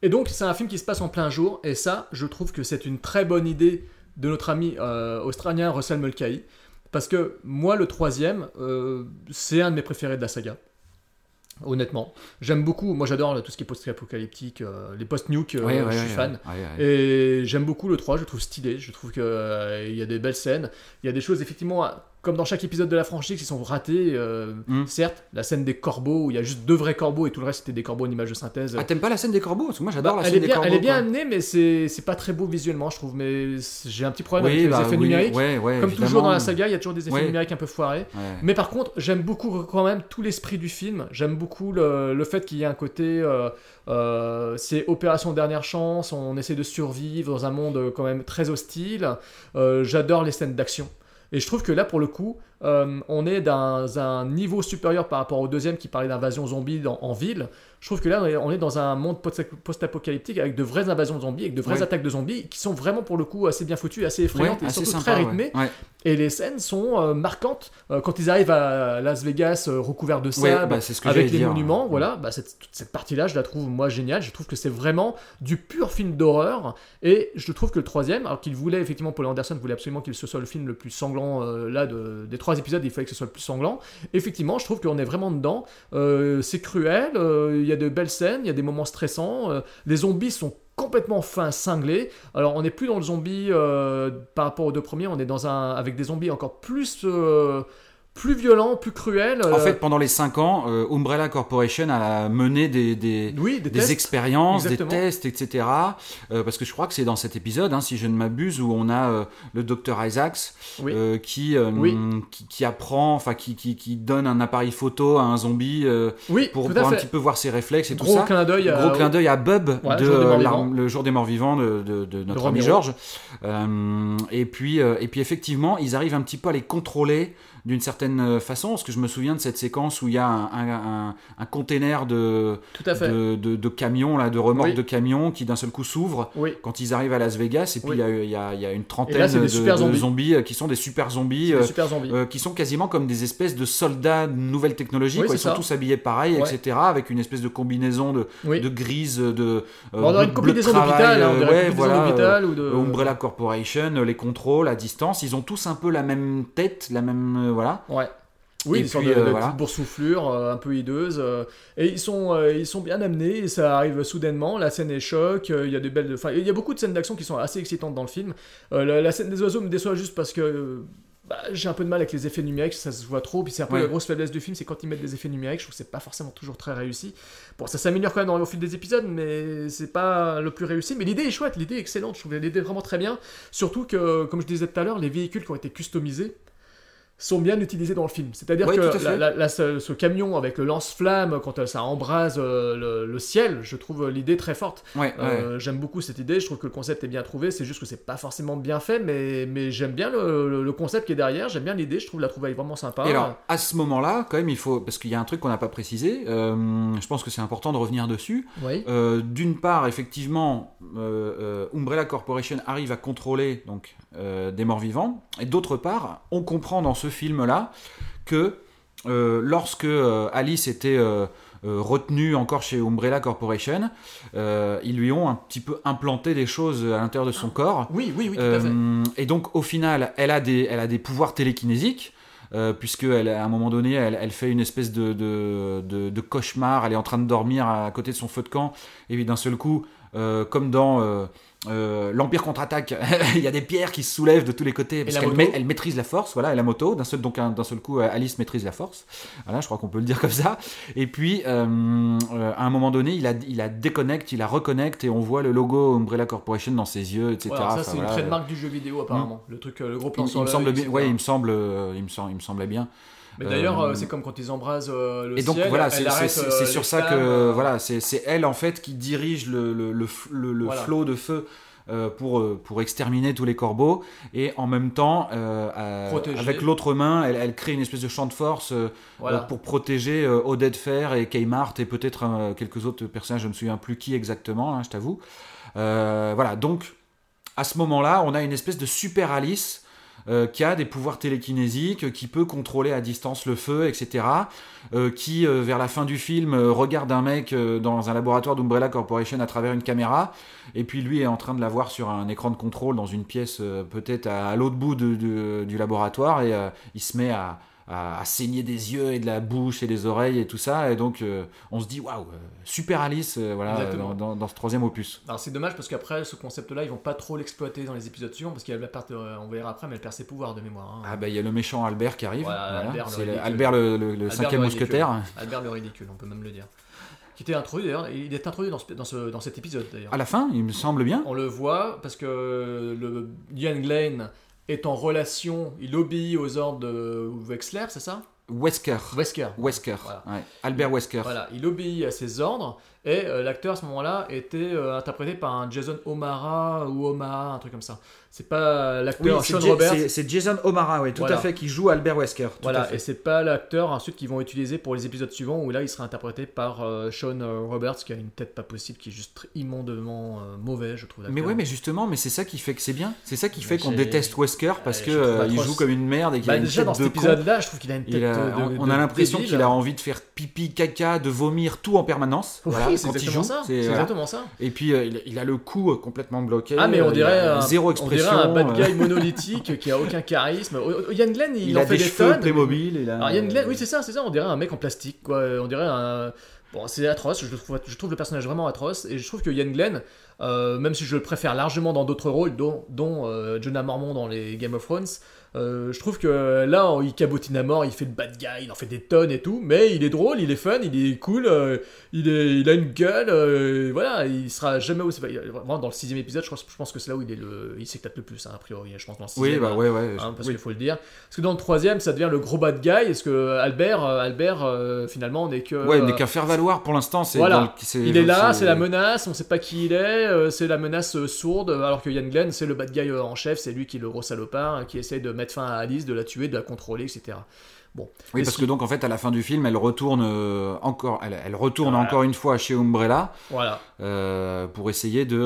Et donc, c'est un film qui se passe en plein jour, et ça, je trouve que c'est une très bonne idée de notre ami euh, australien Russell Mulcahy. Parce que moi, le troisième, euh, c'est un de mes préférés de la saga. Honnêtement, j'aime beaucoup. Moi, j'adore tout ce qui est post-apocalyptique, euh, les post-nuke, euh, Ouais, ouais, je suis ouais, fan. Et j'aime beaucoup le 3, je le trouve stylé. Je trouve qu'il y a des belles scènes. Il y a des choses, effectivement, comme dans chaque épisode de la franchise, qui sont ratées. euh, Mm. Certes, la scène des corbeaux, où il y a juste deux vrais corbeaux et tout le reste, c'était des corbeaux en image de synthèse. Ah, t'aimes pas la scène des corbeaux? Parce que moi, j'adore Bah, la elle, scène est des bien, corbeaux. elle est bien quoi. amenée, mais c'est c'est pas très beau visuellement, je trouve. Mais j'ai un petit problème Oui, avec bah les effets oui, numériques. ouais, ouais, Comme évidemment. toujours dans la saga, il y a toujours des effets Ouais. numériques un peu foirés. Mais par contre, j'aime beaucoup quand même tout l'esprit du film. J'aime beaucoup le, le fait qu'il y ait un côté. euh, euh, c'est Opération Dernière Chance, on essaie de survivre dans un monde quand même très hostile. J'adore les scènes d'action. Et je trouve que là, pour le coup, euh, on est dans un niveau supérieur par rapport au deuxième qui parlait d'invasion zombie dans- en ville. Je trouve que là, on est- dans un monde post- post-apocalyptique avec de vraies invasions de zombies, avec de vraies Ouais. attaques de zombies qui sont vraiment pour le coup assez bien foutues, assez effrayantes Ouais, et assez surtout sympa, très rythmées. Ouais. Et les scènes sont euh, marquantes. Euh, quand ils arrivent à Las Vegas recouverts de sable, bah, c'est ce que avec les dire. monuments, voilà, bah, cette, toute cette partie-là, je la trouve moi géniale. Je trouve que c'est vraiment du pur film d'horreur. Et je trouve que le troisième, alors qu'il voulait effectivement, Paul Anderson voulait absolument qu'il ce soit le film le plus sanglant là de- des trois épisodes, il fallait que ce soit le plus sanglant. Effectivement, je trouve qu'on est vraiment dedans. Euh, c'est cruel, euh, il y a de belles scènes, il y a des moments stressants. euh, les zombies sont complètement fins, cinglés. Alors on n'est plus dans le zombie par rapport aux deux premiers, on est dans un avec des zombies encore plus plus violent, plus cruel. En euh, fait, pendant les 5 ans, euh, Umbrella Corporation a mené des, des, oui, des, des tests. expériences, des tests, etc. Euh, parce que je crois que c'est dans cet épisode, hein, si je ne m'abuse, où on a euh, le docteur Isaacs Oui. qui, Oui. qui, qui apprend, enfin qui, qui, qui donne un appareil photo à un zombie pour, un petit peu voir ses réflexes et Gros tout ça. clin d'œil à- Gros clin d'œil à Bub de le jour des morts vivants de, de, de notre ami. Georges. Et puis et puis effectivement, ils arrivent un petit peu à les contrôler d'une certaine euh, façon, parce que je me souviens de cette séquence où il y a un, un, un, un container de, Tout à fait. de, de, de camions, là, de remorques Oui. de camions qui d'un seul coup s'ouvrent Oui. quand ils arrivent à Las Vegas, et puis il Oui. y a- y, y une trentaine là, de, de zombies. euh, qui sont des super zombies. Euh, super zombies. euh, qui sont quasiment comme des espèces de soldats de nouvelle technologie. Oui, quoi. Ils sont tous habillés pareil, Ouais. etc. Avec une espèce de combinaison de, de grise, de. euh, on dirait une combinaison d'hôpital, hein, ouais, voilà, ou de. Umbrella Corporation, les contrôles à distance, ils ont tous un peu la même tête, la même. Euh, voilà. Ouais. Oui, Et sortes puis, de, euh, de voilà. petites boursouflures euh, un peu hideuses. euh, et ils sont, euh, ils sont bien amenés, et ça arrive soudainement. La scène est choc, euh, il y a des belles. Enfin, il y a beaucoup de scènes d'action qui sont assez excitantes dans le film. Euh, la, la scène des oiseaux me déçoit juste parce que. euh, bah, j'ai un peu de mal avec les effets numériques, ça se voit trop. Puis c'est un peu Ouais. la grosse faiblesse du film, c'est quand ils mettent des effets numériques, je trouve que c'est pas forcément toujours très réussi. Bon, ça s'améliore quand même au fil des épisodes, mais c'est pas le plus réussi. Mais l'idée est chouette, l'idée est excellente, je trouve l'idée vraiment très bien. Surtout que, comme je disais tout à l'heure, les véhicules qui ont été customisés sont bien utilisés dans le film. C'est-à-dire Oui, que la- la- la- ce, ce camion avec le lance-flamme, quand euh, ça embrase euh, le, le ciel, je trouve l'idée très forte. Ouais, ouais. Euh, J'aime beaucoup cette idée, je trouve que le concept est bien trouvé, c'est juste que c'est pas forcément bien fait, mais, mais j'aime bien le, le- le concept qui est derrière, j'aime bien l'idée, je trouve la trouvaille vraiment sympa. Et alors, à ce moment-là, quand même, il faut. Parce qu'il y a un truc qu'on n'a pas précisé, euh, je pense que c'est important de revenir dessus. Oui. Euh, D'une part, effectivement, euh, euh, Umbrella Corporation arrive à contrôler donc, euh, des morts vivants. Et d'autre part, on comprend dans ce film-là que euh, lorsque euh, Alice était euh, retenue encore chez Umbrella Corporation, ils lui ont un petit peu implanté des choses à l'intérieur de son corps. Oui, oui, oui, tout à fait. Et donc, au final, elle a des, elle a des pouvoirs télékinésiques. Euh, puisque elle, à un moment donné, elle, elle fait une espèce de, de, de- de cauchemar. Elle est en train de dormir à côté de son feu de camp, et puis d'un seul coup, euh, comme dans euh, euh, l'Empire contre-attaque, il y a des pierres qui se soulèvent de tous les côtés parce qu'elle ma- maîtrise la force. Voilà, et la moto. D'un seul donc un- d'un seul coup, euh, Alice maîtrise la force. Voilà, je crois qu'on peut le dire comme ça. Et puis, euh, à un moment donné, il la déconnecte, il la reconnecte, et on voit le logo Umbrella Corporation dans ses yeux, etc. Voilà, ça Enfin, c'est voilà. une trademark du jeu vidéo apparemment. Le truc, le gros plan Il, sur il me semble bien, ouais, il me semble, il me semble, il me semblait bien. Mais d'ailleurs, Euh, euh, c'est comme quand ils embrasent euh, le Et donc ciel. voilà, c'est euh, sur ça que voilà, c'est elle en fait qui dirige le le, le, f- le- le Voilà. flot de feu. euh, pour, pour exterminer tous les corbeaux et en même temps avec l'autre main elle, elle crée une espèce de champ de force Voilà. pour protéger Odette Fer et Kmart et peut-être quelques autres personnages je ne me souviens plus qui exactement hein, je t'avoue voilà donc à ce moment-là on a une espèce de super Alice euh, qui a des pouvoirs télékinésiques, qui peut contrôler à distance le feu, etc. euh, qui, euh, vers la fin du film, regarde un mec dans un laboratoire d'Umbrella Corporation à travers une caméra, et puis lui est en train de la voir sur un écran de contrôle dans une pièce peut-être à, l'autre bout du laboratoire, et il se met à, à, à saigner des yeux et de la bouche et des oreilles et tout ça, et donc euh, on se dit waouh, euh, super Alice, euh, voilà, dans, dans- dans ce troisième opus. Alors c'est dommage parce qu'après ce concept-là, ils vont pas trop l'exploiter dans les épisodes suivants parce qu'il y a la part, euh, on verra après, mais elle perd ses pouvoirs de mémoire. hein. Ah bah il y a le méchant Albert qui arrive, Voilà, voilà. Albert le c'est le- ridicule. Albert le, le- le Albert cinquième le mousquetaire. Albert le ridicule, on peut même le dire. Qui était introduit d'ailleurs, il est introduit dans, ce- dans, ce- dans cet épisode d'ailleurs. À la fin, il me semble bien. On le voit parce que le Ian Glenn est en relation, il obéit aux ordres de Wexler, c'est ça? Wesker. Wesker. Wesker. Voilà. ouais. Albert Wesker. Voilà, il obéit à ses ordres et euh, l'acteur à ce moment-là était euh, interprété par un Jason O'Mara ou Omaha, un truc comme ça. C'est pas Oui, l'acteur c'est Sean Roberts. c'est- Jason O'Mara, oui, tout Voilà. à fait, qui joue Albert Wesker. tout à Voilà, fait. et c'est pas l'acteur ensuite qu'ils vont utiliser pour les épisodes suivants où là il sera interprété par euh, Sean euh, Roberts qui a une tête pas possible, qui est juste immondement euh, mauvais, je trouve. Mais ouais, mais justement, mais c'est ça qui fait que c'est bien. C'est ça qui fait qu'on déteste Wesker parce trouve euh, joue comme une merde et qu'il Bah, a une déjà tête dans de cet épisode-là, je trouve qu'il a une tête Il a- de, on- de- on de a l'impression qu'il a envie de faire pipi, caca, de vomir tout en permanence. Oui, voilà, c'est exactement ça. c'est- exactement ça. Et puis euh, il, a le cou complètement bloqué. Ah mais on dirait, zéro on expression. Dirait un bad euh, guy monolithique qui a aucun charisme. Yann Glenn, il, il en a fait des des tonnes. Playmobil. il a- Alors Yann Glenn, oui c'est ça, c'est ça, on dirait un mec en plastique quoi. On dirait un... Bon c'est atroce, je trouve, je trouve le personnage vraiment atroce et je trouve que Yann Glenn, euh, même si je le préfère largement dans d'autres rôles, dont, dont euh, Jonah Mormont dans les Game of Thrones, Euh, je trouve que là, il cabotine à mort, il fait le bad guy, il en fait des tonnes et tout, mais il est drôle, il est fun, il est cool, euh, il, est, il a une gueule, euh, voilà, il sera jamais aussi. Vraiment, dans le sixième épisode, je pense, je pense que c'est là où il est le, il s'éclate le plus, hein, a priori, je pense dans le Oui, sixième, bah hein, ouais, ouais. hein, parce oui. qu'il faut le dire. Parce que dans le troisième, ça devient le gros bad guy, est-ce que Albert, Albert, finalement, n'est que. Ouais, il n'est qu'à faire valoir pour l'instant. c'est voilà. dans le- c'est- Il est là, c'est la menace, on sait pas qui il est, c'est la menace sourde, alors que Ian Glenn, c'est le bad guy en chef, c'est lui qui est le gros salopard, hein, qui essaie de mettre fin à Alice, de la tuer, de la contrôler, etc. Bon. Oui, parce que donc en fait à la fin du film, elle retourne euh, encore, elle, elle retourne Voilà. encore une fois chez Umbrella Voilà. euh, pour essayer de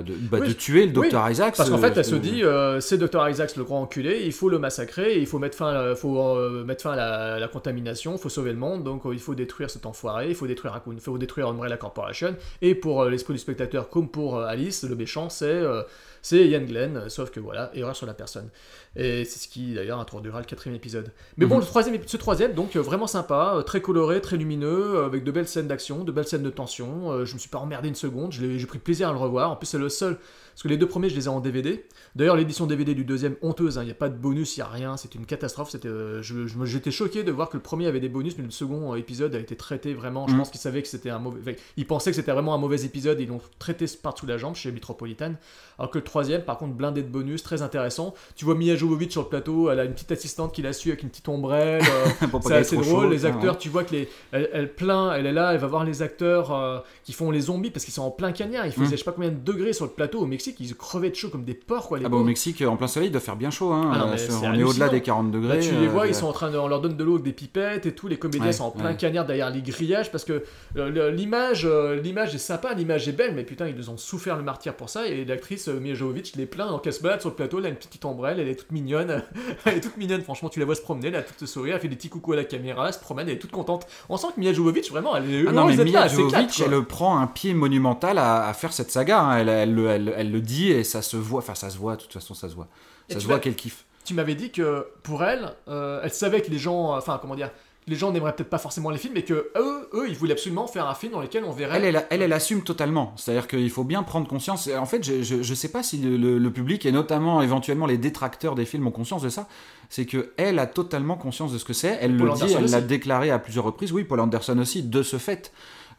de, de- bah, Oui, de tuer le oui, docteur Isaacs. Parce qu'en fait, euh, elle se euh, dit, euh, c'est Dr. Isaacs le grand enculé, il faut le massacrer, il faut mettre fin, à, faut, euh, mettre fin à la, la contamination, il faut sauver le monde, donc euh, il faut détruire cet enfoiré, il faut détruire, Raccoon- il faut détruire Umbrella Corporation, et pour euh, l'esprit du spectateur, comme pour euh, Alice, le méchant, c'est euh, c'est Ian Glenn, euh, sauf que voilà, erreur sur la personne. Et c'est ce qui d'ailleurs introduira le quatrième épisode. Mais bon, Mhm. le troisième, ce troisième, donc euh, vraiment sympa, euh, très coloré, très lumineux, avec de belles scènes d'action, de belles scènes de tension. je me suis pas emmerdé une seconde, j'ai pris plaisir à le revoir. En plus, c'est le seul. Parce que les deux premiers, je les ai en DVD. D'ailleurs, l'édition DVD du deuxième, honteuse, hein, il n'y a pas de bonus, il n'y a rien, c'était une catastrophe. C'était, euh, je, je me- j'étais choqué de voir que le premier avait des bonus, mais le second euh, épisode a été traité vraiment. Je Mhm. pense qu'ils savaient que c'était un mauvais. enfin, ils pensaient que c'était vraiment un mauvais épisode, ils l'ont traité par-dessous la jambe chez Metropolitan. Alors que le troisième, par contre, blindé de bonus, très intéressant. Tu vois Mia Jovovich sur le plateau, elle a une petite assistante qui la suit avec une petite ombrelle. euh, c'est assez drôle. chaud, les acteurs, ouais. tu vois que les, elle, elle plaint, elle est là, elle va voir les acteurs euh, qui font les zombies parce qu'ils sont en plein cagnard. Il faisait Mm. je sais pas combien de degrés sur le plateau au Mexique, ils crevaient de chaud comme des porcs quoi. Les Ah bah au. Mexique, en plein soleil, il doit faire bien chaud. Hein. Ah non, Euh, on est au-delà des 40 degrés. Là, tu les euh, vois, ils sont en train de, on leur donne de l'eau avec des pipettes et tout. Les comédiens Ouais, sont en plein ouais. cagnard derrière les grillages parce que euh, l'image, l'image est sympa, l'image est belle, mais putain, ils ont souffert le martyr pour ça. Et l'actrice Mia Jovovich les plaint, donc elle se balade sur le plateau, elle a une petite ombrelle, elle est toute mignonne, elle est toute mignonne. Franchement, tu la vois se promener, elle a toute sourire, elle fait des petits coucous à la caméra, elle se promène, elle est toute contente. On sent que Mia Jovovich, vraiment, elle est Ah non, mais Mia Jovovich, elle prend un pied monumental à, à faire cette saga. hein. Elle, elle, le- elle- elle le dit et ça se voit. Enfin, ça se voit, de toute façon, ça se voit. Ça se voit qu'elle kiffe. tu m'avais dit que pour elle, euh, elle savait que les gens, enfin comment dire, les gens n'aimeraient peut-être pas forcément les films, mais que eux, eux, ils voulaient absolument faire un film dans lequel on verrait. Elle, elle, elle, elle assume totalement. C'est-à-dire qu'il faut bien prendre conscience. En fait, je, je, je sais pas si le, le- le public et notamment éventuellement les détracteurs des films ont conscience de ça. C'est que elle a totalement conscience de ce que c'est. Elle Paul le dit, elle l'a déclaré à plusieurs reprises. Oui, Paul Anderson aussi, de ce fait.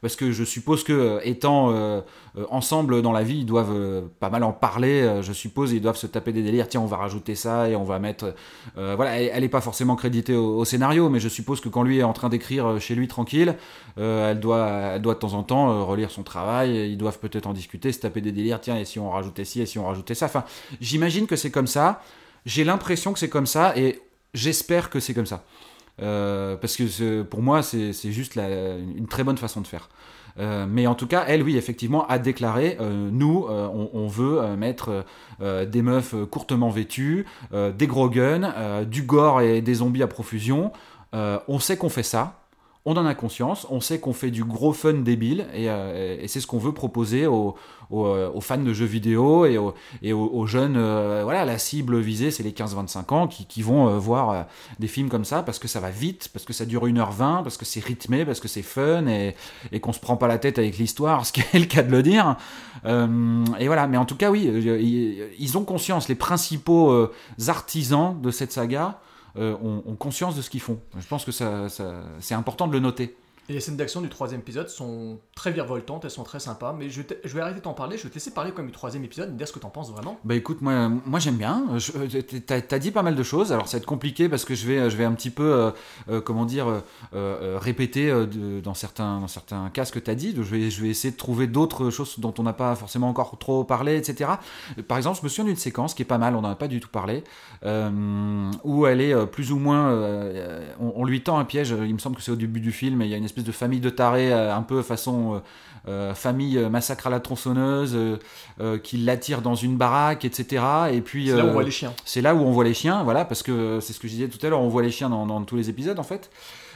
Parce que je suppose que euh, étant euh, euh, ensemble dans la vie, ils doivent pas mal en parler. je suppose ils doivent se taper des délires. Tiens, on va rajouter ça et on va mettre. voilà, elle, elle est pas forcément créditée au, scénario, mais je suppose que quand lui est en train d'écrire chez lui tranquille, elle doit, elle doit de temps en temps relire son travail. Ils doivent peut-être en discuter, se taper des délires. Tiens, et si on rajoutait ci, et si on rajoutait ça. Enfin, j'imagine que c'est comme ça. J'ai l'impression que c'est comme ça et j'espère que c'est comme ça. Euh, parce que pour moi, c'est juste une très bonne façon de faire. Euh, mais en tout cas, elle, oui, effectivement, a déclaré euh, nous, on, on veut mettre des meufs courtement vêtues, des gros guns, du gore et des zombies à profusion. On sait qu'on fait ça. On en a conscience, on sait qu'on fait du gros fun débile et, euh, c'est ce qu'on veut proposer euh, aux fans de jeux vidéo et aux, jeunes. euh, voilà, la cible visée, c'est les 15-25 ans qui, vont voir des films comme ça parce que ça va vite, parce que ça dure 1h20, parce que c'est rythmé, parce que c'est fun et, et qu'on se prend pas la tête avec l'histoire, ce qui est le cas de le dire. Et voilà, mais en tout cas, oui, ils, ont conscience, les principaux artisans de cette saga ont, ont conscience de ce qu'ils font. Je pense que c'est important de le noter. Et les scènes d'action du troisième épisode sont très virevoltantes, elles sont très sympas. Mais je, vais arrêter de t'en parler, je vais te laisser parler même du troisième épisode, dire ce que t'en penses vraiment? Bah écoute, moi, moi j'aime bien. Euh, T'as t'as dit pas mal de choses. Alors ça va être compliqué parce que je vais, je vais un petit peu, euh, euh, comment dire, répéter dans certains, dans certains cas ce que t'as dit. Je vais, je vais essayer de trouver d'autres choses dont on n'a pas forcément encore trop parlé, etc. Par exemple, je me souviens d'une séquence qui est pas mal. On n'en a pas du tout parlé, où elle est plus ou moins, on, on lui tend un piège. Il me semble que c'est au début du film. Et il y a une espèce de famille de tarés, euh, un peu façon. euh, euh, famille massacre à la tronçonneuse, qui l'attire dans une baraque, etc. Et puis C'est là où on voit les chiens. c'est là où on voit les chiens, voilà, parce que c'est ce que je disais tout à l'heure, on voit les chiens dans, dans tous les épisodes en fait.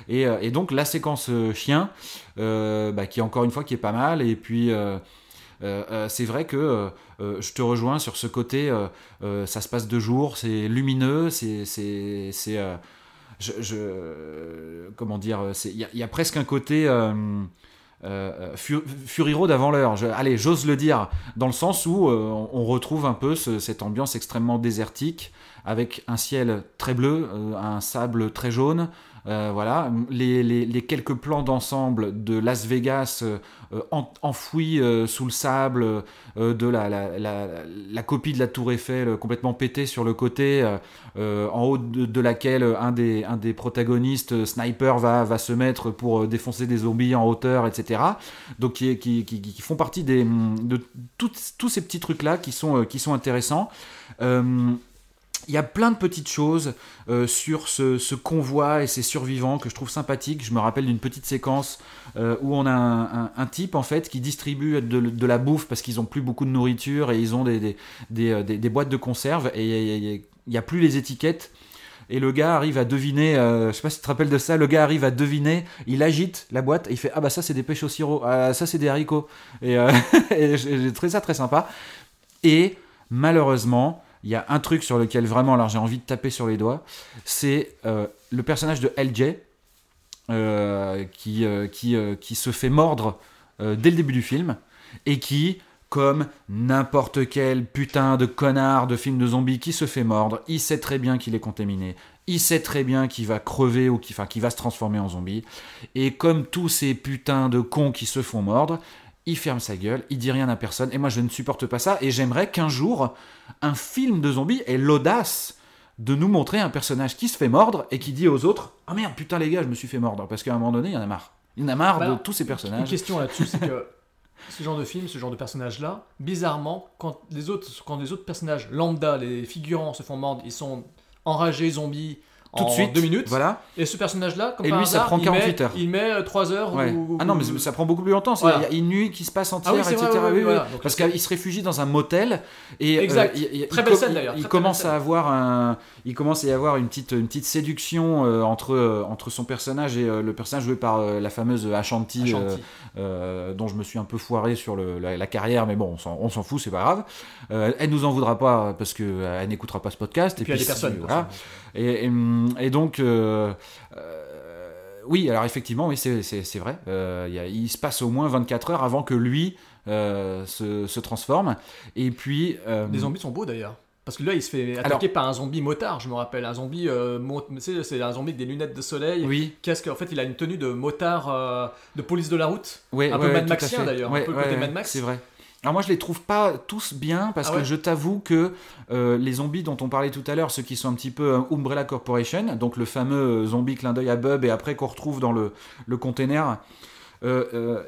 Et, et donc la séquence chien, bah, qui encore une fois qui est pas mal. Et puis euh, euh, euh, c'est vrai que euh, je te rejoins sur ce côté, ça se passe deux jours, c'est lumineux, c'est comment dire, c'est- il y, a- presque un côté euh, euh, Fu- Fury Road avant l'heure. Je- allez, j'ose le dire, dans le sens où euh, on retrouve un peu ce- cette ambiance extrêmement désertique, avec un ciel très bleu, euh, un sable très jaune. Euh, voilà, les, quelques plans d'ensemble de Las Vegas euh, euh, en- enfouis sous le sable, de la, copie de la Tour Eiffel complètement pétée sur le côté, en haut de, laquelle un des, protagonistes, Sniper, va, se mettre pour défoncer des zombies en hauteur, etc. Donc qui, font partie de tous ces petits trucs-là qui sont, qui sont intéressants. Il y a plein de petites choses euh, sur ce, convoi et ces survivants que je trouve sympathiques. Je me rappelle d'une petite séquence euh, où on a un, type en fait qui distribue de, la bouffe parce qu'ils ont plus beaucoup de nourriture et ils ont des, des, euh, boîtes de conserve et il n'y a, plus les étiquettes. Et le gars arrive à deviner, euh, je sais pas si tu te rappelles de ça, le gars arrive à deviner, il agite la boîte et il fait Ah bah ça c'est des pêches au sirop, ah, ça c'est des haricots. Et, et j'ai trouvé ça très sympa. Et malheureusement, il y a un truc sur lequel vraiment, alors j'ai envie de taper sur les doigts, c'est euh, le personnage de LJ euh, qui, euh, qui, se fait mordre dès le début du film et qui, comme n'importe quel putain de connard de film de zombies qui se fait mordre, il sait très bien qu'il est contaminé. Il sait très bien qu'il va crever ou qu'il va se transformer en zombie. Et comme tous ces putains de cons qui se font mordre, il ferme sa gueule, il dit rien à personne. Et moi, je ne supporte pas ça. Et j'aimerais qu'un jour, un film de zombies ait l'audace de nous montrer un personnage qui se fait mordre et qui dit aux autres Ah merde, putain, les gars, je me suis fait mordre. Parce qu'à un moment donné, il y en a marre. Il y en a marre Bah, de tous ces Une personnages. question là-dessus, c'est que ce genre de film, ce genre de personnage-là, bizarrement, quand les autres, quand les autres personnages lambda, les figurants se font mordre, ils sont enragés zombies Tout en de suite, deux minutes. Voilà. Et ce personnage-là, comme Et par lui, ça prend il 48 met, heures. Il met 3 heures. Ouais. ou- Ah non, mais ça prend beaucoup plus longtemps. Il y a une nuit qui se passe entière, Ah oui, etc. vrai, oui, oui, voilà. Parce qu'il se réfugie dans un motel et euh, Exact. il- Très il belle scène, il- d'ailleurs. Il, commence à avoir un, il commence à y avoir une petite, une petite séduction euh, entre euh, entre son personnage et euh, le personnage joué par la fameuse Ashanti, Ashanti. dont je me suis un peu foiré sur le- la, la carrière, mais bon, on s'en, fout, c'est pas grave. Elle nous en voudra pas parce que euh, elle n'écoutera pas ce podcast. Et puis il y a des si- personnes. voilà. Et, et, et donc, oui, alors effectivement, oui, c'est, vrai. Euh, il y a- il se passe au moins 24 heures avant que lui euh, se, se transforme. Et puis. euh, Les zombies sont beaux d'ailleurs. Parce que là, il se fait Alors- attaquer par un zombie motard, je me rappelle. Un zombie, euh, c'est un zombie avec des lunettes de soleil. Oui, Qu'est-ce qu'en fait, il a une tenue de motard euh, de police de la route. ouais, Un peu ouais, Mad Maxien, d'ailleurs, un peu côté ouais, Mad Max. C'est vrai. Alors moi je les trouve pas tous bien parce Ah que je t'avoue que euh, les zombies dont on parlait tout à l'heure, ceux qui sont un petit peu Umbrella Corporation, donc le fameux zombie clin d'œil à Bub et après qu'on retrouve dans le, le container, euh, euh,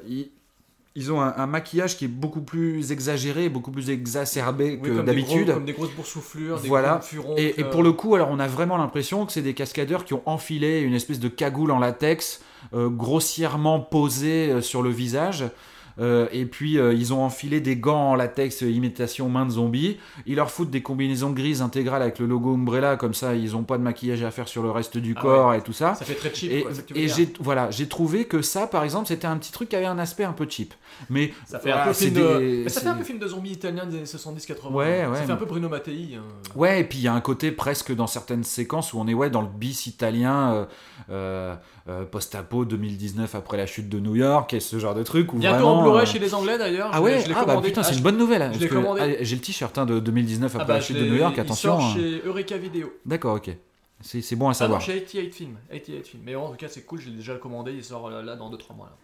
ils, ont un, un maquillage qui est beaucoup plus exagéré, beaucoup plus exacerbé Oui, que d'habitude. Comme des grosses boursouflures, des Voilà. gros furons. Et, et pour le coup, alors on a vraiment l'impression que c'est des cascadeurs qui ont enfilé une espèce de cagoule en latex euh, grossièrement posée euh, sur le visage. Euh, et puis euh, ils ont enfilé des gants en latex euh, imitation main de zombie. Ils leur foutent des combinaisons grises intégrales avec le logo Umbrella, comme ça ils ont pas de maquillage à faire sur le reste du Ah corps et tout ça. Ça fait très cheap. Et, quoi, et j'ai voilà, j'ai trouvé que ça, par exemple, c'était un petit truc qui avait un aspect un peu cheap. Mais Ça fait voilà, un peu film de... des- Mais ça fait un peu film de zombies italien des années 70-80. Ouais, Ça ouais, fait mais- un peu Bruno Mattei. hein. Ouais, et puis il y a un côté presque dans certaines séquences où on est ouais dans le bis italien euh, post-apo 2019 après la chute de New York et ce genre de truc où Bientôt vraiment, en Blu-ray euh, chez les Anglais d'ailleurs. Ah ouais, je l'ai ah bah putain, Ah, c'est je- une bonne nouvelle. hein, ah, J'ai le t-shirt hein, de 2019 Ah après bah, la je chute de New York, Il attention. sort hein. chez Eureka Vidéo. D'accord, ok. C'est c'est bon à Ah savoir. chez 88 Film. 88 Film. Mais en tout cas, c'est cool, je l'ai déjà commandé, il sort euh, là dans 2-3 mois. Là.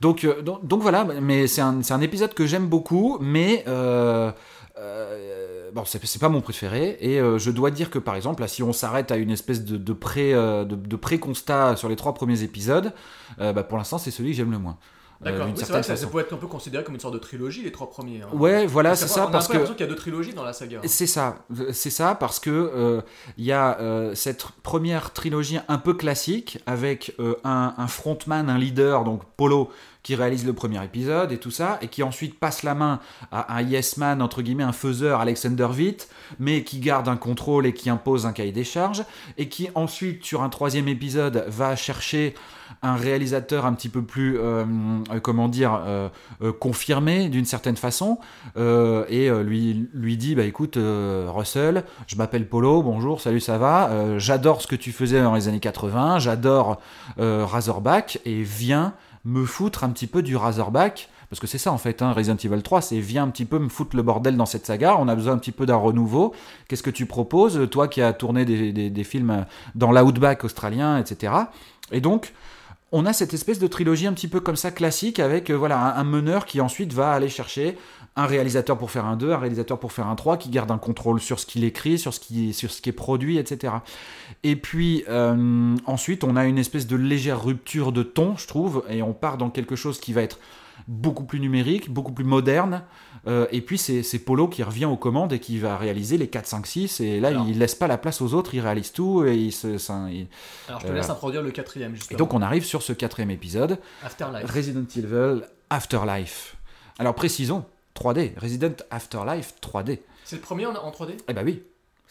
Donc, euh, donc, donc voilà, mais c'est un, un épisode que j'aime beaucoup, mais euh, euh, bon, c'est pas mon préféré. Et euh, je dois dire que par exemple, si on s'arrête à une espèce de, de pré euh, de, de pré-constat sur les trois premiers épisodes, euh, bah, pour l'instant, c'est celui que j'aime le moins. Euh, D'accord. d'une oui, c'est certaine vrai que ça, peut être un peu considéré comme une sorte de trilogie, les trois premiers. hein. Ouais, voilà, c'est ça, on a parce que qu'il y a deux trilogies dans la saga. c'est ça, c'est ça parce que euh, il y a euh, cette première trilogie un peu classique avec euh, un, un frontman, un leader, donc Polo, qui réalise le premier épisode et tout ça, et qui ensuite passe la main à un yes man entre guillemets, un faiseur, Alexander Witt, mais qui garde un contrôle et qui impose un cahier des charges, et qui ensuite sur un troisième épisode va chercher un réalisateur un petit peu plus euh, euh, comment dire, euh, confirmé d'une certaine façon, et lui, lui dit, bah écoute, Russell, je m'appelle Polo, bonjour, salut, ça va, j'adore ce que tu faisais dans les années 80, j'adore Razorback, et viens me foutre un petit peu du Razorback, parce que c'est ça en fait, hein, Resident Evil 3, c'est viens un petit peu me foutre le bordel dans cette saga, on a besoin un petit peu d'un renouveau, qu'est-ce que tu proposes, toi qui as tourné des- des films dans l'outback australien, etc. Et donc, on a cette espèce de trilogie un petit peu comme ça classique avec euh, voilà un, meneur qui ensuite va aller chercher un réalisateur pour faire un 2, un réalisateur pour faire un 3, qui garde un contrôle sur ce qu'il écrit, sur ce qui, sur ce qui est produit, etc. Et puis euh, ensuite, on a une espèce de légère rupture de ton, je trouve, et on part dans quelque chose qui va être beaucoup plus numérique, beaucoup plus moderne. Euh, et puis c'est Polo qui revient aux commandes et qui va réaliser les 4, 5, 6. Et là, Alors. il laisse pas la place aux autres, il réalise tout. Et, il se, ça- il- Alors je te Euh, laisse introduire le quatrième et donc on arrive sur ce quatrième épisode, Afterlife. Resident Evil Afterlife. Alors précisons, 3D, Resident Afterlife 3D. C'est le premier en, en 3D Eh bah oui.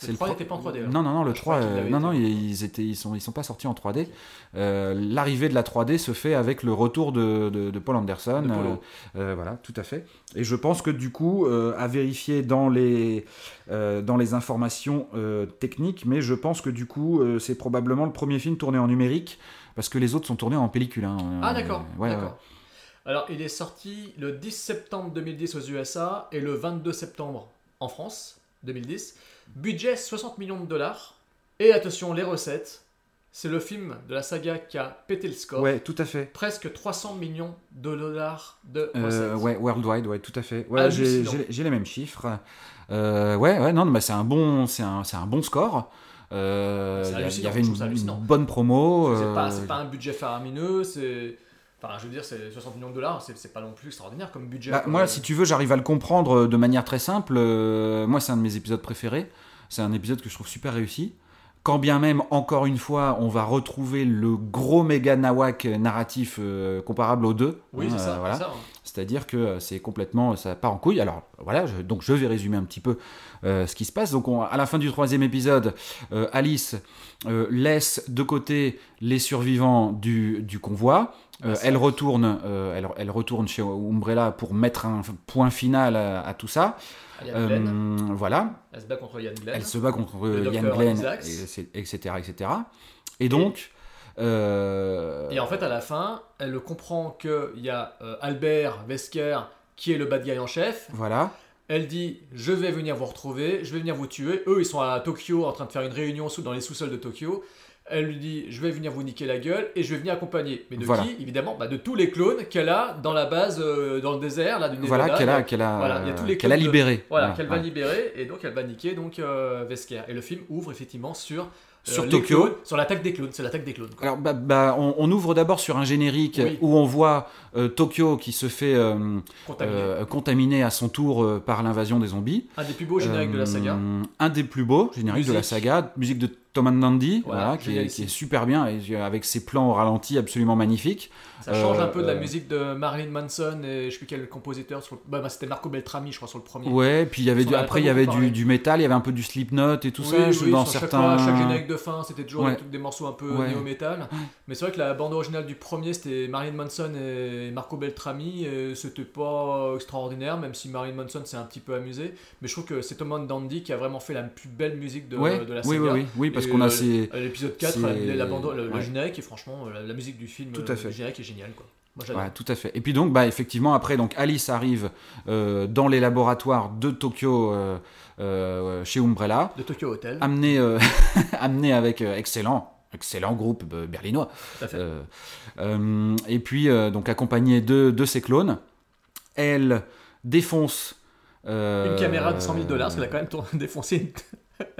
Le 3 pro- n'était pas en 3D, alors. Non, non, non, le Je 3, crois qu'il euh, non, non, ils, étaient, ils, sont, ils sont pas sortis en 3D. Euh, L'arrivée de la 3D se fait avec le retour de, de- de Paul Anderson. De euh, euh, voilà, tout à fait. Et je pense que du coup, euh, à vérifier dans les, euh, dans les informations techniques, mais je pense que du coup, c'est probablement le premier film tourné en numérique, parce que les autres sont tournés en pellicule. hein. Ah d'accord. ouais, d'accord. ouais. Alors il est sorti le 10 septembre 2010 aux USA et le 22 septembre en France 2010. Budget 60 millions de dollars. Et attention, les recettes. C'est le film de la saga qui a pété le score. Ouais, tout à fait. Presque 300 millions de dollars de Euh, recettes. ouais, worldwide, ouais, tout à fait. Ouais, j'ai Hallucinant. j'ai- j'ai les mêmes chiffres. Euh, ouais, ouais, non, mais c'est un bon, c'est un, c'est un bon score. Euh, Il y avait une, bonne promo. C'est pas, c'est pas un budget faramineux, c'est. Enfin, je veux dire, c'est 60 millions de dollars, c'est pas non plus extraordinaire comme budget. bah, moi, si tu veux, j'arrive à le comprendre euh, de manière très simple. Euh, moi, c'est un de mes épisodes préférés. C'est un épisode que je trouve super réussi. Quand bien même, encore une fois, on va retrouver le gros méga nawak narratif euh, comparable aux deux. Oui, hein, c'est ça. voilà. hein. C'est-à-dire que c'est complètement, ça part en couille. Alors voilà, je- donc je vais résumer un petit peu ce qui se passe. Donc on- à la fin du troisième épisode, Alice laisse de côté les survivants du, du convoi. Euh, Massacre. elle retourne, euh, elle, elle retourne chez Umbrella pour mettre un point final à, à tout ça. Euh, voilà, elle se bat contre Yann Glenn. elle se bat contre Glenn, et etc., etc. Et donc, Et en fait, à la fin, elle comprend qu'il y a Albert Wesker qui est le bad guy en chef. voilà. Elle dit Je vais venir vous retrouver, je vais venir vous tuer. Eux, ils sont à Tokyo en train de faire une réunion sous, dans les sous-sols de Tokyo. Elle lui dit Je vais venir vous niquer la gueule et je vais venir accompagner. Mais de Voilà. qui Évidemment, bah, de tous les clones qu'elle a dans la base, euh, dans le désert, là, du Nevada. Voilà qu'elle a, qu'elle a, Voilà, il y a tous les qu'elle a clones de- libéré. Voilà, qu'elle va libérer et donc elle va niquer donc euh, Wesker. Et le film ouvre effectivement sur euh, Sur Tokyo. clones, sur l'attaque des clones. C'est l'attaque des clones. quoi. Alors, bah, bah, on, on ouvre d'abord sur un générique Oui. où on voit euh, Tokyo qui se fait euh, Contaminé. euh, contaminer à son tour euh, par l'invasion des zombies. Un des plus beaux génériques de la saga. Euh, Un des plus beaux génériques de la saga. Musique de Tom and Dandy, Voilà, voilà, qui, est, génialissime. qui est super bien, et avec ses plans au ralenti absolument magnifiques. Ça change Euh, un peu de la euh, musique de Marilyn Manson et je sais plus quel compositeur. Sur le- bah, bah, c'était Marco Beltrami, je crois, sur le premier. Ouais, puis il y avait du, après il y avait du, métal, il y avait un peu du Slipknot et tout Oui, ça, oui, dans certains. Chaque, chaque générique de fin, c'était toujours Ouais. des, morceaux un peu Ouais. néo-metal. Mais c'est vrai que la bande originale du premier, c'était Marilyn Manson et Marco Beltrami. et C'était pas extraordinaire, même si Marilyn Manson s'est un petit peu amusé. Mais je trouve que c'est Tom Dandy qui a vraiment fait la plus belle musique de, Ouais, de la saga. oui, oui, oui, parce qu'on a euh, ces. L'épisode 4, c'est- la, la bande, le, ouais. générique, et franchement, la, la musique du film, Tout à euh, fait. le générique est génial. Quoi. Moi, j'adore. Ouais, tout à fait. Et puis donc, bah, effectivement, après, donc Alice arrive euh, dans les laboratoires de Tokyo euh, euh, chez Umbrella, De Tokyo Hotel. amenée, euh, amenée avec euh, excellent, excellent groupe euh, berlinois. Tout à fait. Euh, euh, et puis, euh, donc, accompagnée de, de ses clones, elle défonce. euh, Une caméra de 100 000 dollars, parce qu'elle a quand même défoncé une...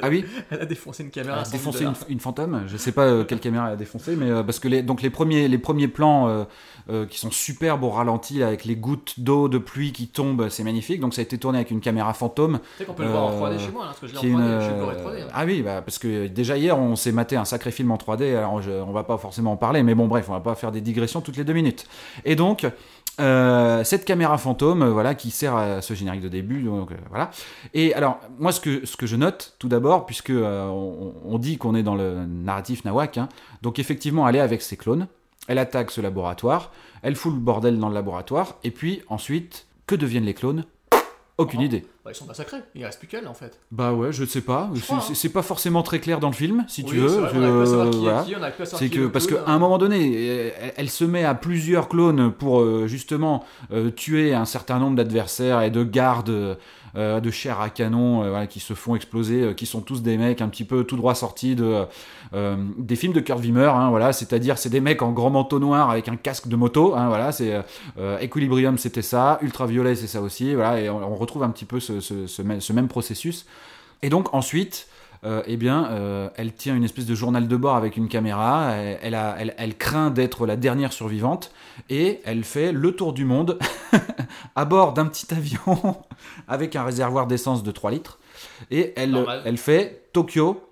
Ah oui Elle a défoncé une caméra Elle a 100 000 défoncé une, fantôme. Je sais pas euh, quelle caméra elle a défoncé, mais euh, parce que les, donc les premiers, les premiers plans euh, euh, qui sont superbes au ralenti là, avec les gouttes d'eau, de pluie qui tombent, c'est magnifique. Donc ça a été tourné avec une caméra fantôme. Tu sais qu'on peut le voir en 3D Euh, chez moi, là, parce que je l'ai en qui est 3D, une, je suis euh, Corée 3D. hein. Ah oui, bah, parce que déjà hier on s'est maté un sacré film en 3D. Alors je- on va pas forcément en parler, mais bon bref, on va pas faire des digressions toutes les deux minutes. Et donc euh, cette caméra fantôme, euh, voilà, qui sert à ce générique de début, donc euh, voilà. Et alors moi ce que je note tout d'abord, puisque on, on dit qu'on est dans le narratif nawak, hein, donc effectivement elle est avec ses clones. Elle attaque ce laboratoire, elle fout le bordel dans le laboratoire, et puis ensuite, que deviennent les clones? Aucune idée. Bah, ils sont massacrés, il reste plus qu'elle en fait. Bah ouais, je sais pas. C'est- hein. C'est pas forcément très clair dans le film, si tu veux. c'est que à savoir qui est voilà. qui, on a que à savoir C'est qui est que le parce qu'à un moment donné, elle, elle se met à plusieurs clones pour euh, justement euh, tuer un certain nombre d'adversaires et de gardes de chair à canon euh, qui se font exploser, euh, qui sont tous des mecs un petit peu tout droit sortis de euh, des films de Kurt Wimmer. hein, voilà, c'est-à-dire c'est des mecs en grand manteau noir avec un casque de moto. hein, voilà, c'est euh, euh, Equilibrium, c'était ça. Ultraviolet, c'est ça aussi. Voilà, et on, retrouve un petit peu ce, ce même processus. Et donc ensuite, euh, eh bien, euh, elle tient une espèce de journal de bord avec une caméra. Elle, elle a- elle- elle craint d'être la dernière survivante et elle fait le tour du monde à bord d'un petit avion avec un réservoir d'essence de 3 litres. Et elle, Normal. elle fait Tokyo.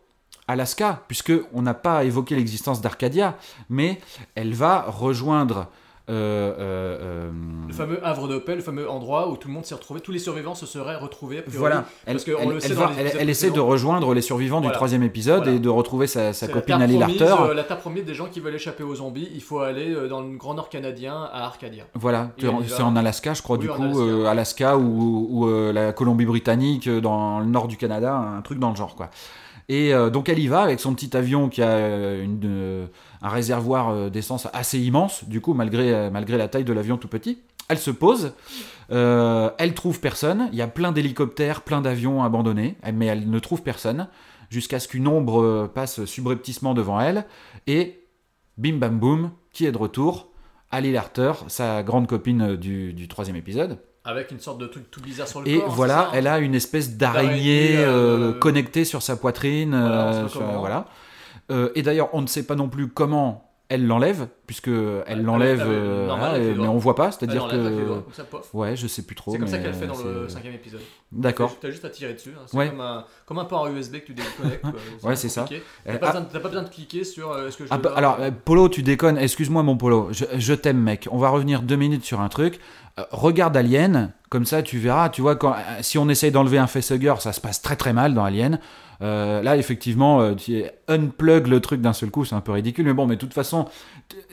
Alaska, puisque on n'a pas évoqué l'existence d'Arcadia, mais elle va rejoindre euh, euh, euh, Le fameux havre de paix, le fameux endroit où tout le monde s'est retrouvé, tous les survivants se seraient retrouvés. priori, Voilà, elle, parce qu'on elle- le sait elle dans va- les elle- épisodes elle essaie de rejoindre les survivants du troisième épisode Voilà. et de retrouver sa, copine Ali Larter. la terre promise des gens qui veulent échapper aux zombies, il faut aller dans le Grand Nord canadien à Arcadia. Voilà, c'est en Alaska, je crois, Oui, du coup, Alaska. euh, Alaska ou, ou, euh, la Colombie-Britannique, dans le nord du Canada, un truc dans le genre, quoi. Et euh, donc elle y va avec son petit avion qui a une, un réservoir euh, d'essence assez immense, du coup, malgré, euh, malgré la taille de l'avion tout petit. Elle se pose, euh, elle trouve personne, il y a plein d'hélicoptères, plein d'avions abandonnés, mais elle ne trouve personne, jusqu'à ce qu'une ombre euh, passe subrepticement devant elle, et bim bam boum, qui est de retour? Ali Larter, sa grande copine du, du troisième épisode. Avec une sorte de truc tout bizarre sur le Et corps. c'est voilà, ça, hein elle a une espèce d'araignée euh, euh, connectée sur sa poitrine. Voilà, sur- voilà. Euh, et d'ailleurs, on ne sait pas non plus comment elle l'enlève, puisque elle l'enlève, euh, mais doigts. on voit pas, l'enlève avec les que. ça. Ouais, je sais plus trop. C'est comme ça qu'elle fait dans le c'est- cinquième épisode. D'accord. T'as juste à tirer dessus. hein. C'est Ouais. comme, un, comme un port USB que tu déconnectes. Ouais, c'est ça. T'as Euh, pas, ah- pas besoin de cliquer sur euh, est-ce que je Ah bah, alors, Polo, tu déconnes. Excuse-moi, mon Polo. Je, je t'aime, mec. On va revenir deux minutes sur un truc. Euh, regarde Alien, comme ça tu verras. Tu vois, quand, si on essaye d'enlever un facehugger, ça se passe très très mal dans Alien. Euh, là, effectivement, euh, tu unplug le truc d'un seul coup, c'est un peu ridicule. Mais bon, mais de toute façon,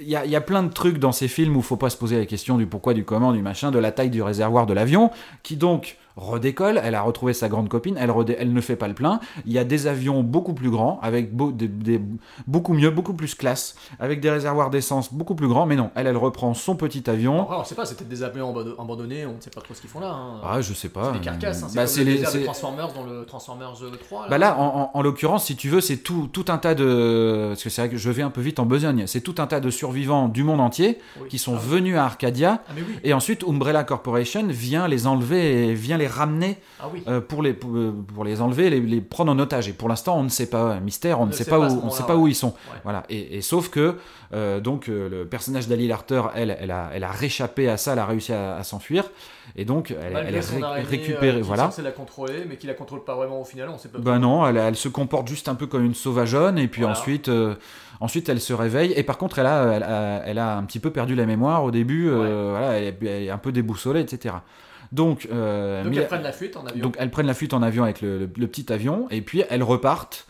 il y a, il y a plein de trucs dans ces films où faut pas se poser la question du pourquoi, du comment, du machin, de la taille du réservoir de l'avion, qui donc redécolle. Elle a retrouvé sa grande copine. Elle, elle ne fait pas le plein. Il y a des avions beaucoup plus grands, avec beau- des- des- beaucoup mieux, beaucoup plus classe, avec des réservoirs d'essence beaucoup plus grands. Mais non, elle, elle reprend son petit avion. Après, on sait pas, c'est peut-être des avions abando- abandonnés, on ne sait pas trop ce qu'ils font là. hein. Ah, je sais pas. c'est des carcasses, hein. c'est Bah, c'est le les- des Transformers dans le Transformers 3. Bah là, en, en- en l'occurrence, si tu veux, c'est tout, tout un tas de. Parce que c'est vrai que je vais un peu vite en besogne. C'est tout un tas de survivants du monde entier Oui. qui sont Ah venus à Arcadia. Ah, oui. Et ensuite, Umbrella Corporation vient les enlever et vient les ramener Ah oui. euh, pour, les, pour, euh, pour les enlever, les, les prendre en otage. Et pour l'instant, on ne sait pas. Mystère, on, ne sait pas, où, on sait pas où ils sont. Ouais. Voilà. Et, et sauf que euh, donc euh, le personnage d'Ali Larter, elle, elle a, elle a réchappé à ça, elle a réussi à, à s'enfuir. Et donc, elle, elle ré- araignée, récupérée. euh, voilà. censée la contrôler, mais qui la contrôle pas vraiment au final, on sait pas. Ben trop. non, elle, elle se comporte juste un peu comme une sauvageonne et puis Voilà. ensuite, euh, ensuite elle se réveille et par contre elle a, elle, a, elle a un petit peu perdu la mémoire au début, euh, voilà, elle, est- un peu déboussolée, etc. Donc, euh, Donc elles prennent la fuite en avion. donc elles prennent la fuite en avion avec le, le- le petit avion et puis elles repartent.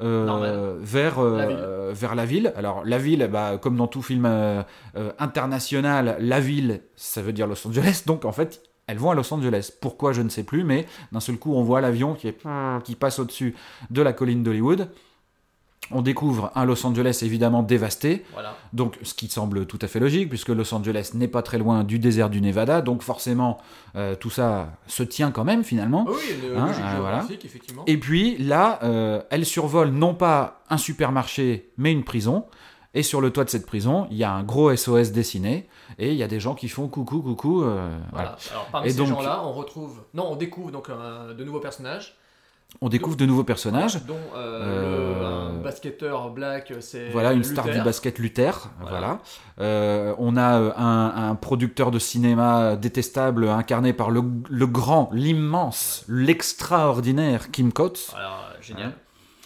Euh, vers, euh, La ville. vers la ville. Alors la ville, bah, comme dans tout film euh, international, la ville, ça veut dire Los Angeles. Donc en fait, elles vont à Los Angeles. Pourquoi, je ne sais plus, mais d'un seul coup, on voit l'avion qui, est, qui passe au-dessus de la colline d'Hollywood. On découvre un Los Angeles évidemment dévasté, Voilà. donc ce qui semble tout à fait logique puisque Los Angeles n'est pas très loin du désert du Nevada, donc forcément euh, tout ça se tient quand même finalement. Oui, Hein, euh, voilà. effectivement. Et puis là, euh, elle survole non pas un supermarché, mais une prison. Et sur le toit de cette prison, il y a un gros SOS dessiné. Et il y a des gens qui font coucou, coucou. euh, voilà. Voilà. Alors parmi Et ces gens-là, on retrouve. Non, on découvre donc de nouveaux personnages. On découvre de nouveaux personnages. Dont euh, Euh, le- un basketteur black, c'est. Voilà, une star du basket Luther. Voilà. Voilà. Euh, on a euh, un, un producteur de cinéma détestable incarné par le, le grand, l'immense, l'extraordinaire Kim Coates. Alors, génial.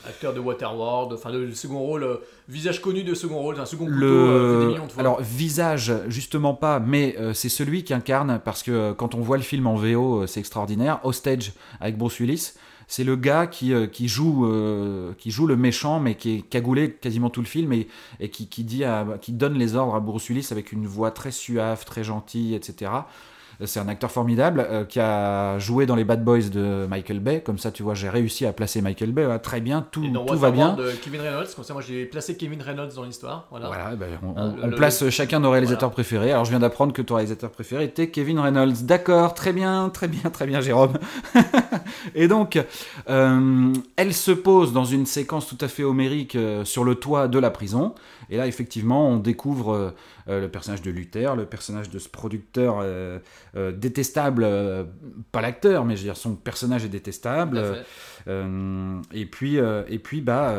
Acteur de Waterworld, enfin de second rôle, visage connu de second rôle, un second couteau fait des Le... millions de fois. Alors, visage, justement pas, mais euh, c'est celui qui incarne, parce que euh, quand on voit le film en VO, euh, c'est extraordinaire. Hostage avec Bruce Willis, c'est le gars qui, euh, qui, joue, euh, qui joue le méchant, mais qui est cagoulé quasiment tout le film et, qui, qui, donne les ordres à Bruce avec une voix très suave, très gentille, etc. C'est un acteur formidable euh, qui a joué dans les Bad Boys de Michael Bay. Comme ça, tu vois, j'ai réussi à placer Michael Bay. Ouais, très bien, tout, Et dans tout va bien. De Kevin Reynolds, comme ça moi j'ai placé Kevin Reynolds dans l'histoire. Voilà. Voilà, ben, on, Ah, on le- place le- chacun nos réalisateurs préférés. Alors je viens d'apprendre que ton réalisateur préféré était Kevin Reynolds. D'accord, très bien, très bien, très bien, Jérôme. Et donc, euh, elle se pose dans une séquence tout à fait homérique euh, sur le toit de la prison. Et là, effectivement, on découvre euh, euh, le personnage de Luther, le personnage de ce producteur euh, détestable, pas l'acteur, mais je veux dire, son personnage est détestable. Et puis, et puis bah,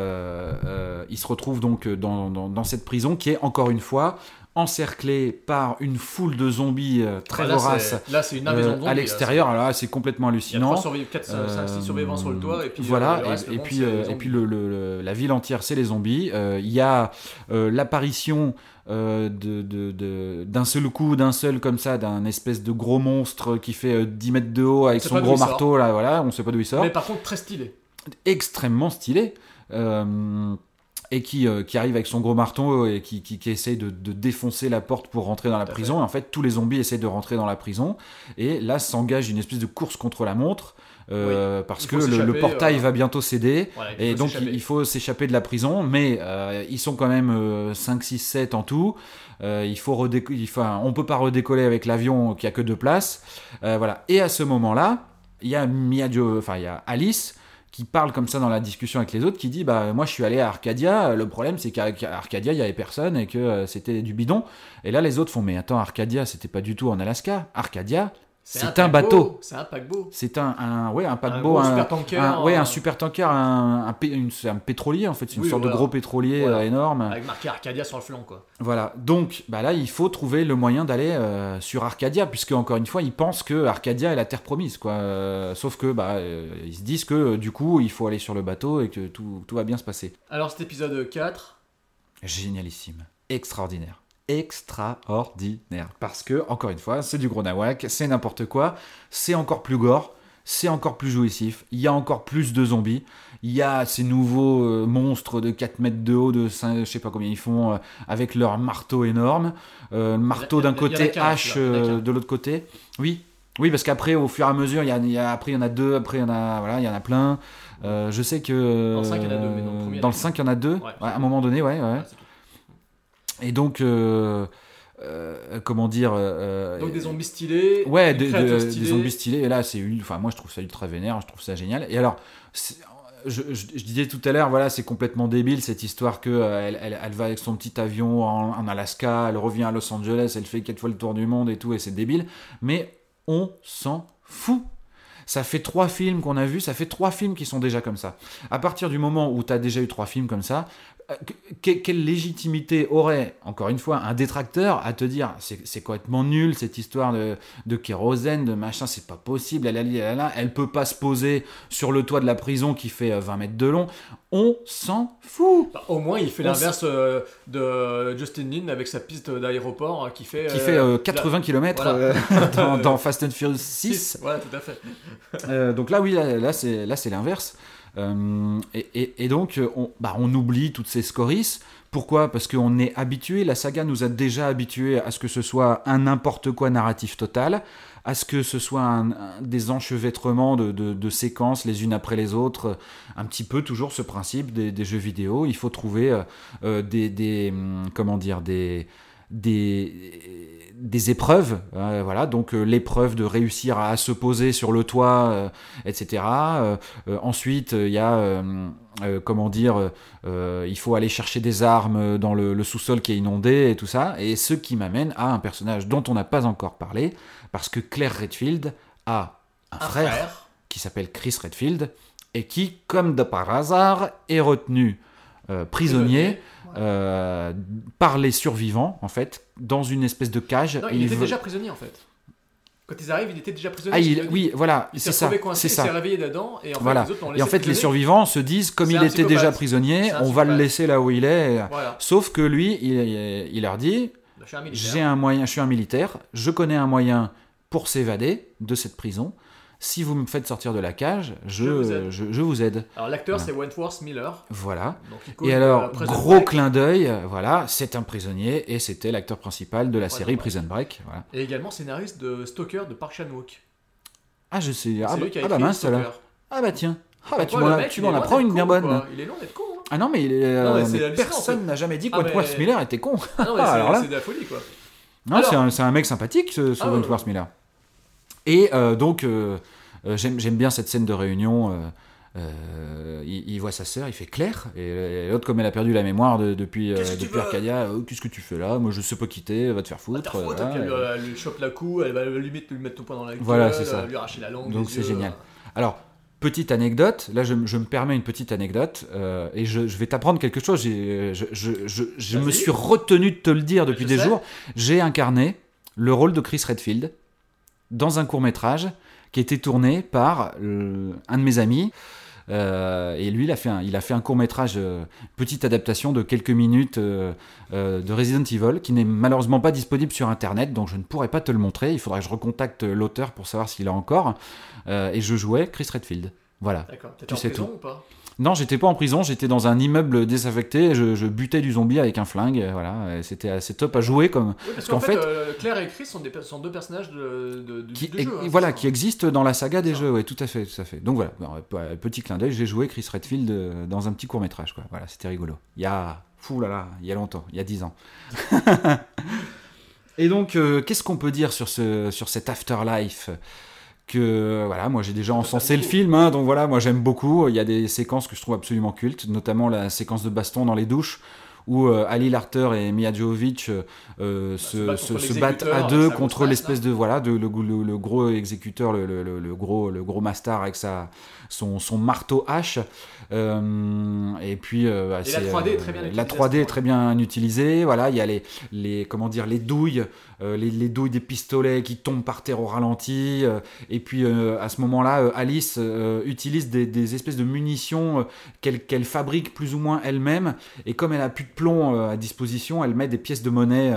il se retrouve donc dans, dans, dans cette prison qui est encore une fois encerclée par une foule de zombies euh, très Ah, là, voraces c'est- là, une de zombies, à l'extérieur. Alors là, c'est complètement Il y a hallucinant. 3 survivants, 4, 5, 6 survivants sur le toit et puis euh, voilà, reste, et, puis, euh, et puis le, le- le- la ville entière, c'est les zombies. Euh, Il y a euh, l'apparition euh, de- de- de- d'un seul coup, d'un seul comme ça, d'un espèce de gros monstre qui fait euh, 10 mètres de haut avec son gros marteau, là, voilà, on sait pas d'où il sort Mais par contre très stylé. extrêmement stylé. euh, et qui, euh, qui arrive avec son gros marteau et qui, qui, qui essaye de, de défoncer la porte pour rentrer dans la Tout prison. Et en fait, tous les zombies essayent de rentrer dans la prison. Et là s'engage une espèce de course contre la montre. euh, parce que le, portail euh, va bientôt céder. Voilà, et donc il, il faut s'échapper de la prison. Mais euh, ils sont quand même euh, 5, 6, 7 en tout. Il faut redéco- il faut- on peut pas redécoller avec l'avion qui a que deux places. Voilà. Et à ce moment là il y a Mia enfin il y a Alice qui parle comme ça dans la discussion avec les autres, qui dit bah moi je suis allé à Arcadia, le problème c'est qu'à qu'à Arcadia il y avait personne et que euh, c'était du bidon. Et là les autres font mais attends Arcadia c'était pas du tout en Alaska, Arcadia c'est un, bateau. C'est un paquebot. C'est un, un, ouais, un paquebot, un, supertanker, un- ouais, euh, un super tanker, un, un, un pétrolier en fait, c'est une Oui, sorte voilà. de gros pétrolier Voilà. euh, énorme. Avec marqué Arcadia sur le flanc quoi. Voilà, donc bah là il faut trouver le moyen d'aller euh, sur Arcadia, puisque encore une fois ils pensent que Arcadia est la terre promise, quoi. Euh, sauf que bah euh, ils se disent que du coup il faut aller sur le bateau et que tout, tout va bien se passer. Alors cet épisode 4, Génialissime, extraordinaire, extraordinaire, parce que encore une fois c'est du gros nawak, c'est n'importe quoi, c'est encore plus gore. C'est encore plus jouissif, il y a encore plus de zombies, il y a ces nouveaux euh, monstres de 4 mètres de haut, de 5, je sais pas combien ils font, euh, avec leur marteau énorme, euh, le marteau d'un côté, hache euh, de l'autre côté. Oui, oui, parce qu'après, au fur et à mesure, il y a, y a- après il y en a deux, après il y en a, voilà, il y en a plein. Euh, je sais que Dans le cinq, il y en a deux, mais dans le premier, dans le qu'un. 5, il y en a deux. Ouais. Ouais, à un moment donné, ouais, ouais. Et donc, euh, euh, comment dire euh, donc des zombies stylés, Ouais, des zombies stylés. Et là, c'est ul- enfin, moi, je trouve ça ultra vénère. Je trouve ça génial. Et alors, je, je- je disais tout à l'heure, voilà, c'est complètement débile cette histoire que euh, elle, elle- elle va avec son petit avion en, en Alaska, elle revient à Los Angeles, elle fait quatre fois le tour du monde et tout, et c'est débile. Mais on s'en fout. Ça fait trois films qu'on a vus, ça fait trois films qui sont déjà comme ça. À partir du moment où tu as déjà eu trois films comme ça, que- quelle légitimité aurait, encore une fois, un détracteur à te dire c'est complètement nul cette histoire de, de kérosène, de machin, c'est pas possible, elle, elle, elle, elle, elle peut pas se poser sur le toit de la prison qui fait euh, 20 mètres de long. On s'en fout Bah, au moins, il fait l'inverse euh, de Justin Lin avec sa piste d'aéroport euh, qui fait. qui euh, fait euh, la- 80 km Voilà. dans, dans Fast and Furious 6. Voilà, tout à fait. Euh, donc là, oui, là, là, c'est là c'est l'inverse. Euh, et, donc, euh, on, bah, on oublie toutes ces scories. Pourquoi? Parce qu'on est habitué, la saga nous a déjà habitués à ce que ce soit un n'importe quoi narratif total, à ce que ce soit des enchevêtrements de, séquences les unes après les autres, euh, un petit peu toujours ce principe des, jeux vidéo. Il faut trouver des, hum, comment dire, des, des épreuves, euh, voilà, donc euh, l'épreuve de réussir à, se poser sur le toit, euh, etc. Ensuite, il y a, comment dire, il faut aller chercher des armes dans le, le sous-sol qui est inondé et tout ça, et ce qui m'amène à un personnage dont on n'a pas encore parlé, parce que Claire Redfield a un, Un frère, frère. qui s'appelle Chris Redfield, et qui, comme de par hasard, est retenu euh, prisonnier euh, par les survivants, en fait, dans une espèce de cage. Non, et il était veut- déjà prisonnier en fait. Quand ils arrivent, il était déjà prisonnier. Ah, il- oui, voilà, Il c'est s'est ça, c'est il s'est ça. réveillé dedans, et en fait, voilà. les autres Et en fait, les survivants se disent, comme il était déjà prisonnier, on va le laisser là où il est. Voilà. Sauf que lui, il, il leur dit, militaire. j'ai un moyen, je suis un militaire, je connais un moyen pour s'évader de cette prison. Si vous me faites sortir de la cage, je, Je vous aide. je- je vous aide. Alors l'acteur Voilà. c'est Wentworth Miller. Voilà. Donc, Et alors, gros Break. clin d'œil, voilà, c'est un prisonnier et c'était l'acteur principal de la Prison série Break. Prison Break. Voilà. Et également scénariste de Stalker de Park Chan-wook. Ah, je sais. Ah, bah, lui qui a ah bah mince, alors. Ah bah tiens. Ah bah tu m'en mec, tu m'en apprends une bien bonne. quoi. Il est loin d'être con. hein. Ah non, mais, il est, Non, mais euh, mais personne n'a jamais dit que Ah, Wentworth mais- Miller était con. Ah non, mais Ah, c'est- de la folie quoi. Non, c'est un, mec sympathique, ce, Ah Wentworth Miller. Et euh, donc, euh, euh, j'aime bien cette scène de réunion. euh, il, il voit sa sœur, il fait Claire, et, et l'autre, comme elle a perdu la mémoire de- depuis, euh, depuis Arcadia, euh, qu'est-ce que tu fais là? Moi, je sais pas quitter, va te faire foutre. Faute, elle, lui- elle lui chope la cou, elle va limite lui mettre ton poing dans la gueule, Voilà, c'est ça. lui arracher la langue. Donc c'est génial. Alors, petite anecdote, là je, je me permets une petite anecdote, et je, je vais t'apprendre quelque chose, je, me suis retenu de te le dire depuis des jours, j'ai incarné le rôle de Chris Redfield dans un court métrage qui a été tourné par euh, un de mes amis. Euh, et lui, il a fait un, il a fait un court métrage, petite adaptation de quelques minutes euh, euh, de Resident Evil, qui n'est malheureusement pas disponible sur Internet, donc je ne pourrais pas te le montrer. Il faudra que je recontacte l'auteur pour savoir s'il a encore. Euh, et je jouais Chris Redfield. Voilà. D'accord, Tu en sais prison tout. ou pas? Non, j'étais pas en prison, j'étais dans un immeuble désaffecté, je, je butais du zombie avec un flingue, voilà, c'était assez top à jouer comme. Oui, parce qu'en qu'en fait, fait- euh, Claire et Chris sont, des, per- sont deux personnages de, de, du- qui, du jeu. hein, voilà, qui ça. existe dans la saga des jeux, ouais, tout à fait, tout à fait. Donc voilà, petit clin d'œil, j'ai joué Chris Redfield euh, dans un petit court métrage, quoi. Voilà, c'était rigolo. Il y a, fou là là, il y a longtemps, il y a 10 ans. Et donc, euh, qu'est-ce qu'on peut dire sur ce, sur cet afterlife? Que voilà, moi j'ai déjà encensé le film, hein, donc voilà, moi j'aime beaucoup. Il y a des séquences que je trouve absolument cultes, notamment la séquence de baston dans les douches où euh, Ali Larter et Mia Jovovich euh, euh, se, se battent se- à deux contre l'espèce de voilà de le, le- le gros exécuteur, le gros le gros master avec sa son, son marteau hache. Euh, et puis euh, bah, Et la c'est, 3D est euh, très bien la utilisée à 3D ce est très bien utilisée. Voilà, il y a les les comment dire les douilles, les, les douilles des pistolets qui tombent par terre au ralenti. et puis à ce moment-là, Alice utilise des, des espèces de munitions qu'elle fabrique plus ou moins elle-même. Et comme elle a plus de plomb à disposition, elle met des pièces de monnaie.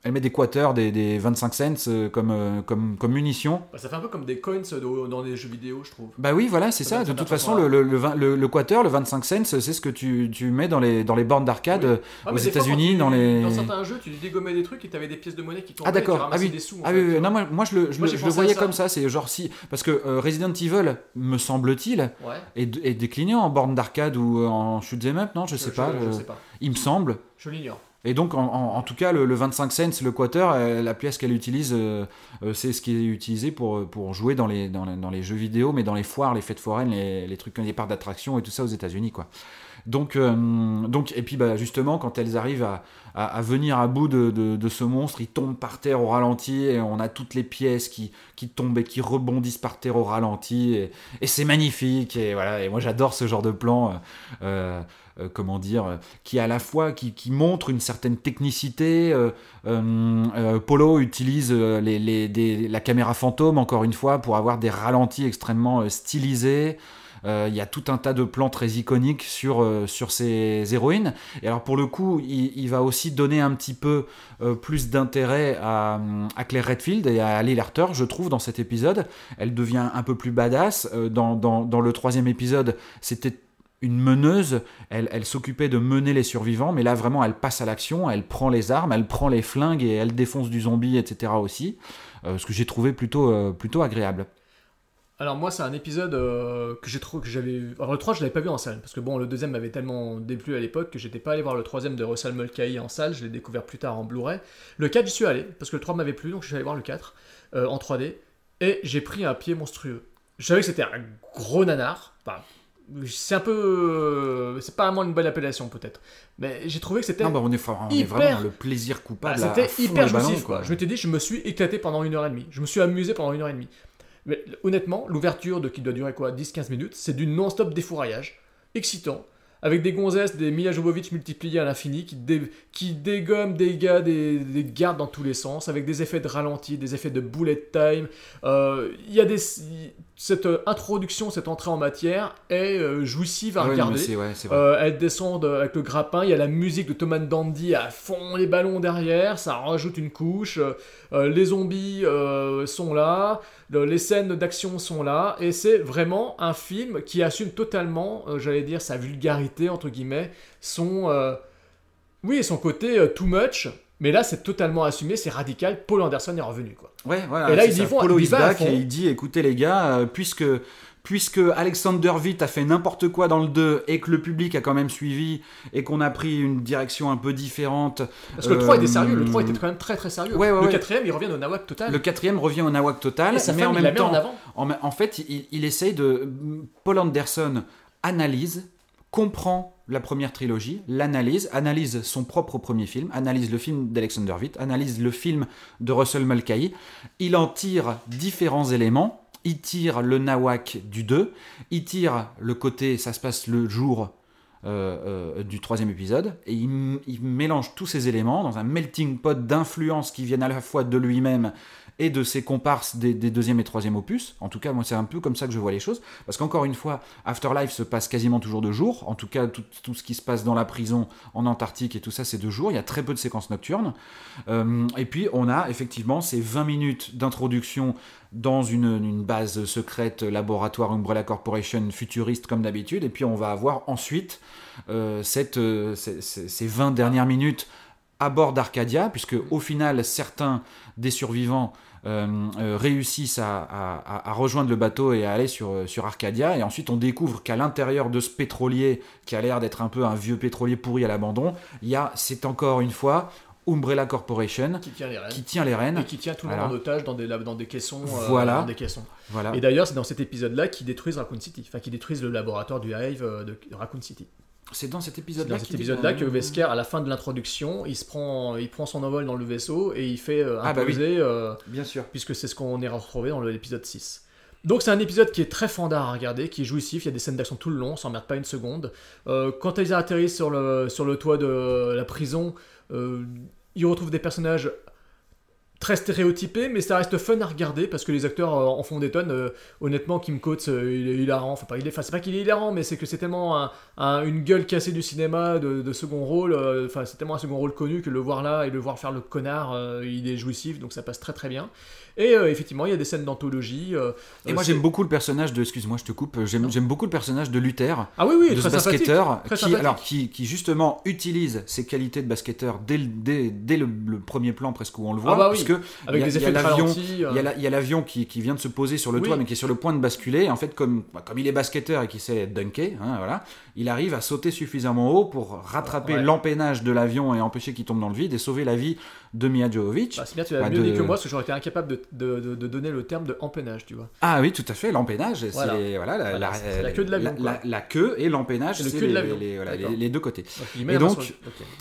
Euh, elle met des quarters, des, des 25 cents euh, comme, euh, comme, comme munitions. Bah, ça fait un peu comme des coins de- dans des jeux vidéo, je trouve. Bah oui, voilà, c'est Ça De toute façon, le, façon-là. le, le, le, le quarter, le 25 cents, c'est ce que tu, tu mets dans les, dans les bornes d'arcade euh, Ah, aux États-Unis, dans les. Dans certains jeux, tu dégommais des trucs et t'avais des pièces de monnaie qui tombaient Ah d'accord, ah oui, des sous. ah fait, oui, non moi, moi je le, je Moi, je voyais ça. comme ça, c'est genre si parce que euh, Resident Evil me semble-t-il Ouais. est, est décliné en borne d'arcade ou euh, en shoot 'em up, non? Je sais pas, je euh, sais pas. il me semble. Je l'ignore. Et donc, en, en- tout cas, le, le 25 cents, le quarter, euh, la pièce qu'elle utilise, euh, euh, c'est ce qui est utilisé pour, pour jouer dans les, dans, les, jeux vidéo, mais dans les foires, les fêtes foraines, les, les trucs, les parcs d'attractions et tout ça aux États-Unis, quoi. Donc, donc, et puis bah, justement, quand elles arrivent à, à, venir à bout de, de, de ce monstre, il tombe par terre au ralenti, et on a toutes les pièces qui, qui tombent et qui rebondissent par terre au ralenti, et, et c'est magnifique, et voilà, et moi j'adore ce genre de plan. Euh, comment dire, euh, qui à la fois qui, montre une certaine technicité. euh, Polo utilise la caméra fantôme encore une fois pour avoir des ralentis extrêmement stylisés. Il y a tout un tas de plans très iconiques sur, sur ces héroïnes. Et alors pour le coup, il, va aussi donner un petit peu plus d'intérêt à, Claire Redfield et à Ali Larter, je trouve, dans cet épisode. Elle devient un peu plus badass. Dans, dans le troisième épisode, c'était une meneuse, elle, elle s'occupait de mener les survivants, mais là vraiment elle passe à l'action, elle prend les armes, elle prend les flingues et elle défonce du zombie, etc. aussi, Euh, ce que j'ai trouvé plutôt, euh, plutôt agréable. Alors moi c'est un épisode euh, que j'ai trouvé que j'avais alors le 3 je l'avais pas vu en salle parce que bon le deuxième m'avait tellement déplu à l'époque que j'étais pas allé voir le troisième de Russell Mulcahy en salle, je l'ai découvert plus tard en Blu-ray. Le 4 j'y suis allé parce que le 3 m'avait plu donc je suis allé voir le 4 euh, en 3D et j'ai pris un pied monstrueux. Je savais que c'était un gros nanar, enfin, c'est un peu euh, c'est pas vraiment une bonne appellation peut-être, mais j'ai trouvé que c'était Non, bah, on est, hyper- vraiment dans le plaisir ah, coupable. à C'était hyper jouissif, quoi. Je m'étais dit, je me suis éclaté pendant une heure et demie. Je me suis amusé pendant une heure et demie. Mais honnêtement, l'ouverture de qui doit durer quoi 10-15 minutes, c'est du non-stop défouraillage. Excitant. Avec des gonzesses, des Mila Jovovich multipliés à l'infini, qui, dé- qui dégomment des gars, des, des gardes dans tous les sens, avec des effets de ralenti, des effets de bullet time. Euh, Il y a des. Cette euh, introduction, cette entrée en matière est euh, jouissive à Ah regarder. c'est ouais. Euh, elle descend de- avec le grappin, il y a la musique de Tom and Dandy à fond, les ballons derrière, ça rajoute une couche. euh, les zombies euh, sont là, le- les scènes d'action sont là, et c'est vraiment un film qui assume totalement, j'allais dire, sa vulgarité, entre guillemets, son. oui, son côté too much. Mais là, c'est totalement assumé, c'est radical. Paul Anderson est revenu, quoi. Ouais, voilà. Et là, ils y vont- Polo back fond. et il dit écoutez les gars, euh, puisque puisque Alexander Witt a fait n'importe quoi dans le 2 et que le public a quand même suivi et qu'on a pris une direction un peu différente. Parce que le 3 était euh, sérieux, le 3 était quand même très très sérieux. Ouais, ouais, le ouais. 4ème, il revient au nawak total. Le quatrième revient au nawak total, mais femme, en il même temps, en avant. en, en fait, il, il essaye de. Paul Anderson analyse, comprend la première trilogie, l'analyse, analyse son propre premier film, analyse le film d'Alexander Witt, analyse le film de Russell Mulcahy. Il en tire différents éléments. Il tire le nawak du 2, il tire le côté, ça se passe le jour euh, euh, du troisième épisode, et il, mélange tous ces éléments dans un melting pot d'influences qui viennent à la fois de lui-même et de ses comparses des, des deuxième et troisième opus. En tout cas, moi, c'est un peu comme ça que je vois les choses. Parce qu'encore une fois, Afterlife se passe quasiment toujours de jour. En tout cas, tout, ce qui se passe dans la prison, en Antarctique et tout ça, c'est de jour. Il y a très peu de séquences nocturnes. Euh, et puis, on a effectivement ces 20 minutes d'introduction dans une, base secrète, laboratoire Umbrella Corporation futuriste comme d'habitude. Et puis, on va avoir ensuite euh, euh, ces, ces- ces 20 dernières minutes à bord d'Arcadia, puisque au final, certains des survivants réussissent à, à- à- rejoindre le bateau et à aller sur, euh, sur Arcadia. Et ensuite, on découvre qu'à l'intérieur de ce pétrolier, qui a l'air d'être un peu un vieux pétrolier pourri à l'abandon, il y a, c'est encore une fois, Umbrella Corporation Qui tient les rênes. qui tient les rênes. Et qui tient tout le monde en otage dans des, dans des caissons. euh, Voilà. dans des caissons. Voilà. Et d'ailleurs, c'est dans cet épisode-là qu'ils détruisent Raccoon City. Enfin, qu'ils détruisent le laboratoire du Hive euh, de Raccoon City. C'est dans cet épisode-là dans cet que Wesker, à la fin de l'introduction, il se prend, il prend son envol dans le vaisseau et il fait euh, Ah bah oui. imposer, euh, Bien sûr. puisque c'est ce qu'on est retrouvé dans l'épisode 6. Donc c'est un épisode qui est très fandard à regarder, qui est jouissif, il y a des scènes d'action tout le long, on s'emmerde pas une seconde. Euh, quand ils atterrissent sur le, sur le toit de la prison, euh, ils retrouvent des personnages très stéréotypés, mais ça reste fun à regarder parce que les acteurs euh, en font des tonnes. Euh, honnêtement, Kim Coates, euh, il est hilarant. Enfin, pas, pas qu'il est hilarant, mais c'est que c'est tellement un- un- une gueule cassée du cinéma de, de second rôle. Enfin, c'est tellement un second rôle connu que le voir là et le voir faire le connard, il est jouissif, donc ça passe très très bien. Et euh, effectivement, il y a des scènes d'anthologie. euh, Et euh, moi c'est- j'aime beaucoup le personnage de, excuse-moi je te coupe, j'aime beaucoup le personnage de Luther, Ah oui, oui, de très ce basketteur, Très qui, sympathique. alors, qui, qui justement utilise ses qualités de basketteur dès, le- dès, dès le, le premier plan presque où on le voit, Ah bah oui, parce que avec il y a- y a l'avion- y a qui, qui vient de se poser sur le Oui. toit mais qui est sur le point de basculer, et en fait comme, bah, comme il est basketteur et qu'il sait dunker, hein, voilà, il arrive à sauter suffisamment haut pour rattraper Ouais. l'empennage de l'avion et empêcher qu'il tombe dans le vide et sauver la vie de Mia Jovovich. Bah, c'est bien, tu l'as Bah, mieux de- dit que moi, parce que j'aurais été incapable de, de- donner le terme de empennage, tu vois. Ah oui, tout à fait, l'empennage, Voilà. c'est voilà, la, Voilà, la- la queue de l'avion, la- queue et l'empennage, C'est le les, les- voilà, les- les deux côtés. Et donc, sur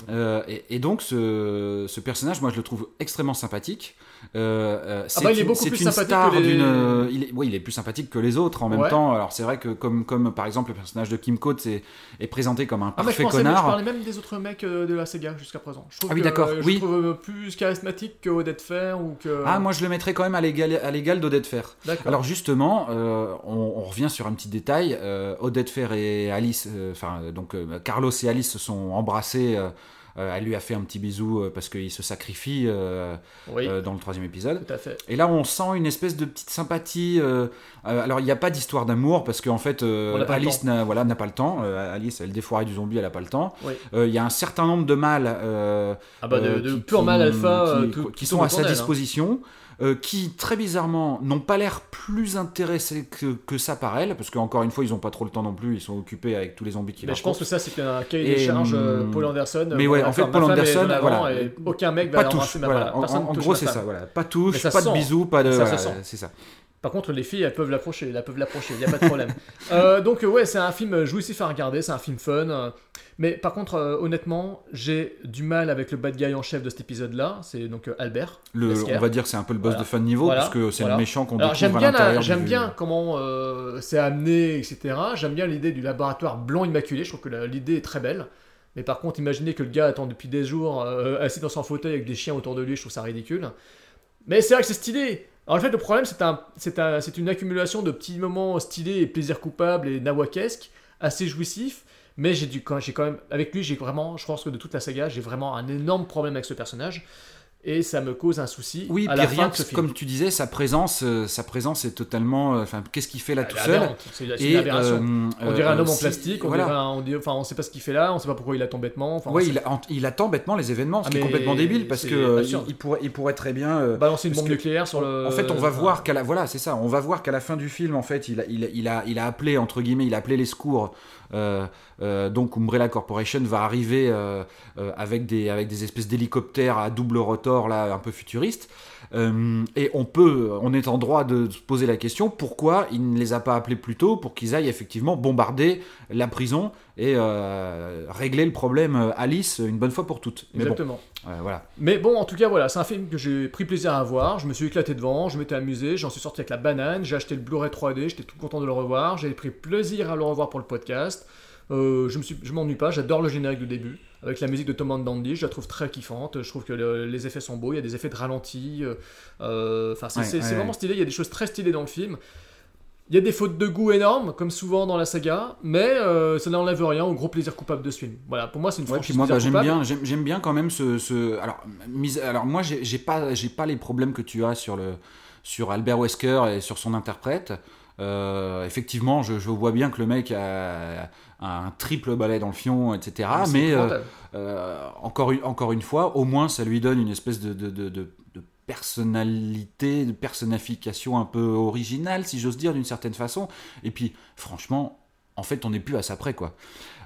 euh, et, et donc ce, ce personnage, moi je le trouve extrêmement sympathique. Euh, euh, c'est bah, il est beaucoup plus une sympathique star que les- d'une. euh, Il est, oui, il est plus sympathique que les autres en même Ouais. temps. Alors c'est vrai que comme, comme par exemple le personnage de Kim Coates est, est présenté comme un Ah, mais je, parfait pensais, je connard. parlais même des autres mecs euh, de la Sega jusqu'à présent. Je trouve Ah oui, d'accord, Je oui. trouve plus charismatique que Odette Fair ou que. Ah, moi je le mettrais quand même à l'égal, à l'égal d'Odette. D'accord. Alors justement, euh, on, on revient sur un petit détail. Euh, Odette Fair et Alice, enfin donc Carlos et Alice se sont embrassés. Euh, elle lui a fait un petit bisou euh, parce qu'il se sacrifie euh, Oui. dans le troisième épisode. Tout à fait. Et là, on sent une espèce de petite sympathie. alors, il n'y a pas d'histoire d'amour parce qu'en fait, Alice n'a voilà, pas le temps. Alice, elle défouraille du zombie, elle n'a pas le temps. Oui. Il y a un certain nombre de mâles Ah bah, de- de pur mâle alpha, qui, qui- qui qui sont à sa hein. Euh, qui très bizarrement n'ont pas l'air plus intéressés que, que ça par elle, parce qu'encore une fois ils n'ont pas trop le temps non plus, ils sont occupés avec tous les zombies qui Mais je pense que ça, c'est un cahier des charges euh, hum, Paul Anderson. mais Bon, ouais, en fait, Paul Anderson, voilà. et aucun mec va touche, ma voilà. En, personne en- touche gros c'est ça, voilà. Pas touche, pas de bisous, pas de, c'est ça. Par contre, les filles, elles peuvent l'approcher, elles peuvent l'approcher, il n'y a pas de problème. Euh, donc, ouais, c'est un film jouissif à regarder, c'est un film fun. mais par contre, euh, honnêtement, j'ai du mal avec le bad guy en chef de cet épisode-là, c'est donc euh, Albert. Le, on va dire c'est un peu le boss Voilà. de fin de niveau, Voilà, parce que c'est voilà. le méchant qu'on découvre j'aime à bien, l'intérieur j'aime du- bien comment c'est amené, etc. J'aime bien l'idée du laboratoire blanc immaculé. Je trouve que l'idée est très belle. Mais par contre, imaginez que le gars attend depuis des jours assis dans son fauteuil avec des chiens autour de lui. Je trouve ça ridicule. Mais c'est vrai que c'est stylé. Alors en fait, le problème, c'est un, c'est un, c'est une accumulation de petits moments stylés et plaisir coupable et nawakesques, assez jouissifs. Mais j'ai quand quand même, avec lui, j'ai vraiment, je pense que de toute la saga, j'ai vraiment un énorme problème avec ce personnage. Et ça me cause un souci. Oui, à la rien fin de que, ce film. comme tu disais, sa présence, euh, sa présence est totalement. euh, Enfin, qu'est-ce qu'il fait là tout est seul aberrante. C'est c'est une aberration. euh, On dirait un homme en si- plastique, on voilà. dirait un- on dit- enfin, on sait pas ce qu'il fait là, on sait pas pourquoi il attend bêtement. Enfin, c'est- il, a- il attend bêtement les événements, ce Ah, qui est mais complètement débile parce que il, pourrait, il pourrait très bien balancer une bombe nucléaire sur le. En fait, on va voir qu'à la voilà, c'est ça. On va voir qu'à la fin du film, en fait, il a, il, a- il a, il a appelé entre guillemets, il a appelé les secours. Euh, euh, donc Umbrella Corporation va arriver euh, avec des avec des espèces d'hélicoptères à double rotor là, un peu futuristes. Et on peut, on est en droit de se poser la question pourquoi il ne les a pas appelés plus tôt pour qu'ils aillent effectivement bombarder la prison et régler le problème Alice une bonne fois pour toutes. Exactement. Voilà. Mais bon, en tout cas, voilà, c'est un film que j'ai pris plaisir à voir. Je me suis éclaté devant, je m'étais amusé, j'en suis sorti avec la banane, j'ai acheté le Blu-ray 3D, j'étais tout content de le revoir, j'ai pris plaisir à le revoir pour le podcast. Euh, je me suis, je m'ennuie pas, j'adore le générique du début avec la musique de Tom and Dandy, je la trouve très kiffante. Je trouve que le- les effets sont beaux, il y a des effets de ralenti. euh, euh, Enfin, c'est Ouais, c'est- ouais, c'est ouais. vraiment stylé. Il y a des choses très stylées dans le film. Il y a des fautes de goût énormes, comme souvent dans la saga, mais euh, ça n'enlève rien au gros plaisir coupable de ce film. Voilà, pour moi, c'est une Ouais, franchise puis moi, bah, j'aime bien, j'aime, bien quand même ce, ce- alors, mise, alors moi, j'ai, pas, j'ai pas les problèmes que tu as sur le, sur Albert Wesker et sur son interprète. Euh, effectivement, je, je vois bien que le mec a, a un triple balai dans le fion, etc. Ah, mais euh, euh, encore, une, encore une fois, au moins, ça lui donne une espèce de, de, de, de- de personnalité, de personnification un peu originale, si j'ose dire, d'une certaine façon. Et puis, franchement, en fait, on n'est plus à ça près, quoi.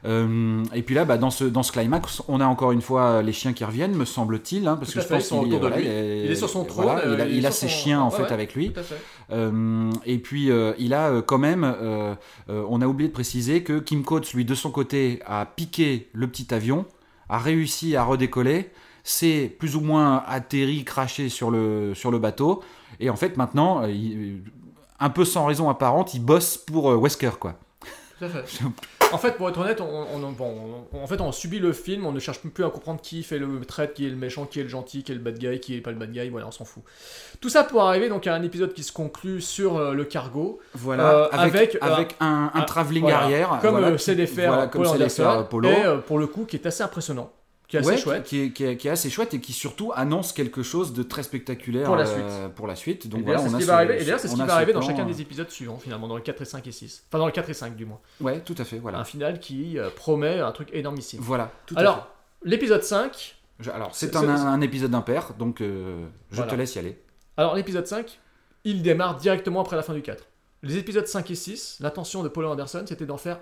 Euh, et puis là, bah, dans, ce, dans ce climax, on a encore une fois les chiens qui reviennent, me semble-t-il, hein, parce Tout que je fait, pense qu'il voilà, Il est sur son voilà, trône, il a, euh, il est il a sur ses son- chiens en ouais, fait ouais, avec lui. fait. Euh, et puis euh, il a euh, quand même, euh, euh, on a oublié de préciser que Kim Coates, lui de son côté, a piqué le petit avion, a réussi à redécoller, s'est plus ou moins atterri, craché sur le, sur le bateau, et en fait maintenant, euh, il- un peu sans raison apparente, il bosse pour euh, Wesker quoi. Tout à fait. En fait, pour être honnête, on, on- bon, on- en fait, on subit le film, on ne cherche plus à comprendre qui fait le traite, qui est le méchant, qui est le gentil, qui est le bad guy, qui est pas le bad guy, voilà, on s'en fout. Tout ça pour arriver donc à un épisode qui se conclut sur euh, le cargo. Voilà, Euh, avec, avec, avec, un, un travelling voilà. arrière, Comme voilà, faire, euh, Polo. et pour le coup, qui est assez impressionnant, qui est assez Ouais, chouette. Qui est, qui, est, qui est assez chouette et qui surtout annonce quelque chose de très spectaculaire Pour la euh, pour la suite. Et Donc d'ailleurs, voilà, c'est on ce a qui va arriver, et d'ailleurs, c'est ce on qui a va ce arriver dans chacun euh, des épisodes suivants, finalement, dans le 4 et 5 et 6. Enfin, dans le 4 et 5, du moins. Ouais, tout à fait, voilà. Un final qui euh, promet un truc énormissime. Voilà, tout à Alors, fait. l'épisode 5, Je- alors, c'est c'est- un, un épisode impair, donc euh, je Voilà. te laisse y aller. Alors l'épisode 5, il démarre directement après la fin du 4. Les épisodes 5 et 6, l'intention de Paul Anderson, c'était d'en faire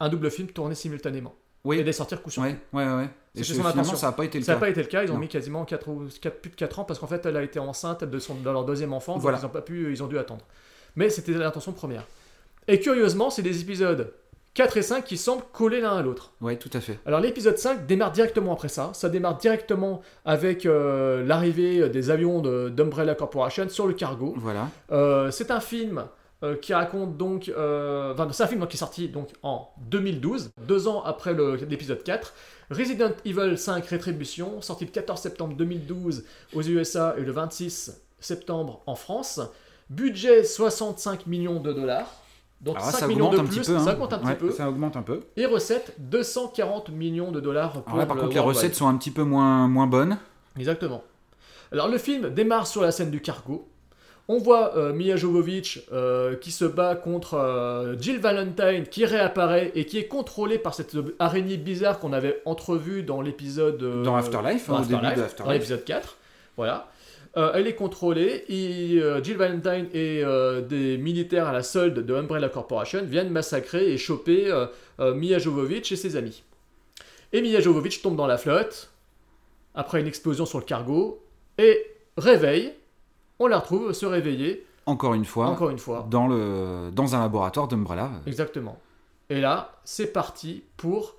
un double film tourné simultanément. Oui. Et de les sortir coup sur coup. Ouais, ouais, ouais. Et C'était je- son intention. ça n'a pas été le Ça n'a cas. pas été le cas, ils ont Non. mis quasiment 4 ou, 4, plus de 4 ans parce qu'en fait elle a été enceinte de, son, de leur deuxième enfant, donc Voilà. ils n'ont pas pu, ils ont dû attendre. Mais c'était l'intention première. Et curieusement, c'est des épisodes 4 et 5 qui semblent coller l'un à l'autre. Ouais, tout à fait. Alors l'épisode 5 démarre directement après ça. Ça démarre directement avec euh, l'arrivée des avions de- d'Umbrella Corporation sur le cargo. Voilà. Euh, c'est un film euh, qui raconte donc. euh, Enfin, c'est un film donc, qui est sorti donc, en 2012, deux ans après l'épisode 4. Resident Evil 5 Rétribution, sorti le 14 septembre 2012 aux USA et le 26 septembre en France. Budget 65 millions de dollars. Donc Alors là, 5 ça millions de plus, peu. hein. ça augmente un petit Ouais, peu. Ça augmente un peu. Et recettes 240 millions de dollars pour là, par le contre, les recettes sont un petit peu moins, moins bonnes. Exactement. Alors le film démarre sur la scène du cargo. On voit euh, Mia Jovovich euh, qui se bat contre euh, Jill Valentine qui réapparaît et qui est contrôlée par cette araignée bizarre qu'on avait entrevue dans l'épisode... Dans Afterlife, dans hein, au début de Afterlife. Dans l'épisode 4. Voilà. Elle est contrôlée et Jill Valentine et des militaires à la solde de Umbrella Corporation viennent massacrer et choper Mia Jovovich et ses amis. Et Mia Jovovich tombe dans la flotte après une explosion sur le cargo et réveille. On la retrouve se réveiller Encore une fois, encore une fois. dans, le, dans un laboratoire d'Umbrella. Exactement. Et là, c'est parti pour.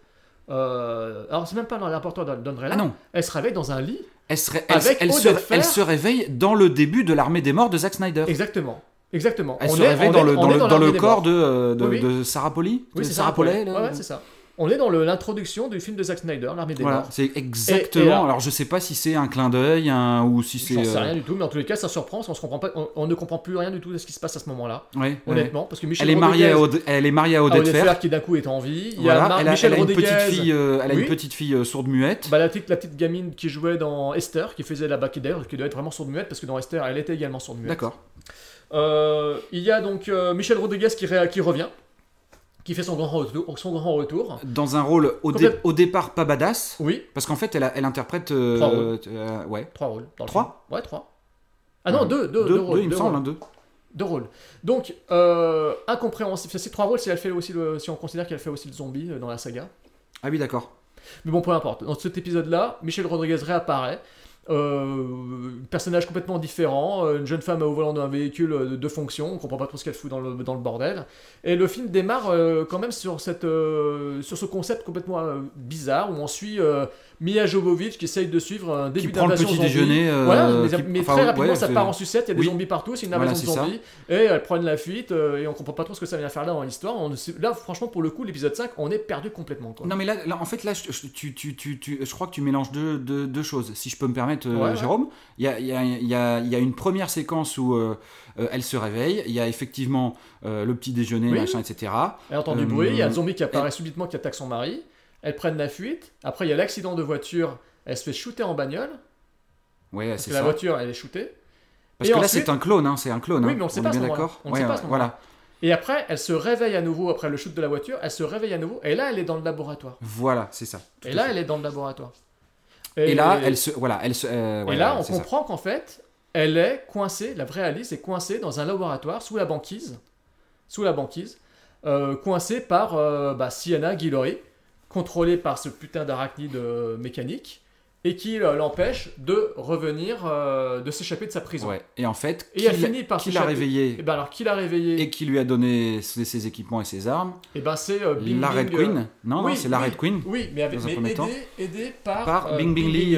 euh, alors, c'est même pas dans l'important d'Umbrella. Ah non. Elle se réveille dans un lit. Elle se, ré- elle, Avec elle Eau se, de fer. elle se réveille dans le début de l'armée des morts de Zack Snyder. Exactement. Exactement. Elle On se est- réveille dans est- le, dans le, dans corps de, euh, de, Oui, oui. de Sarah Polly Oui, c'est Sarah ouais, c'est ça. On est dans l'introduction du film de Zack Snyder, L'Armée des Voilà, Morts. c'est exactement. Et- et alors- alors, je sais pas si c'est un clin d'œil ou si c'est. J'en sais euh, rien du tout, mais en tous les cas, ça surprend, qu'on se comprend pas, on, on ne comprend plus rien du tout de ce qui se passe à ce moment-là. ouais, ouais. Honnêtement, parce que Michel Elle est mariée à Aude- elle est mariée à Odette Fer. Qui d'un coup est en vie. Il y a Mar- elle a, Michel elle a une Rodriguez. petite fille, euh, elle a Oui. une petite fille euh, sourde muette. Bah, la, petite, la petite gamine qui jouait dans Esther, qui faisait la bac d'ailleurs, qui doit être vraiment sourde muette, parce que dans Esther, elle était également sourde muette. D'accord. Euh, il y a donc euh, Michel Rodriguez qui, qui revient, qui fait son grand retour. Son grand retour. Dans un rôle au, dé- Complète- au départ pas badass, Oui, parce qu'en fait elle, elle interprète. euh, Trois rôles. euh, ouais. trois rôles. Dans Trois. Ouais, trois. Ah non, deux, deux, deux, deux, rôles. il me deux semble, hein, deux. Deux rôles. Donc, euh, incompréhensible. C'est trois rôles si, elle fait aussi le, si on considère qu'elle fait aussi le zombie dans la saga. Ah oui, d'accord. Mais bon, peu importe. Dans cet épisode-là, Michel Rodriguez réapparaît. Euh, personnage complètement différent, euh, une jeune femme au volant d'un véhicule euh, de, fonction, on comprend pas trop ce qu'elle fout dans le, dans le bordel. Et le film démarre euh, quand même sur, cette, euh, sur ce concept complètement bizarre où on suit Mia Jovovich qui essaye de suivre un début Qui prend le d'invasion petit zombie. déjeuner. euh, Voilà, mais, qui- mais enfin, très rapidement ouais, ça part en sucette, il y a des Oui. zombies partout, c'est une Voilà, invasion c'est de ça. zombies, et elle prend la fuite, euh, et on comprend pas trop ce que ça vient faire là dans l'histoire. On Là, franchement, pour le coup, l'épisode 5, on est perdu complètement. Quoi. Non mais là, là, en fait là je, tu, tu, tu, tu- je crois que tu mélanges deux, deux, deux choses si je peux me permettre euh, Ouais. Jérôme il y a, y, a, y, a, il y a une première séquence où euh, elle se réveille il y a effectivement le petit déjeuner Oui. machin etc Elle entend du bruit, il y a un zombie qui apparaît subitement qui attaque son mari. Elles prennent la fuite. Après, il y a l'accident de voiture. Elle se fait shooter en bagnole. ouais Parce c'est que ça la voiture, elle est shootée. parce Et que là c'est un clone hein, c'est un clone Oui, hein. mais on sait est pas ce bien d'accord On ne sait Ouais, pas ce voilà Et après, elle se réveille à nouveau après le shoot de la voiture. Elle se réveille à nouveau. Et là, elle est dans le laboratoire. voilà c'est ça Et là, fait. elle est dans le laboratoire. et, là elle se voilà elle se euh, Et ouais, là, ouais, on comprend qu'en fait, elle est coincée, la vraie Alice est coincée dans un laboratoire sous la banquise, sous la banquise, euh, coincée par euh, bah, Sienna Guillory, contrôlée par ce putain d'arachnide euh, mécanique, et qui l'empêche de revenir, euh, de s'échapper de sa prison. ouais et en fait Et qui l'a- finit par qui l'a s'échapper. réveillé Et ben alors, qui l'a réveillée et qui lui a donné ses, ses équipements et ses armes Et ben c'est euh, Bing la Red Bing, Queen non non oui, c'est la oui, Red Queen Oui, mais, avec, mais aidé, par, par Bing Bing Lee,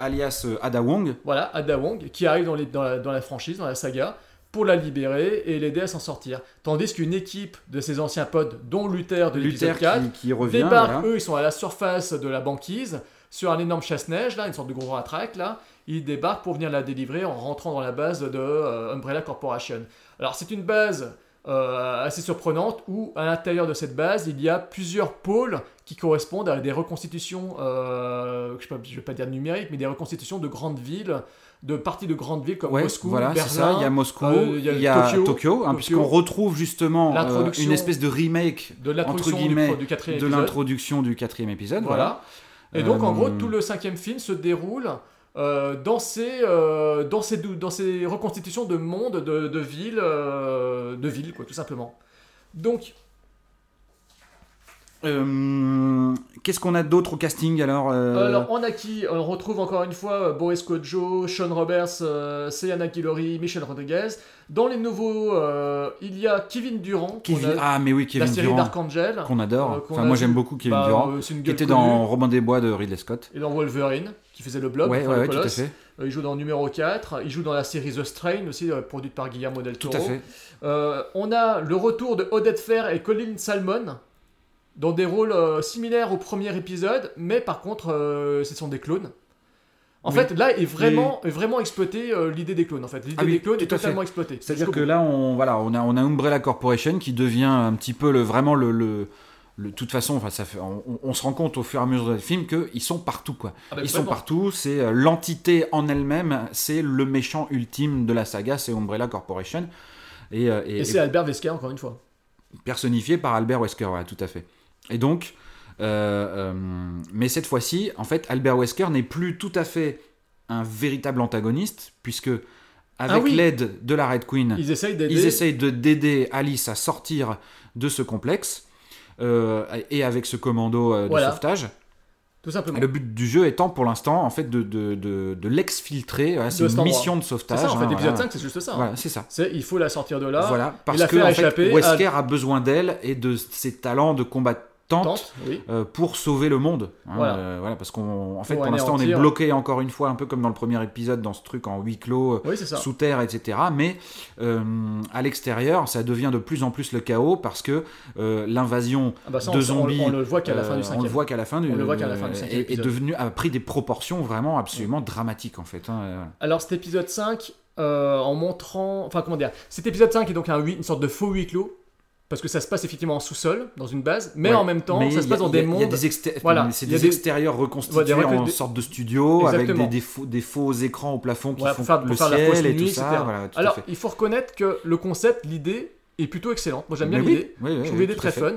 alias Ada Wong. Voilà, Ada Wong, qui arrive dans, les- dans la, dans la franchise, dans la saga, pour la libérer et l'aider à s'en sortir. Tandis qu'une équipe de ses anciens potes, dont Luther de l'épisode Luther 4, qui, qui revient. débarquent, voilà. eux, ils sont à la surface de la banquise, sur un énorme chasse-neige, là, une sorte de gros ratraque, là. Ils débarquent pour venir la délivrer en rentrant dans la base de euh, Umbrella Corporation. Alors, c'est une base euh, assez surprenante où, à l'intérieur de cette base, il y a plusieurs pôles qui correspondent à des reconstitutions, euh, je ne vais pas dire numériques, mais des reconstitutions de grandes villes, de parties de grandes villes comme Ouais, Moscou, voilà, c'est Berlin, ça. Il y a Moscou, euh, il y a, Tokyo, Tokyo, hein, puisqu'on retrouve justement euh, une espèce de remake de entre l'introduction du, guillemets du de épisode. l'introduction du quatrième épisode. Voilà. Et donc, en Euh, gros, tout le cinquième film se déroule euh, dans, ces, euh, dans, ces, dans ces reconstitutions de mondes, de, de villes, euh, de villes, quoi, tout simplement. Donc, Euh, Qu'est-ce qu'on a d'autre au casting alors, euh, alors, on a qui On retrouve encore une fois euh, Boris Kodjo, Sean Roberts, euh, Sienna Guillory, Michel Rodriguez. Dans les nouveaux, il y a Kevin Durant, qu'on Kevin, a- ah mais oui la Kevin série Durant d'Archangel. qu'on adore. enfin moi j'aime beaucoup Kevin Bah, Durant qui était connue. dans Robin des Bois de Ridley Scott. Et dans Wolverine, qui faisait le blob, ouais enfin, ouais, le ouais tout à fait. Il joue dans numéro 4, il joue dans la série The Strain aussi, produite par Guillermo del Tout Toro. à fait. On a le retour de Odette Fair et Colin Salmon dans des rôles euh, similaires au premier épisode, mais par contre, euh, ce sont des clones. En Oui. fait, là est vraiment, est vraiment exploité euh, l'idée des clones. En fait, l'idée Ah oui, des clones est à fait. totalement exploitée. C'est-à-dire que bout. là, on, voilà, on, a, on a Umbrella Corporation qui devient un petit peu le, vraiment le. le de toute façon, enfin, ça fait, on, on se rend compte au fur et à mesure du film qu'ils sont partout. Quoi. Ah bah, Ils sont partout, c'est l'entité en elle-même, c'est le méchant ultime de la saga, c'est Umbrella Corporation. Et, et- Et c'est Albert Wesker encore une fois. personnifié par Albert Wesker, tout à fait. Et donc, euh, euh, mais cette fois-ci, en fait, Albert Wesker n'est plus tout à fait un véritable antagoniste, puisque avec Ah oui. l'aide de la Red Queen, Ils essayent d'aider. ils essayent de d'aider Alice à sortir de ce complexe, euh, et avec ce commando de Voilà. sauvetage. Tout simplement. Et le but du jeu étant pour l'instant, en fait, de, de, de, de l'exfiltrer. Voilà, c'est une endroit. mission de C'est sauvetage. ça, en fait, hein, l'épisode voilà. 5, c'est juste ça. hein. C'est ça. C'est, il faut la sortir de là. Voilà, parce la que faire en échapper fait, à- Wesker a besoin d'elle et de ses talents de combat- tente, Tente, oui. euh, pour sauver le monde. hein, Voilà. euh, voilà, parce qu'en en fait, Pour pour l'instant, on est bloqué encore une fois, un peu comme dans le premier épisode, dans ce truc en huis clos, euh, Oui, sous terre, etc. Mais euh, à l'extérieur, ça devient de plus en plus le chaos parce que l'invasion Ah bah de on- zombies, on, on le voit qu'à la fin du on cinquième. le voit qu'à la fin du, On le voit qu'à la fin du cinquième est, devenu a pris des proportions vraiment absolument dramatiques en fait. hein, voilà. Alors cet épisode 5, euh, en montrant... Enfin comment dire Cet épisode 5 est donc un, une sorte de faux huis clos, parce que ça se passe effectivement en sous-sol, dans une base, mais Ouais. en même temps, Mais ça se a- passe dans des mondes... Voilà, c'est des, extérieurs reconstitués Ouais, en des- sorte de studio avec des, faux, des faux écrans au plafond qui font faire, le faire la fausse ciel et nuit, tout ça. etc. Voilà, tout à Alors, il faut reconnaître que le concept, l'idée, est plutôt excellente. Moi, j'aime bien oui, l'idée. oui, oui, je trouve l'idée très fun.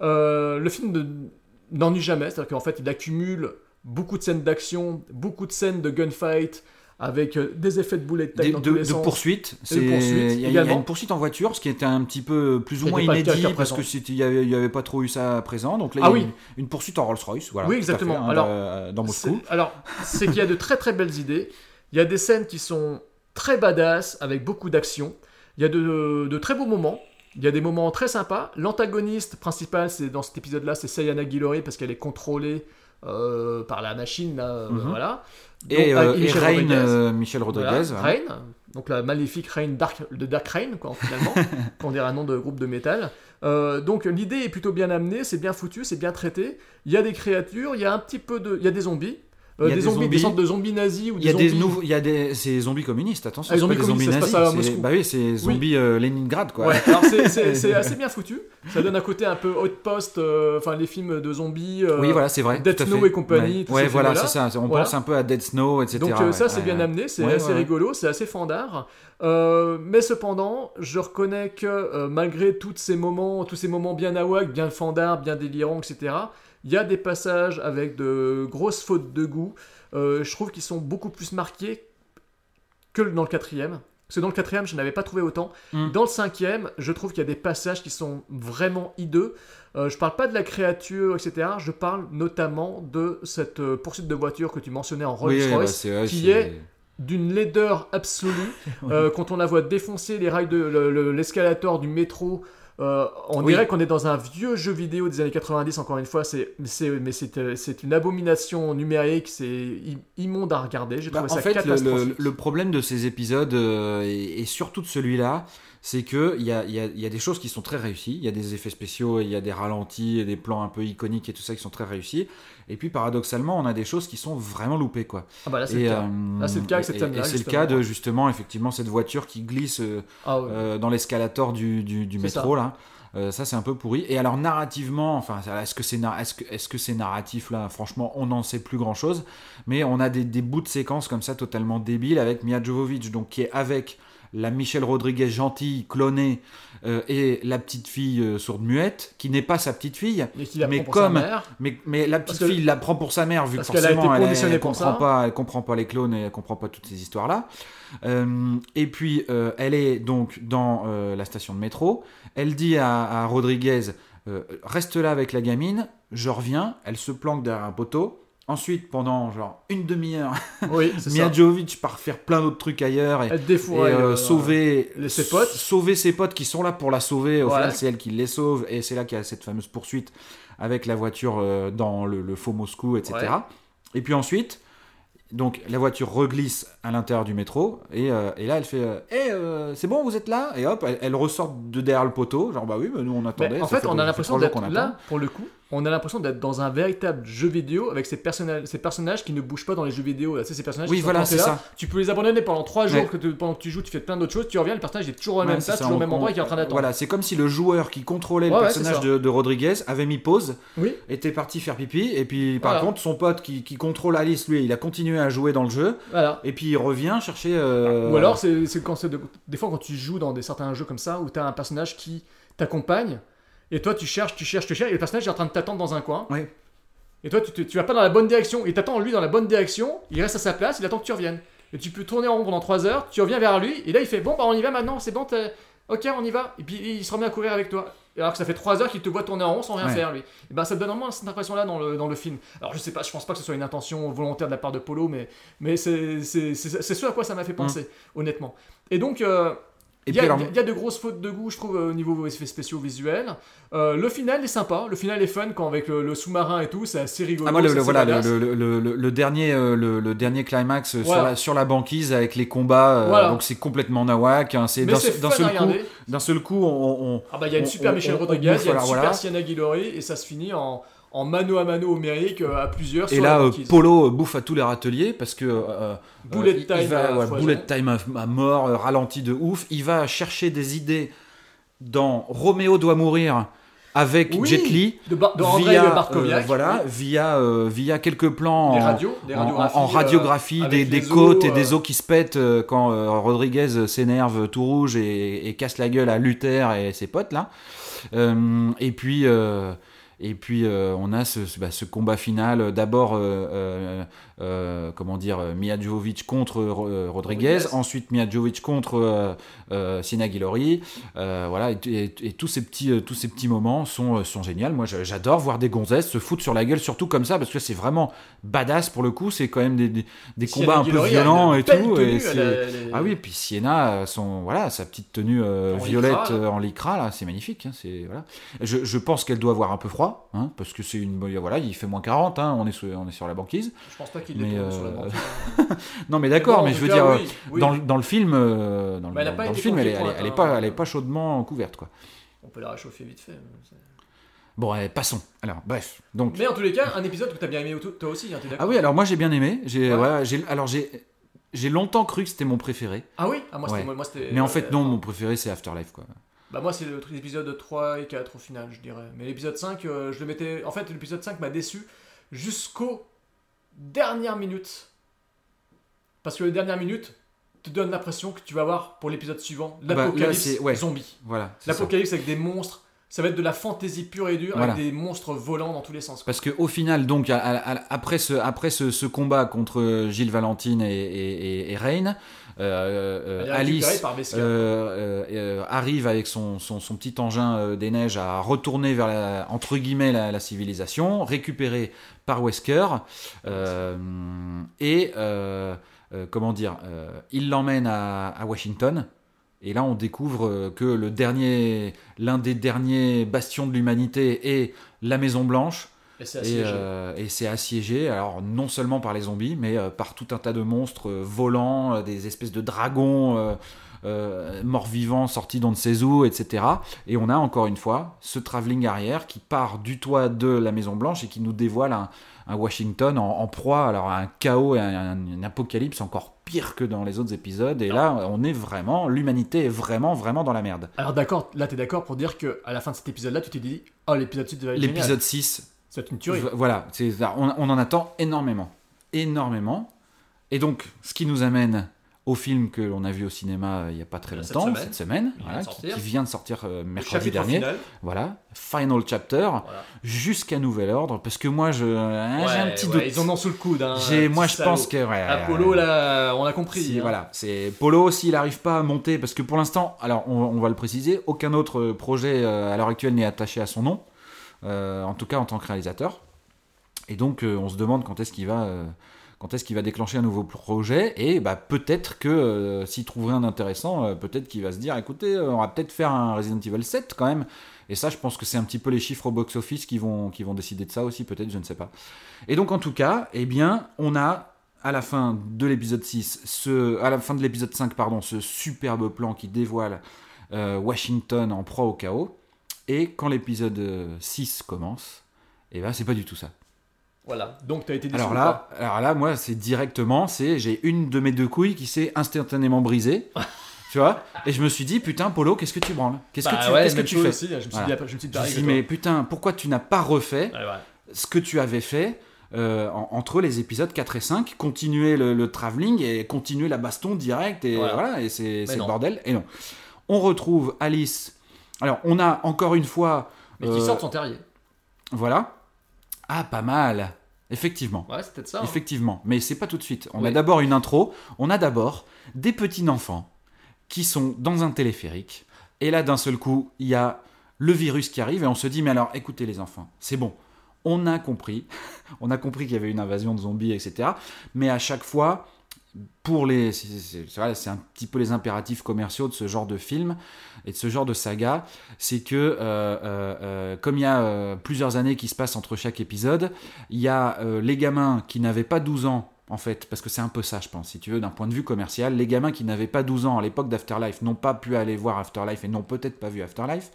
Euh, le film ne- n'ennuie jamais, c'est-à-dire qu'en fait, il accumule beaucoup de scènes d'action, beaucoup de scènes de gunfight, avec euh, des effets de bullet time Des- dans de, tous les de sens. poursuite. De Il y, y a une poursuite en voiture, ce qui était un petit peu plus ou moins inédit parce que présent. c'était- il y avait, il y avait pas trop eu ça à présent. Donc là, Ah il y a oui. une, une poursuite en Rolls Royce. Voilà, Oui, fait, exactement. hein, Alors, dans- dans Moscou. C'est- Alors, c'est qu'il y a de très très belles idées. Il y a des scènes qui sont très badass, avec beaucoup d'action. Il y a de, de très beaux moments. Il y a des moments très sympas. L'antagoniste principal, c'est dans cet épisode-là, c'est Sayana Guillory parce qu'elle est contrôlée euh, par la machine. Là, euh, Mhm. voilà. Et, Donc, euh, avec et Michel Rain, Rodriguez. euh, Michel Rodriguez. Voilà. Rain, donc la maléfique reine Dark, de Dark Rain, quoi, finalement, pour dire un nom de groupe de métal. Euh, donc l'idée est plutôt bien amenée, c'est bien foutu, c'est bien traité. Il y a des créatures, il y a un petit peu de, il y a des zombies, Euh, Il y a des, des zombies, des zombies. sortes de zombies nazis ou Il y a des des zombies. nouveaux, il y a des, c'est zombies communistes. Attention, Ah, les pas zombies des zombies communistes, ça se nazis. passe à c'est- Moscou. Bah oui, c'est zombies euh, Leningrad quoi. Ouais, alors c'est- assez bien foutu. Ça donne un côté un peu Outpost, euh, enfin les films de zombies. euh, oui, voilà, c'est vrai. À Snow et compagnie, Ouais, tous Ouais, ces voilà, c'est ça. On Voilà. pense un peu à Dead Snow, etc. Donc ça c'est bien amené, c'est assez rigolo, c'est assez fandard. Mais cependant, je reconnais que malgré tous ces moments, tous ces moments bien nawak, bien fandard, bien délirants, etc. Il y a des passages avec de grosses fautes de goût. Euh, je trouve qu'ils sont beaucoup plus marqués que dans le quatrième. Parce que dans le quatrième, je n'avais pas trouvé autant. Mm. Dans le cinquième, je trouve qu'il y a des passages qui sont vraiment hideux. Euh, je parle pas de la créature, etc. Je parle notamment de cette euh, poursuite de voiture que tu mentionnais en Oui, Rolls-Royce bah, c'est- ouais, qui est d'une laideur absolue. Euh, quand on la voit défoncer les rails de le- le- l'escalator du métro, euh, on Oui. dirait qu'on est dans un vieux jeu vidéo des années 90. Encore une fois, c'est mais c'est euh, une abomination numérique, c'est immonde à regarder. J'ai Bah, trouvé en ça fait, le, catastrophique. le- le problème de ces épisodes, euh, et, et surtout de celui-là, c'est que il y a, y a- y a des choses qui sont très réussies. Il y a des effets spéciaux, il y a des ralentis, et des plans un peu iconiques et tout ça qui sont très réussis. Et puis paradoxalement, on a des choses qui sont vraiment loupées, quoi. Ah bah là c'est le cas. euh, Là, c'est le cas et- c'est le cas de justement effectivement cette voiture qui glisse euh, Ah euh, dans l'escalator du, du, métro là. Euh, ça c'est un peu pourri. Et alors narrativement, enfin est-ce que c'est est-ce que est-ce que c'est narratif là? Franchement, on n'en sait plus grand chose. Mais on a des, des bouts de séquences comme ça totalement débiles avec Mia Jovovich, donc qui est avec la Michelle Rodriguez gentille, clonée, euh, et la petite fille euh, sourde muette, qui n'est pas sa petite fille, mais comme mais, mais la petite que- fille la prend pour sa mère vu que forcément elle, elle pour comprend ça. pas, elle comprend pas les clones et elle comprend pas toutes ces histoires là. et puis euh, elle est donc dans euh, la station de métro. Elle dit à, à Rodriguez euh, reste là avec la gamine, je reviens. Elle se planque derrière un poteau. Ensuite, pendant genre une demi-heure, Oui. Mia part faire plein d'autres trucs ailleurs et, euh, euh, sauver les- ses potes. sauver ses potes qui sont là pour la sauver. Au final, c'est elle qui les sauve et c'est là qu'il y a cette fameuse poursuite avec la voiture euh, dans le, le faux Moscou, etc. Ouais. Et puis ensuite, donc la voiture reglisse à l'intérieur du métro et, euh, et là elle fait euh, c'est bon vous êtes là? Et hop elle, elle ressort de derrière le poteau genre bah oui mais nous on attendait Mais en ça fait, on a l'impression d'être là, pour le coup, on a l'impression d'être dans un véritable jeu vidéo avec ces, personnages, ces personnages qui ne bougent pas dans les jeux vidéo. là. Tu sais, ces personnages Oui, qui sont voilà, là. ça. Tu peux les abandonner pendant 3 jours, Ouais. que tu- pendant que tu joues, tu fais plein d'autres choses, tu reviens, le personnage est toujours au même Ouais, place, ça, toujours au même endroit, et qui est en train d'attendre. Voilà, c'est comme si le joueur qui contrôlait Ouais, le personnage de, de Rodriguez avait mis pause, Oui. était parti faire pipi, et puis par Voilà. contre son pote qui, qui contrôle Alice, lui, il a continué à jouer dans le jeu, Voilà. et puis il revient chercher. euh, Ou alors, c'est quand c'est de- des fois quand tu joues dans des certains jeux comme ça où tu as un personnage qui t'accompagne et toi tu cherches, tu cherches, tu cherches et le personnage est en train de t'attendre dans un coin. Ouais. Et toi tu, tu vas pas dans la bonne direction. Il t'attend lui dans la bonne direction, il reste à sa place, il attend que tu reviennes. Et tu peux tourner en rond pendant 3 heures, tu reviens vers lui et là il fait bon bah on y va maintenant, c'est bon, ok on y va. Et puis il se remet à courir avec toi. Et Alors que ça fait 3 heures qu'il te voit tourner en rond sans rien Ouais. faire lui. Et ben ça te donne vraiment cette impression là dans le, dans le film. Alors je sais pas, je pense pas que ce soit une intention volontaire de la part de Polo, mais, mais c'est c'est- c'est- c'est ce à quoi ça m'a fait penser, honnêtement. Et donc, euh, Et Il y, a, il y a de grosses fautes de goût, je trouve, au niveau effets spéciaux visuels. Euh, le final est sympa. Le final est fun quand avec le, le sous-marin et tout, c'est assez rigolo. Ah, moi, le, voilà, le, dernier, euh, le, dernier climax euh, sur, Voilà. la, sur la banquise avec les combats, euh, Voilà. donc c'est complètement nawak. hein, c'est d'un seul seul coup, on, on- Ah bah il y a une super on- Michel Rodriguez, il y a une alors, super voilà. Sienna Guillory et ça se finit en, en mano à mano homérique euh, à plusieurs Et sur là, euh. Polo euh, bouffe à tous les râteliers parce que euh, Bullet time il va, à ouais, foison. bullet time à, à mort, ralenti de ouf. Il va chercher des idées dans Roméo doit mourir avec Oui, Jet Li. de, de via, euh, voilà, oui. via, euh, via quelques plans Des en, radios, des en- radiographie euh, des, côtes et des os qui se pètent quand Rodriguez s'énerve tout rouge et, et casse la gueule à Luther et ses potes là. Et puis, et puis euh, on a bah, ce combat final. euh, D'abord, euh, comment dire, euh, Mia Jovovich contre euh, Rodriguez. Rodriguez. Ensuite, Mia Jovovich contre Sienna Guillory. Voilà, et, et- et tous ces petits, tous ces petits moments sont, sont géniaux. Moi, j'adore voir des gonzesses se foutre sur la gueule, surtout comme ça, parce que c'est vraiment badass pour le coup. C'est quand même des, des, des Sienna combats un peu Guillory violents et tout. et Ah oui, et puis Sienna, son, voilà, sa petite tenue euh, En violette lycra, en lycra, là, c'est magnifique. hein, c'est, voilà. je, je pense qu'elle doit avoir un peu froid, hein, parce que c'est une. Voilà, il fait moins 40, hein, on, est sur, on est sur la banquise. Je pense pas qu'il Mais, les tourne sur la euh. Non, mais d'accord, mais, je veux dire, oui, euh, oui. Dans, le- dans le film, euh, dans, Bah, elle dans pas le film, elle est, elle, elle pas, elle est pas chaudement couverte, quoi. On peut la réchauffer vite fait. Bon, passons. Alors, bref. Donc, Mais en tous les cas, un épisode que t'as bien aimé toi aussi, hein, ah oui, alors moi j'ai bien aimé. J'ai, Ouais. voilà, j'ai, alors j'ai, j'ai longtemps cru que c'était mon préféré. Ah oui? Ah moi c'était... Ouais. moi, moi, Mais en ouais, fait, non, euh, mon préféré c'est Afterlife, quoi. Bah moi c'est l'épisode 3 et 4 au final, je dirais. Mais l'épisode 5, euh, je le mettais... En fait, l'épisode 5 m'a déçu jusqu'aux dernières minutes. Parce que les dernières minutes te donnent l'impression que tu vas voir pour l'épisode suivant bah, là, l'apocalypse ouais. zombie. Voilà. L'apocalypse avec des monstres. Ça va être de la fantaisie pure et dure Voilà. avec des monstres volants dans tous les sens. Parce que au final, donc, à- à- à- après ce, après ce, ce combat contre Gilles Valentine et, et, et- et Rain, euh, euh, récupérée Alice euh, arrive avec son, son, son petit engin des neiges à retourner vers la, entre guillemets la, la civilisation, récupéré par Wesker, et comment dire, il l'emmène à, à Washington. Et là, on découvre que le dernier, l'un des derniers bastions de l'humanité est la Maison Blanche. Et c'est Et, assiégé. euh, et c'est assiégé, alors non seulement par les zombies, mais euh, par tout un tas de monstres euh, volants, des espèces de dragons euh, morts-vivants sortis d'on ne sait où, etc. Et on a encore une fois ce travelling arrière qui part du toit de la Maison Blanche et qui nous dévoile un, un Washington en, en proie alors à un chaos et à un, un apocalypse encore pire que dans les autres épisodes. Et là, on est vraiment, l'humanité est vraiment, vraiment dans la merde. Alors d'accord, là t'es d'accord pour dire que à la fin de cet épisode-là, tu t'es dit, oh l'épisode 6 va être génial. L'épisode 6, C'est une tuerie. Voilà. On, on en attend énormément. Énormément. Et donc, ce qui nous amène au film que l'on a vu au cinéma euh, il n'y a pas très Cette longtemps, semaine. cette semaine, vient qui, vient de sortir euh, mercredi dernier. final. Voilà, Final Chapter, Voilà. jusqu'à nouvel ordre, parce que moi, je, hein, j'ai un petit ouais, doute. Ils en ont sous le coude. Hein, moi, je salaud. pense que ouais, Apollo, là, on a compris. si, hein. voilà, c'est Polo s'il n'arrive pas à monter, parce que pour l'instant, alors on, on va le préciser, aucun autre euh, projet euh, à l'heure actuelle n'est attaché à son nom, euh, en tout cas en tant que réalisateur. Et donc euh, on se demande quand est-ce qu'il va, euh, quand est-ce qu'il va déclencher un nouveau projet, et bah peut-être que euh, s'il trouve rien d'intéressant, euh, peut-être qu'il va se dire, écoutez, euh, on va peut-être faire un Resident Evil 7 quand même. Et ça, je pense que c'est un petit peu les chiffres au box-office qui vont, qui vont décider de ça aussi, peut-être, je ne sais pas. Et donc, en tout cas, eh bien, on a à la fin de l'épisode 6, ce, à la fin de l'épisode 5, pardon, ce superbe plan qui dévoile euh, Washington en proie au chaos. Et quand l'épisode euh, 6 commence, eh ben, c'est pas du tout ça. Voilà. Donc t'as été déçu. Alors ou là, alors là, moi, c'est directement, c'est j'ai une de mes deux couilles qui s'est instantanément brisée. tu vois Et je me suis dit, putain, Polo, qu'est-ce que tu branles? Qu'est-ce Bah que tu, ouais, qu'est-ce que même tu chose fais? aussi, je me suis Voilà. dit, je me suis dit Je me suis dit, mais putain, pourquoi tu n'as pas refait Ouais, ouais. ce que tu avais fait euh, en- entre les épisodes 4 et 5, continuer le, le travelling et continuer la baston direct et Voilà. et c'est c'est le bordel. Et non. On retrouve Alice. Alors, on a encore une fois. Mais qui euh, sort de son terrier. Voilà. Ah, pas mal. Effectivement. Ouais, c'est peut-être ça. hein. Effectivement, mais c'est pas tout de suite. On a d'abord une intro, on a d'abord des petits enfants qui sont dans un téléphérique, et là d'un seul coup, il y a le virus qui arrive, et on se dit, mais alors écoutez les enfants, c'est bon, on a compris, on a compris qu'il y avait une invasion de zombies, etc. Mais à chaque fois, pour les, c'est- un petit peu les impératifs commerciaux de ce genre de film et de ce genre de saga, c'est que euh, euh, euh, comme il y a plusieurs années qui se passent entre chaque épisode, il y a les gamins qui n'avaient pas 12 ans en fait, parce que c'est un peu ça, je pense, si tu veux, d'un point de vue commercial, les gamins qui n'avaient pas 12 ans à l'époque d'Afterlife n'ont pas pu aller voir Afterlife et n'ont peut-être pas vu Afterlife.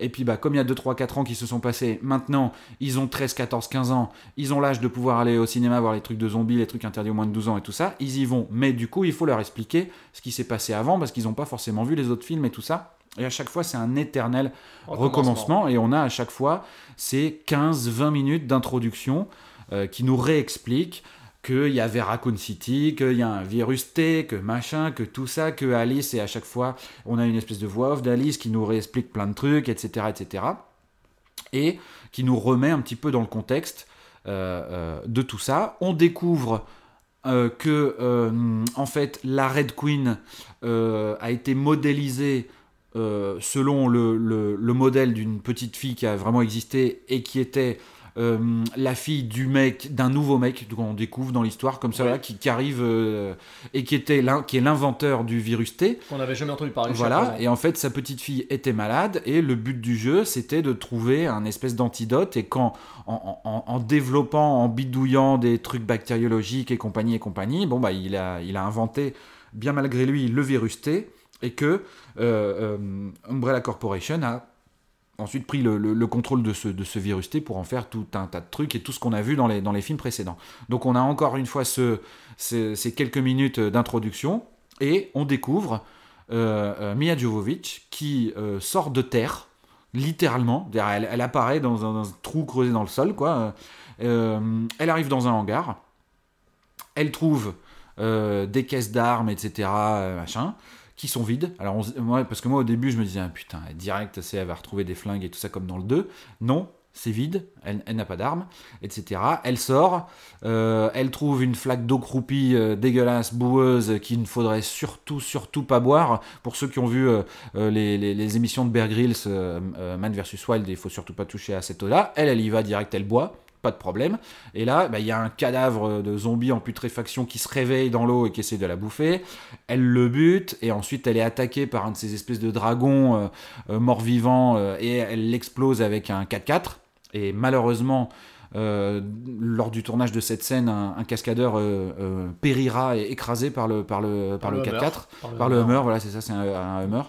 Et puis, bah, comme il y a 2, 3, 4 ans qui se sont passés, maintenant, ils ont 13, 14, 15 ans, ils ont l'âge de pouvoir aller au cinéma voir les trucs de zombies, les trucs interdits aux moins de 12 ans et tout ça, ils y vont. Mais du coup, il faut leur expliquer ce qui s'est passé avant, parce qu'ils n'ont pas forcément vu les autres films et tout ça. Et à chaque fois, c'est un éternel recommencement. Et on a à chaque fois ces 15-20 minutes d'introduction euh, qui nous réexpliquent qu'il y avait Raccoon City, qu'il y a un virus T, que machin, que tout ça, que Alice, et à chaque fois, on a une espèce de voix off d'Alice qui nous réexplique plein de trucs, etc., etc. Et qui nous remet un petit peu dans le contexte euh, euh, de tout ça. On découvre euh, que, en fait, la Red Queen a été modélisée selon le modèle d'une petite fille qui a vraiment existé et qui était euh, la fille du mec, d'un nouveau mec qu'on découvre dans l'histoire comme ça, Ouais. là, qui, qui arrive euh, et qui était qui est l'inventeur du virus T. Qu'on n'avait jamais entendu parler. Voilà, et en fait sa petite fille était malade et le but du jeu c'était de trouver un espèce d'antidote et quand en, en- en développant, en bidouillant des trucs bactériologiques et compagnie et compagnie, bon bah il a, il a inventé bien malgré lui le virus T et que euh, Umbrella Corporation a ensuite pris le, le- le contrôle de ce, de ce virus T pour en faire tout un tas de trucs et tout ce qu'on a vu dans les, dans les films précédents. Donc on a encore une fois ce, ce- ces quelques minutes d'introduction et on découvre euh, euh, Mia Jovovich qui euh, sort de terre, littéralement. Elle, elle apparaît dans un, trou creusé dans le sol, quoi. Euh, elle arrive dans un hangar. Elle trouve des caisses d'armes, etc., machin, qui sont vides. Alors, moi, parce que moi, au début, je me disais, ah, putain, direct, c'est, elle va retrouver des flingues et tout ça comme dans le 2. Non, c'est vide, elle, n'a pas d'armes, etc. Elle sort, euh, elle trouve une flaque d'eau croupie euh, dégueulasse, boueuse, qu'il ne faudrait surtout, surtout pas boire. Pour ceux qui ont vu euh, les, émissions de Bear Grylls, Man vs Wild, il faut surtout pas toucher à cette eau-là. Elle, elle y va direct, elle boit. Pas de problème. Et là, bah, il y a un cadavre de zombie en putréfaction qui se réveille dans l'eau et qui essaie de la bouffer. Elle le bute et ensuite elle est attaquée par un de ces espèces de dragons euh, euh, morts-vivants euh, et elle l'explose avec un 4x4. Et malheureusement, euh, lors du tournage de cette scène, un, un cascadeur euh, euh, périra et écrasé par le, par le, par Par le le 4x4. Hummer. Par Par le, le Hummer, Hummer. voilà, c'est ça, c'est un, un Hummer.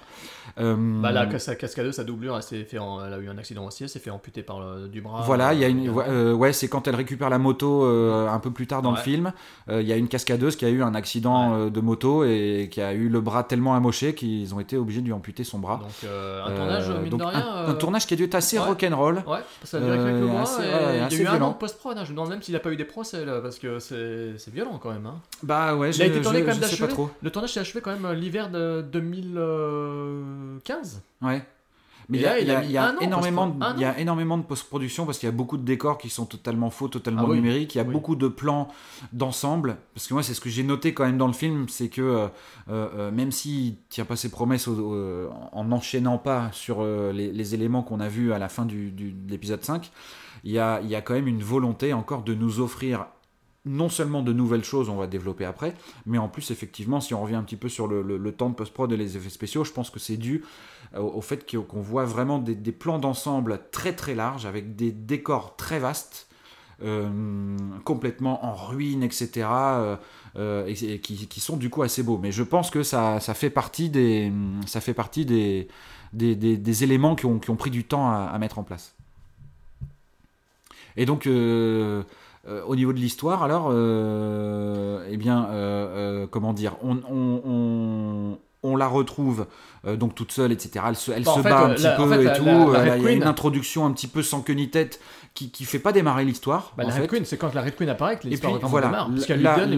Euh, Bah là, sa cascadeuse, sa doublure, elle, s'est fait en- elle a eu un accident aussi, elle s'est fait amputer par le- du bras. Voilà, il y a une, euh, ouais, euh, ouais, c'est quand elle récupère la moto euh, un peu plus tard dans le film. euh, Il y a une cascadeuse qui a eu un accident euh, de moto et qui a eu le bras tellement amoché qu'ils ont été obligés de lui amputer son bras. Donc, euh, un tournage, mine donc de rien, un, euh, un tournage qui a dû être assez ouais. rock'n'roll. Ouais, ça a duré quelques Euh, mois. assez- et ouais, il y a eu un an violent. de post-prod. hein. Je me demande même s'il n'a pas eu des procès là, parce que c'est c'est violent quand même. Hein. Bah ouais, il a je- été tourné je- quand même je sais pas d'achever. trop. Le tournage s'est achevé quand même euh, l'hiver de 2015. Ouais. Mais il y a, il y il y énormément, de- il y a énormément de post-production parce qu'il y a beaucoup de décors qui sont totalement faux, totalement Ah oui, numériques. Il y a oui. beaucoup de plans d'ensemble. Parce que moi, c'est ce que j'ai noté quand même dans le film, c'est que euh, euh, même s'il tient pas ses promesses au- en n'enchaînant pas sur euh, les, les éléments qu'on a vus à la fin du, du- de l'épisode 5, il y, a, il y a quand même une volonté encore de nous offrir non seulement de nouvelles choses, on va développer après, mais en plus, effectivement, si on revient un petit peu sur le, temps de post-prod et les effets spéciaux, je pense que c'est dû au, au fait qu'on voit vraiment des, plans d'ensemble très très larges, avec des décors très vastes, euh, complètement en ruine, etc., euh, euh, et, et qui, sont du coup assez beaux. Mais je pense que ça, fait partie des, éléments qui ont, pris du temps à, mettre en place. Et donc, euh, euh, au niveau de l'histoire, alors, euh, eh bien, euh, euh, comment dire, on, on, on, on la retrouve euh, donc toute seule, etc. Elle se, elle en se fait, bat un euh, petit la- en peu fait, et la- tout. la- il y a une introduction un petit peu sans queue ni tête qui, qui fait pas démarrer l'histoire. Bah, en la fait. Red Queen, c'est quand la Red Queen apparaît que l'histoire voilà, démarre. Parce lui donne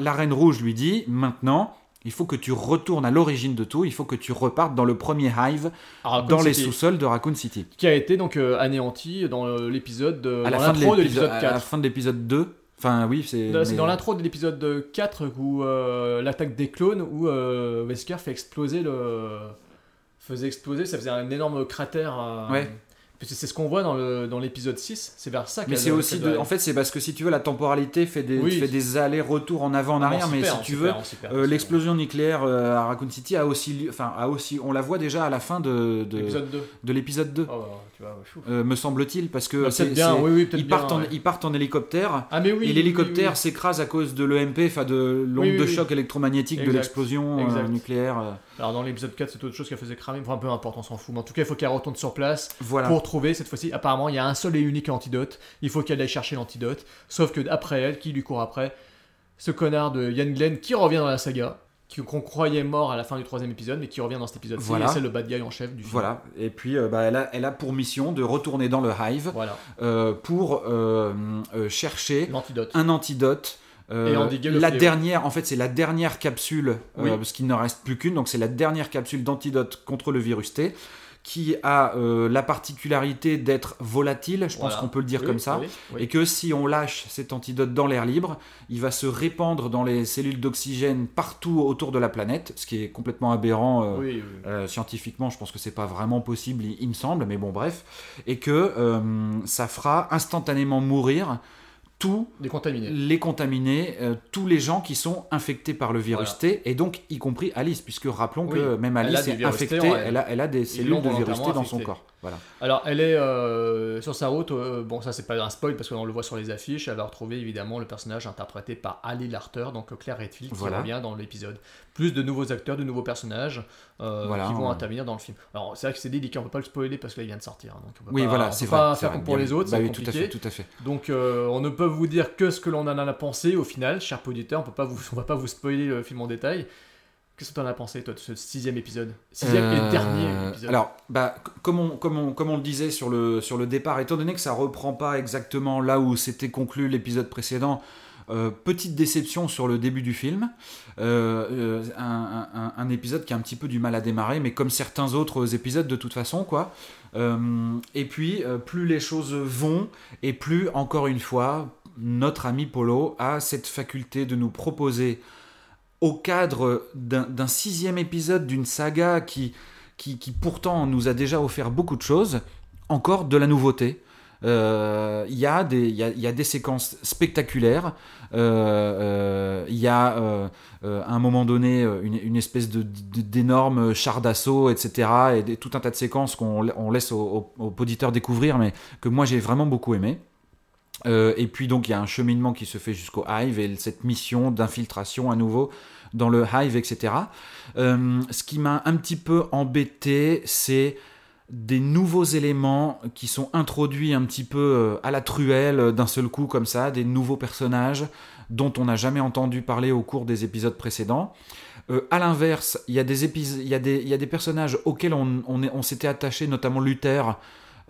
la Reine Rouge lui dit maintenant, il faut que tu retournes à l'origine de tout, il faut que tu repartes dans le premier hive, dans les sous-sols de Raccoon City. Qui a été donc euh, anéanti dans euh, l'épisode de. À la, dans fin de l'intro de l'épisode, l'épisode à la 4. fin de l'épisode 2, enfin oui, c'est. C'est mais- dans l'intro de l'épisode 4 où euh, l'attaque des clones, où Wesker fait exploser le. faisait exploser, ça faisait un énorme cratère. Ouais. C'est ce qu'on voit dans le dans l'épisode 6, c'est vers ça Mais qu'elle- c'est aussi, de- en fait, c'est parce que si tu veux, la temporalité fait des, Oui. fait des allers-retours en avant, en Non, arrière, on mais si tu veux, euh, l'explosion nucléaire euh, à Raccoon City a aussi, lieu- enfin, a aussi, on la voit déjà à la fin de, de, L'épisode 2. de l'épisode 2. Oh, tu vois, fou. euh, me semble-t-il, parce que Bah, bien, oui, oui, ils, partent en, ouais. ils partent en hélicoptère Ah, mais oui. et oui, l'hélicoptère oui, s'écrase à cause de l'EMP, enfin de l'onde Oui, oui, de choc électromagnétique de l'explosion euh, nucléaire. euh. Alors dans l'épisode 4, c'est autre chose qu'elle faisait cramer. Enfin, peu importe, on s'en fout. Mais en tout cas, il faut qu'elle retourne sur place Voilà. pour trouver cette fois-ci. Apparemment, il y a un seul et unique antidote. Il faut qu'elle aille chercher l'antidote. Sauf que après elle, qui lui court après? Ce connard de Ian Glenn qui revient dans la saga. Qu'on croyait mort à la fin du troisième épisode, mais qui revient dans cet épisode-ci. Voilà. C'est le bad guy en chef du film. Voilà. Et puis, euh, bah, elle, a, elle a pour mission de retourner dans le Hive Voilà. euh, pour euh, chercher un antidote. Et endiguer le la fléau. dernière, en fait, c'est la dernière capsule, Oui. parce qu'il n'en reste plus qu'une, donc c'est la dernière capsule d'antidote contre le virus T, qui a euh, la particularité d'être volatile, je pense qu'on peut le dire Oui, comme ça, oui, oui. et que si on lâche cet antidote dans l'air libre, il va se répandre dans les cellules d'oxygène partout autour de la planète, ce qui est complètement aberrant. euh, euh, scientifiquement, je pense que c'est pas vraiment possible, il, il me semble, mais bon, bref, et que ça fera instantanément mourir tous les contaminés, euh, tous les gens qui sont infectés par le virus Voilà. T, et donc y compris Alice, puisque rappelons Oui, que même Alice est T infectée, elle. elle a, elle a des cellules de virus T dans son corps. Voilà. Alors, elle est euh, sur sa route. euh, bon, ça, c'est pas un spoil parce qu'on le voit sur les affiches. Elle va retrouver évidemment le personnage interprété par Ali Larter, donc Claire Redfield, qui Voilà. revient dans l'épisode. Plus de nouveaux acteurs, de nouveaux personnages euh, Voilà, qui vont on- intervenir dans le film. Alors, c'est vrai que c'est délicat, on peut pas le spoiler parce qu'il vient de sortir. hein, donc on peut Oui, pas, voilà, c'est pas faire comme pour les vu. autres, Bah oui, tout à compliqué. fait, tout à fait. Donc, on ne peut vous dire que ce que l'on en a pensé au final, cher auditeur. On peut pas vous, on va pas vous spoiler le film en détail. Qu'est-ce que tu en as pensé, toi, de ce sixième épisode? Sixième Euh, et dernier épisode. Alors, bah, comme, on, comme, on, comme on le disait sur le, sur le départ, étant donné que ça reprend pas exactement là où s'était conclu l'épisode précédent, euh, petite déception sur le début du film. Euh, euh, un, un- un épisode qui a un petit peu du mal à démarrer, mais comme certains autres épisodes de toute façon, quoi. Euh, et puis, euh, plus les choses vont, et plus, encore une fois, notre ami Polo a cette faculté de nous proposer au cadre d'un sixième épisode d'une saga qui, qui, qui pourtant nous a déjà offert beaucoup de choses, encore de la nouveauté. Euh, Il y, a des- il y, a, y a des séquences spectaculaires. Euh, euh, Il y a à un moment donné une, une espèce d'énorme char d'assaut, etc. Et tout un tas de séquences qu'on on laisse aux, aux- aux auditeurs découvrir, mais que moi j'ai vraiment beaucoup aimé. Euh, et puis donc il y a un cheminement qui se fait jusqu'au Hive et cette mission d'infiltration à nouveau dans le Hive, etc. Euh, ce qui m'a un petit peu embêté, c'est des nouveaux éléments qui sont introduits un petit peu euh, à la truelle d'un seul coup comme ça, des nouveaux personnages dont on n'a jamais entendu parler au cours des épisodes précédents. Euh, à l'inverse, il y, y, y a des personnages auxquels on, on s'était attaché, notamment Luther.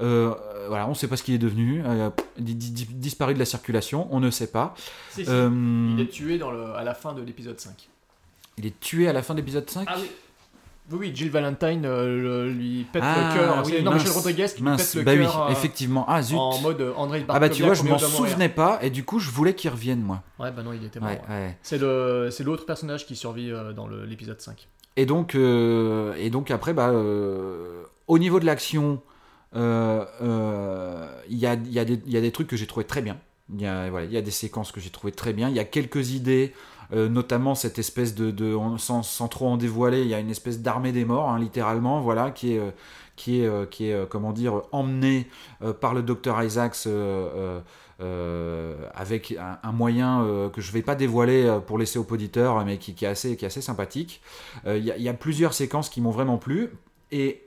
Euh, voilà, on ne sait pas ce qu'il est devenu, euh, di- di- di- disparu de la circulation, on ne sait pas. Si, si. Euh, Il est tué dans le, à la fin de l'épisode 5. il est tué à la fin de l'épisode 5 Ah oui. Oui, oui, Jill Valentine euh, lui pète Ah, le cœur. oui, c'est non, mince, Michel Rodriguez qui lui mince, pète le bah oui, cœur euh, effectivement. Ah zut. en mode André Ah bah tu vois, je m'en souvenais pas et du coup je voulais qu'il revienne moi. Ouais, bah non, il était mort. Ouais, ouais. ouais. C'est le- c'est l'autre personnage qui survit dans l'épisode 5. Et donc, euh, et donc après, bah, euh, au niveau de l'action, il y, a, il y, a des- trucs que j'ai trouvé très bien. Il y, a, des séquences que j'ai trouvé très bien. Il y a quelques idées, euh, notamment cette espèce de, sans, trop en dévoiler, il y a une espèce d'armée des morts, hein, littéralement, voilà, qui est, euh, qui euh, euh, comment dire, emmenée euh, par le docteur Isaacs. euh, euh, euh, avec un, moyen euh, que je vais pas dévoiler euh, pour laisser aux auditeurs, mais qui, est assez, sympathique. Euh, Il y, y a plusieurs séquences qui m'ont vraiment plu. Et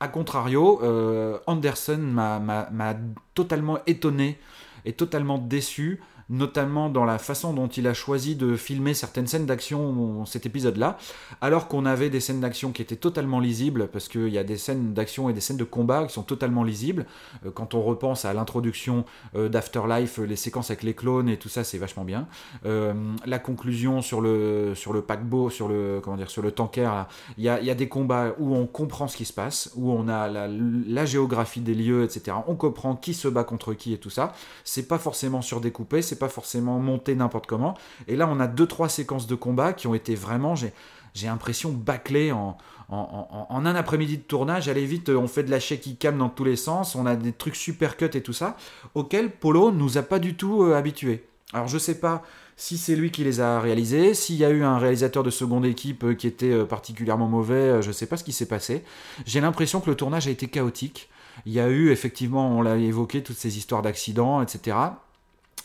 à contrario, euh, Anderson m'a totalement étonné et totalement déçu, notamment dans la façon dont il a choisi de filmer certaines scènes d'action cet épisode-là, alors qu'on avait des scènes d'action qui étaient totalement lisibles, parce qu'il y a des scènes d'action et des scènes de combat qui sont totalement lisibles. Euh, Quand on repense à l'introduction euh, d'Afterlife, les séquences avec les clones et tout ça, c'est vachement bien. Euh, la conclusion sur le, sur le paquebot, sur le, comment dire, sur le tanker, il y a, y a des combats où on comprend ce qui se passe, où on a la, la géographie des lieux, etc. On comprend qui se bat contre qui et tout ça. C'est pas forcément surdécoupé, c'est pas forcément monté n'importe comment. Et là, on a deux trois séquences de combat qui ont été vraiment, j'ai j'ai l'impression bâclées en, en, un après-midi de tournage, allez vite, on fait de la shaky cam dans tous les sens, on a des trucs super cut et tout ça, auxquels Polo nous a pas du tout euh, habitués. Alors je sais pas si c'est lui qui les a réalisés, s'il y a eu un réalisateur de seconde équipe euh, qui était euh, particulièrement mauvais, je sais pas ce qui s'est passé. J'ai l'impression que le tournage a été chaotique. Il y a eu effectivement, on l'a évoqué, toutes ces histoires d'accidents, etc.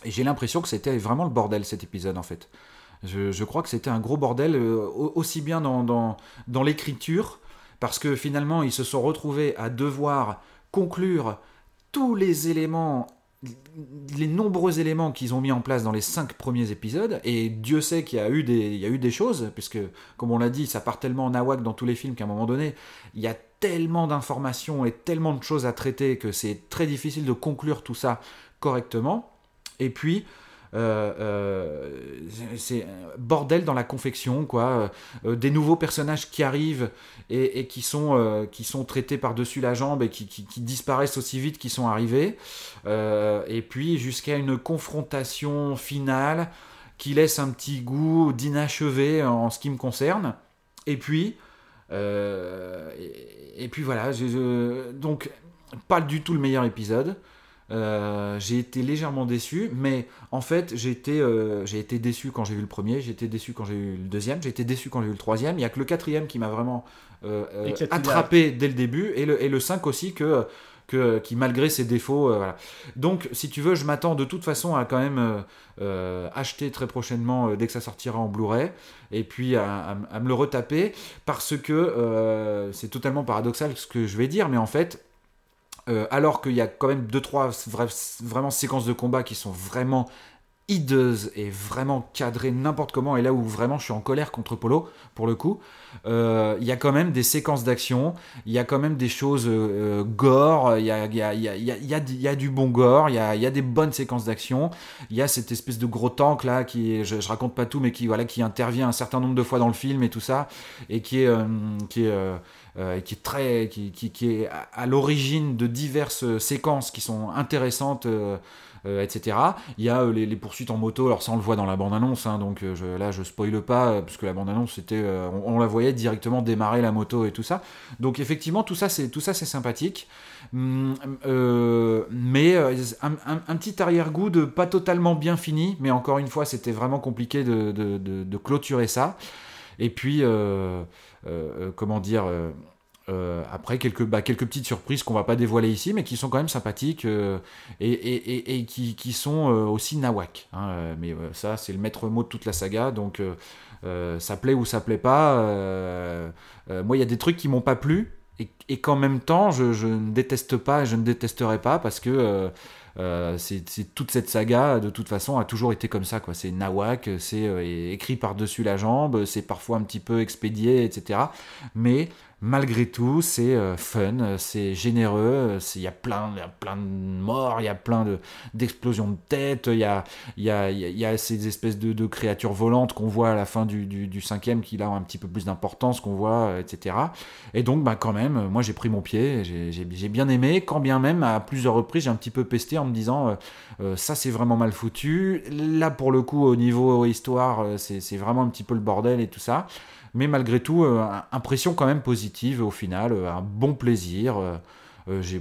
Et j'ai l'impression que c'était vraiment le bordel cet épisode en fait. Je, crois que c'était un gros bordel, euh, au- aussi bien dans, l'écriture, parce que finalement ils se sont retrouvés à devoir conclure tous les éléments, les nombreux éléments qu'ils ont mis en place dans les cinq premiers épisodes, et Dieu sait qu'il y a eu des, y a eu des choses, puisque comme on l'a dit, ça part tellement en nawak dans tous les films qu'à un moment donné, il y a tellement d'informations et tellement de choses à traiter que c'est très difficile de conclure tout ça correctement. Et puis, euh, euh, c'est bordel dans la confection, quoi. Euh, des nouveaux personnages qui arrivent et, qui, sont, qui sont traités par-dessus la jambe et qui, disparaissent aussi vite qu'ils sont arrivés. Et puis, jusqu'à une confrontation finale qui laisse un petit goût d'inachevé en ce qui me concerne. Et puis, et, puis voilà, donc pas du tout le meilleur épisode. Euh, j'ai été légèrement déçu, mais en fait j'ai été, euh, j'ai été déçu quand j'ai vu le premier, j'ai été déçu quand j'ai vu le deuxième, j'ai été déçu quand j'ai vu le troisième. Il y a que le quatrième qui m'a vraiment euh, attrapé dès le début, et le, et le 5 aussi que, que, qui malgré ses défauts, voilà. Donc si tu veux, je m'attends de toute façon à quand même acheter très prochainement dès que ça sortira en Blu-ray, et puis à, à- à me le retaper, parce que c'est totalement paradoxal ce que je vais dire, mais en fait, euh, alors qu'il y a quand même deux trois vra- vraiment séquences de combat qui sont vraiment hideuses et vraiment cadrées n'importe comment et là où vraiment je suis en colère contre Polo pour le coup euh, il y a quand même des séquences d'action il y a quand même des choses euh, euh, gore il y a, du- bon gore il y a, des bonnes séquences d'action il y a cette espèce de gros tank là qui je, je raconte pas tout mais qui voilà qui intervient un certain nombre de fois dans le film et tout ça et euh, qui est euh, qui est très qui, qui, est à, l'origine de diverses séquences qui sont intéressantes euh, euh, etc. Il y a les, poursuites en moto, alors ça on le voit dans la bande-annonce, hein, donc je, là je spoile pas, parce que la bande-annonce c'était, on, la voyait directement démarrer la moto et tout ça. Donc effectivement tout ça c'est tout ça c'est sympathique, Hum, mais un, petit arrière-goût de pas totalement bien fini, mais encore une fois c'était vraiment compliqué de, de- de- clôturer ça. Et puis comment dire. euh, euh, après quelques, bah, quelques petites surprises qu'on va pas dévoiler ici, mais qui sont quand même sympathiques euh, et, et- et- qui, qui sont euh, aussi nawak. hein, euh, mais euh, ça, c'est le maître mot de toute la saga, donc euh, euh, ça plaît ou ça plaît pas. euh, euh, moi, il y a des trucs qui m'ont pas plu et, et qu'en même temps, je, je ne déteste pas et je ne détesterai pas parce que euh, c'est- toute cette saga, de toute façon, a toujours été comme ça. quoi. C'est nawak, c'est euh, écrit par-dessus la jambe, c'est parfois un petit peu expédié, etc. Mais malgré tout, c'est euh, fun, euh, c'est généreux, euh, il y, a plein- y a plein de morts, il y a plein de- d'explosions de, y a, il y, a, y a- y a ces espèces de, de créatures volantes qu'on voit à la fin du, cinquième qui là ont un petit peu plus d'importance, qu'on voit, etc. Et donc, bah, quand même, moi j'ai pris mon pied, j'ai- bien aimé, quand bien même à plusieurs reprises j'ai un petit peu pesté en me disant ça c'est vraiment mal foutu, là pour le coup au niveau histoire c'est vraiment un petit peu le bordel et tout ça. Mais malgré tout, euh, impression quand même positive au final, euh, un bon plaisir. euh,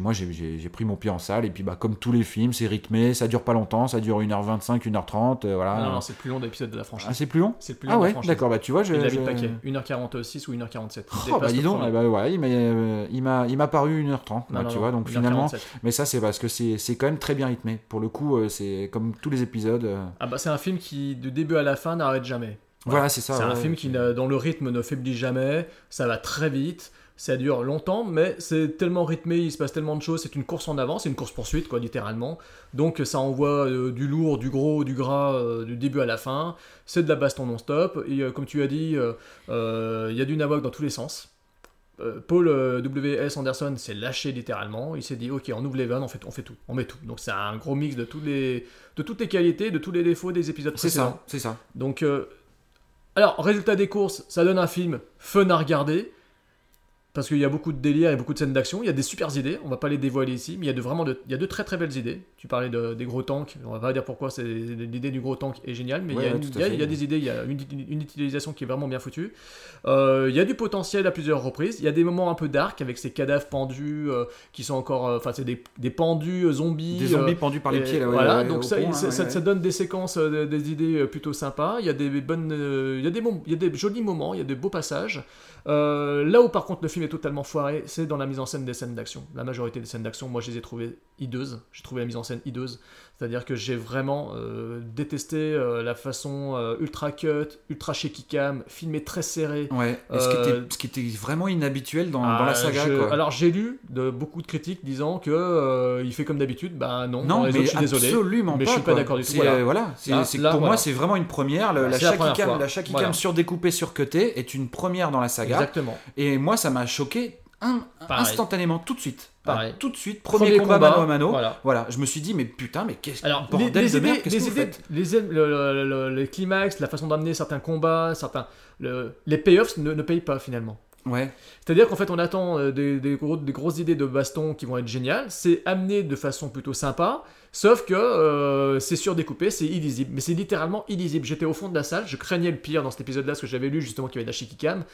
moi j'ai- pris mon pied en salle et puis bah, comme tous les films, c'est rythmé, ça dure pas longtemps, ça dure 1h25, 1h30, euh, voilà. Ah non, non, c'est le plus long d'épisode de la franchise. Ah, c'est plus long? C'est le plus long Ah ouais, d'accord, bah tu vois, je. Il a je- paquet. 1h46 ou 1h47. Il Oh, bah dis donc, bah, ouais, il m'a euh, il m'a paru 1h30, Non, bah, non, tu non, vois, donc 1h47. finalement. Mais ça, c'est parce que c'est c'est quand même très bien rythmé. Pour le coup, c'est comme tous les épisodes. Ah bah c'est un film qui, de début à la fin, n'arrête jamais. Voilà, c'est ça, C'est un film qui, dont le rythme ne faiblit jamais, ça va très vite, ça dure longtemps, mais c'est tellement rythmé, il se passe tellement de choses, c'est une course en avant, c'est une course-poursuite, quoi, littéralement. Donc ça envoie euh, du lourd, du gros, du gras, euh, du début à la fin, c'est de la baston non-stop, et euh, comme tu as dit, il y a du nawak dans tous les sens. Paul W.S. Anderson s'est lâché littéralement. Il s'est dit Ok, on ouvre les vannes, on fait, on fait tout, on met tout. Donc c'est un gros mix de, tous les, de toutes les qualités, de tous les défauts des épisodes C'est précédents. ça, c'est ça. Donc, alors, résultat des courses, ça donne un film fun à regarder. Parce qu'il y a beaucoup de délire et beaucoup de scènes d'action. Il y a des super idées, on va pas les dévoiler ici, mais il y a de, vraiment de, il y a de très très belles idées. Tu parlais de- des gros tanks, on va pas dire pourquoi l'idée du gros tank est géniale, mais il y a une- il y a- fait. il y a des idées, il y a une, une utilisation qui est vraiment bien foutue. Euh, il y a du potentiel à plusieurs reprises. Il y a des moments un peu dark avec ces cadavres pendus euh, qui sont encore, euh, enfin c'est des, des pendus euh, zombies. Des zombies euh, pendus par les pieds, là, ouais, voilà, ouais, donc ça, pont, ça, hein, donne des séquences, euh, des idées euh, plutôt sympas. Il y a des bonnes, euh, il y a des bons, il y a des jolis moments, il y a des beaux passages. Euh, là où par contre le film est totalement foiré, c'est dans la mise en scène des scènes d'action. La majorité des scènes d'action, moi je les ai trouvées hideuses. J'ai trouvé la mise en scène hideuse. C'est-à-dire que j'ai vraiment euh, détesté euh, la façon euh, ultra cut, ultra shaky cam, filmé très serré. Ouais, et ce, qui était, ce qui était vraiment inhabituel dans, dans ah, la saga. je- quoi. Alors j'ai lu de beaucoup de critiques disant que il fait comme d'habitude. Bah non, non, mais autres, je suis désolé. absolument mais pas. je suis pas d'accord du tout. Voilà. voilà, c'est, Là- c'est- là, pour voilà. moi, c'est vraiment une première. Le- Voilà, la la shaky première cam, la shaky Voilà. cam surdécoupée, surcutée est une première dans la saga. Exactement. Et moi, ça m'a choqué un- instantanément, tout de suite. Tout de suite, premier, Premier combat, combat, mano à mano. voilà. Voilà. je me suis dit, mais putain, mais qu'est-ce Alors, bordel les, les de idées, merde, qu'est-ce les, que vous idées faites les, le, le- le- le climax, la façon d'amener certains combats, certains, le- les payoffs ne, ne payent pas finalement. Ouais. C'est-à-dire qu'en fait, on attend euh, des, des gros- des grosses idées de baston qui vont être géniales. C'est amené de façon plutôt sympa, sauf que euh, c'est surdécoupé, c'est illisible. Mais c'est littéralement illisible. J'étais au fond de la salle, je craignais le pire dans cet épisode-là, parce que j'avais lu justement qu'il y avait de la Shikikam.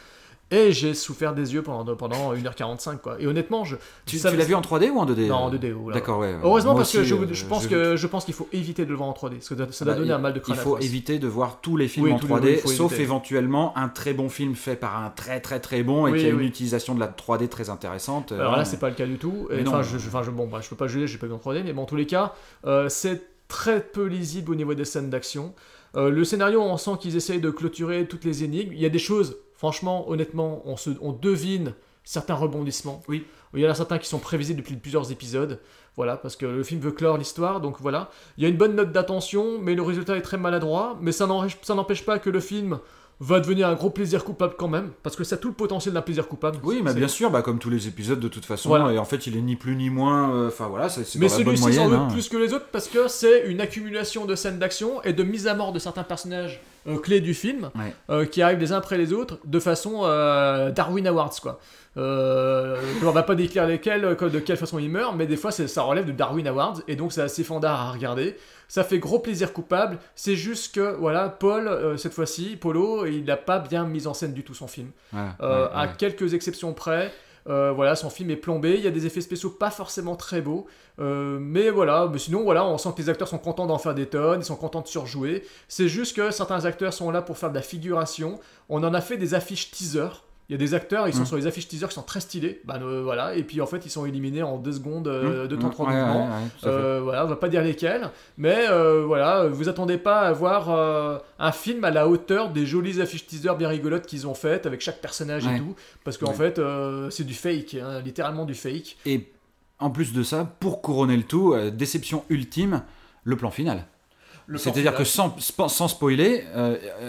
Et j'ai souffert des yeux pendant, pendant 1h45, quoi. Et honnêtement, je. Tu, ça- tu l'as vu en 3D ou en 2D Non, euh en 2D. oh là. D'accord, ouais. Heureusement, Moi parce que je, euh, je pense je- que je pense qu'il faut éviter de le voir en 3D, parce que ça doit Bah, donner il- un mal de crâne Il faut éviter de voir tous les films Oui, en tous les- 3D, il faut sauf éviter. éventuellement un très bon film fait par un très très très bon et Oui, qui a une utilisation de la 3D très intéressante. Alors Euh, là, c'est pas le cas du tout. Et Enfin, je, je- enfin, je, bon, bah, je peux pas juger, j'ai pas vu en 3D, mais bon, en tous les cas, euh, c'est très peu lisible au niveau des scènes d'action. Euh, le scénario, on sent qu'ils essayent de clôturer toutes les énigmes. Il y a des choses, franchement, honnêtement, on, se, on devine certains rebondissements. Oui. Il y en a certains qui sont prévisibles depuis plusieurs épisodes. Voilà, parce que le film veut clore l'histoire, donc voilà. Il y a une bonne note d'attention, mais le résultat est très maladroit. Mais ça n'empêche pas que le film va devenir un gros plaisir coupable quand même, parce que ça a tout le potentiel d'un plaisir coupable. Oui, mais bien sûr, bah, comme tous les épisodes de toute façon, Voilà. et en fait il est ni plus ni moins, euh, enfin voilà, c'est Mais celui-ci s'en veut hein. plus que les autres parce que c'est une accumulation de scènes d'action et de mise à mort de certains personnages euh, clés du film Ouais. euh, qui arrivent les uns après les autres de façon euh, Darwin Awards quoi. Euh, on va pas décrire lesquels, euh, de quelle façon ils meurent, mais des fois ça relève de Darwin Awards et donc c'est assez fandard à regarder. Ça fait gros plaisir coupable. C'est juste que voilà, Paul euh, cette fois-ci, Polo, il n'a pas bien mis en scène du tout son film. Ouais, Euh, ouais, à ouais. quelques exceptions près. Euh, voilà, son film est plombé. Il y a des effets spéciaux pas forcément très beaux, euh, mais voilà. Mais sinon, voilà, on sent que les acteurs sont contents d'en faire des tonnes, ils sont contents de surjouer. C'est juste que certains acteurs sont là pour faire de la figuration. On en a fait des affiches teaser. Il y a des acteurs, ils sont Mm. sur les affiches teaser qui sont très stylés. Euh, voilà, et puis en fait, ils sont éliminés en deux secondes euh, Mmh, de temps mmh, trois ouais, mouvements. Euh, voilà, on va pas dire lesquels, mais euh, voilà, vous attendez pas à voir euh, un film à la hauteur des jolies affiches teaser bien rigolotes qu'ils ont faites avec chaque personnage Ouais. et tout, parce qu'en Ouais. fait, c'est du fake, hein, littéralement du fake. Et en plus de ça, pour couronner le tout, déception ultime, le plan final. C'est-à-dire que sans, sp- sans spoiler,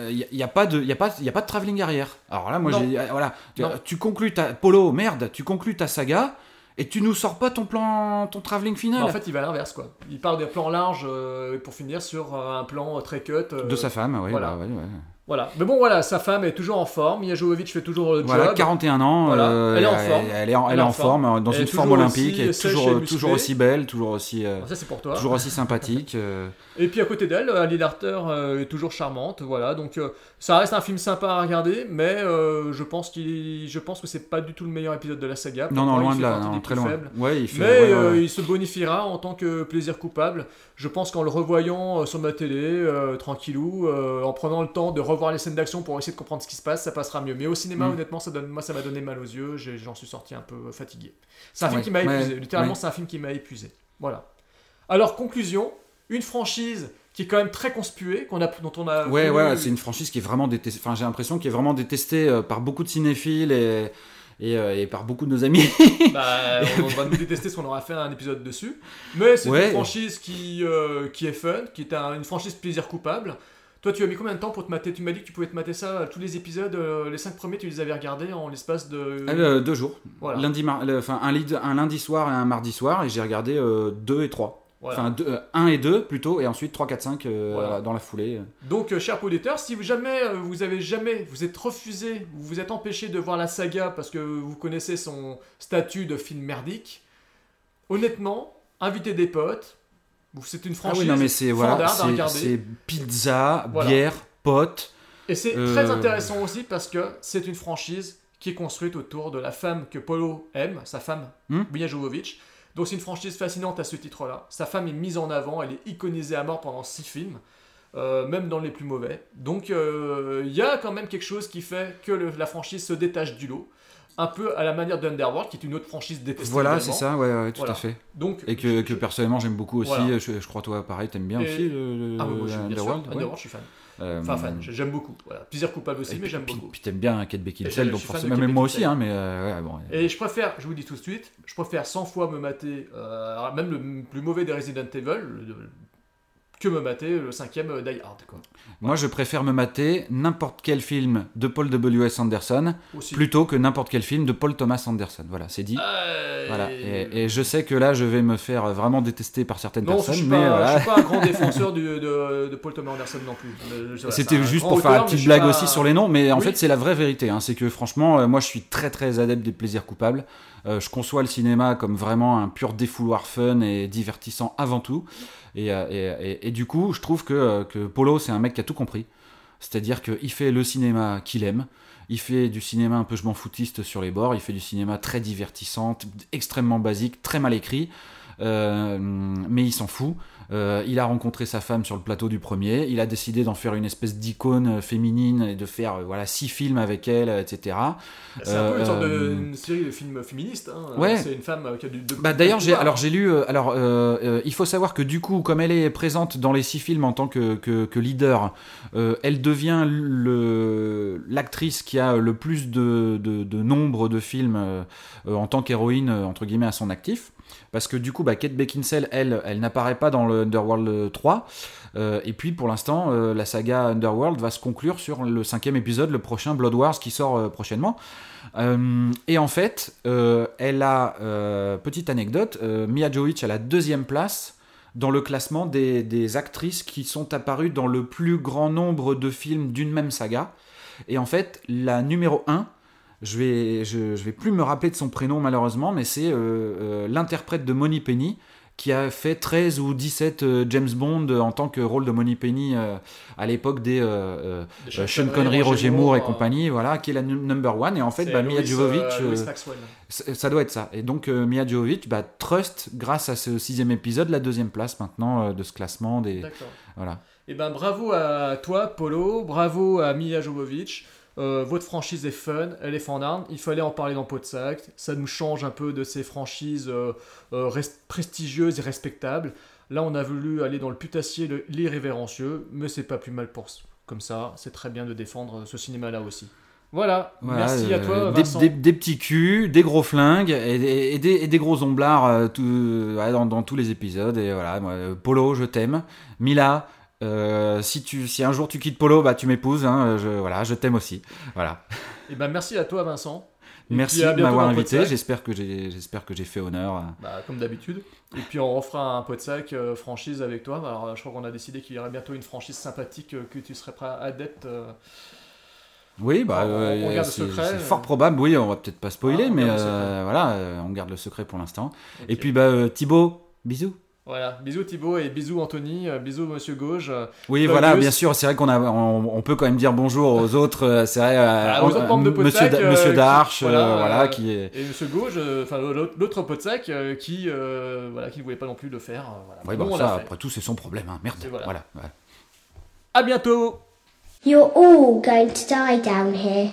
il n'y a, pas de, y a, pas, y a pas de travelling arrière. Alors là, moi, j'ai, euh, voilà, tu, tu conclus ta Polo, merde, tu conclus ta saga et tu nous sors pas ton plan, ton travelling final en fait, il va à l'inverse, quoi. Il part des plans larges euh, pour finir sur euh, un plan très cut. euh, de sa femme, oui, voilà. bah, ouais, ouais. Voilà. Mais bon, voilà, sa femme est toujours en forme. Mia Jovovich fait toujours le Voilà, job. 41 ans, Voilà. euh, Elle est en forme. Elle, est en, elle est en forme, euh, dans Elle une forme olympique, elle est toujours, aussi belle, toujours aussi, euh, Ça, c'est pour toi. toujours aussi sympathique. euh. Et puis à côté d'elle, Ali Darter euh, est toujours charmante, voilà. Donc euh, ça reste un film sympa à regarder, mais euh, je pense qu'il, je pense que c'est pas du tout le meilleur épisode de la saga. Non, non, loin de là, non, très loin. faibles. Ouais, il fait- mais ouais, ouais, euh, ouais. il se bonifiera en tant que plaisir coupable. Je pense qu'en le revoyant euh, sur ma télé, euh, tranquillou, euh, en prenant le temps de revoir les scènes d'action pour essayer de comprendre ce qui se passe, ça passera mieux. Mais au cinéma, Mm. honnêtement, ça donne, moi, ça m'a donné mal aux yeux. J'en suis sorti un peu fatigué. C'est un film qui m'a épuisé. Littéralement, c'est un film qui m'a épuisé. Voilà. Alors, conclusion, une franchise qui est quand même très conspuée, qu'on a, dont on a. Ouais, vu- ouais, c'est une franchise qui est vraiment détestée. Enfin, j'ai l'impression qu'elle est vraiment détestée par beaucoup de cinéphiles et, et, euh, et par beaucoup de nos amis. Bah, on, va nous détester parce qu'on aura fait un épisode dessus. Mais c'est Ouais. une franchise qui, euh, qui est fun, qui est un- une franchise plaisir coupable. Toi, tu as mis combien de temps pour te mater? Tu m'as dit que tu pouvais te mater ça, euh, tous les épisodes, euh, les 5 premiers, tu les avais regardés en l'espace de. Euh, deux jours. Voilà. Lundi, mar- le- enfin, un, lundi soir et un mardi soir, et j'ai regardé euh, deux et trois. Voilà. Enfin, 1 et 2 plutôt, et ensuite 3, 4, 5 euh, Voilà. dans la foulée. Donc, euh, chers auditeurs, si vous jamais, euh, vous avez jamais, vous êtes refusé, vous vous êtes empêché de voir la saga parce que vous connaissez son statut de film merdique, honnêtement, invitez des potes. C'est une Ah franchise oui, non, mais c'est voilà, c'est- pizza, Voilà. bière, potes. Et c'est Euh, très intéressant aussi parce que c'est une franchise qui est construite autour de la femme que Polo aime, sa femme, Hmm. Mia Jovovich. Donc c'est une franchise fascinante à ce titre-là. Sa femme est mise en avant, elle est iconisée à mort pendant six films, euh, même dans les plus mauvais. Donc euh, il y a quand même quelque chose qui fait que le- la franchise se détache du lot. Un peu à la manière d'Underworld, qui est une autre franchise détestée. Voilà, c'est ça, ouais, ouais, tout Voilà. à fait. Donc, Et que, que personnellement j'aime beaucoup aussi. Voilà. Je, je crois toi pareil, t'aimes bien Et- aussi le, Ah, moi, sûr, Underworld. ouais. Underworld, je suis fan. Euh, Enfin, fan, j'aime beaucoup. Voilà. Plaisir coupable aussi, mais j'aime beaucoup. Puis t'aimes bien Kate Beckinsale, donc forcément, même moi aussi, hein, mais euh, ouais, bon. Et je préfère, je vous dis tout de suite, je préfère 100 fois me mater, euh, même le plus mauvais des Resident Evil, que me mater le cinquième euh, Die Hard. Quoi. Moi, je préfère me mater n'importe quel film de Paul W.S. Anderson Aussi. plutôt que n'importe quel film de Paul Thomas Anderson. Voilà, c'est dit. Euh, Voilà. Et, et je sais que là, je vais me faire vraiment détester par certaines Non, je personnes, suis, mais pas, voilà. je suis pas un grand défenseur du- de, de Paul Thomas Anderson non plus. Voilà, C'était juste pour faire une petite blague pas- aussi sur les noms, mais en Oui. fait c'est la vraie vérité. hein. C'est que franchement, euh, moi je suis très très adepte des plaisirs coupables. Euh, je conçois le cinéma comme vraiment un pur défouloir fun et divertissant avant tout. Et, euh, et- du coup, je trouve que, euh, que Polo c'est un mec qui a tout compris. C'est-à-dire qu'il fait le cinéma qu'il aime. Il fait du cinéma un peu je m'en foutiste sur les bords. Il fait du cinéma très divertissant, extrêmement basique, très mal écrit. Euh, mais il s'en fout. Euh, il a rencontré sa femme sur le plateau du premier. Il a décidé d'en faire une espèce d'icône euh, féminine et de faire euh, voilà six films avec elle, etc. C'est un peu une sorte de une série de films féministes. Hein. Ouais. C'est une femme qui a du. Bah, d'ailleurs, j'ai alors j'ai lu. alors, il faut savoir que du coup, comme elle est présente dans les six films en tant que, que, que leader, elle devient l'actrice qui a le plus de, de, de nombre de films en tant qu'héroïne entre guillemets à son actif. Parce que du coup, bah, Kate Beckinsale, elle, elle n'apparaît pas dans le Underworld 3. Euh, et puis pour l'instant, euh, la saga Underworld va se conclure sur le cinquième épisode, le prochain Blood Wars qui sort euh, prochainement. Euh, et en fait, euh, elle a, euh, petite anecdote, euh, Mia Jovovich a la deuxième place dans le classement des, des actrices qui sont apparues dans le plus grand nombre de films d'une même saga. Et en fait, la numéro 1, je vais, je, je vais plus me rappeler de son prénom malheureusement, mais c'est euh, euh, l'interprète de Money Penny qui a fait 13 ou 17 euh, James Bond en tant que rôle de Money Penny à l'époque des, euh, Sean Connery, Roger Moore et compagnie, voilà, qui est la nu- number one. Et en fait, bah, Mia Jovovich, euh, ça doit être ça. Et donc euh, Mia Jovovich, bah, trust grâce à ce sixième épisode la deuxième place maintenant de ce classement des, D'accord. voilà. Eh ben bravo à toi, Polo. Bravo à Mia Jovovich. Euh, votre franchise est fun, elle est fandarde. Il fallait en parler dans Pot de Sac. Ça nous change un peu de ces franchises euh, euh, res- prestigieuses et respectables. Là, on a voulu aller dans le putassier, l'irrévérencieux, mais c'est pas plus mal pour comme ça. C'est très bien de défendre ce cinéma-là aussi. Voilà. Voilà, Merci à toi, des, Vincent. des- des petits culs, des gros flingues et, des- et des, et des gros omblards euh, tout- dans, dans tous les épisodes. Et voilà, moi, Polo, je t'aime. Mila, euh, si, tu, si un jour tu quittes Polo, bah, tu m'épouses. hein, je, voilà, je t'aime aussi. Voilà. Eh ben merci à toi, Vincent. Et Merci à de m'avoir invité. J'espère que j'ai j'espère que j'ai fait honneur. Bah, comme d'habitude. Et puis on refera un pot de sac euh, franchise avec toi. Alors je crois qu'on a décidé qu'il y aurait bientôt une franchise sympathique euh, que tu serais prêt adepte. euh. Oui, bah, On- on euh, garde le secret, c'est fort probable. Oui, on va peut-être pas spoiler, Ah, on mais voilà, on garde le secret pour l'instant. Et puis, bah, Thibaut, bisous. Voilà, bisous Thibaut et bisous Anthony, euh, bisous Monsieur Gauge. euh, Oui, voilà, bien sûr, c'est vrai qu'on a, on, on peut quand même dire bonjour aux autres. euh, C'est vrai, euh, Ah, aux autres membres de Monsieur, Monsieur Darche, euh, voilà, voilà, qui est. Et Monsieur Gauge, euh, enfin l'autre pot de sac euh, qui, euh, voilà, qui ne voulait pas non plus le faire. voilà. Nous, bon, on ça, après tout, c'est son problème. Hein. Merde. Voilà. Voilà. voilà. À bientôt. You're all going to die down here.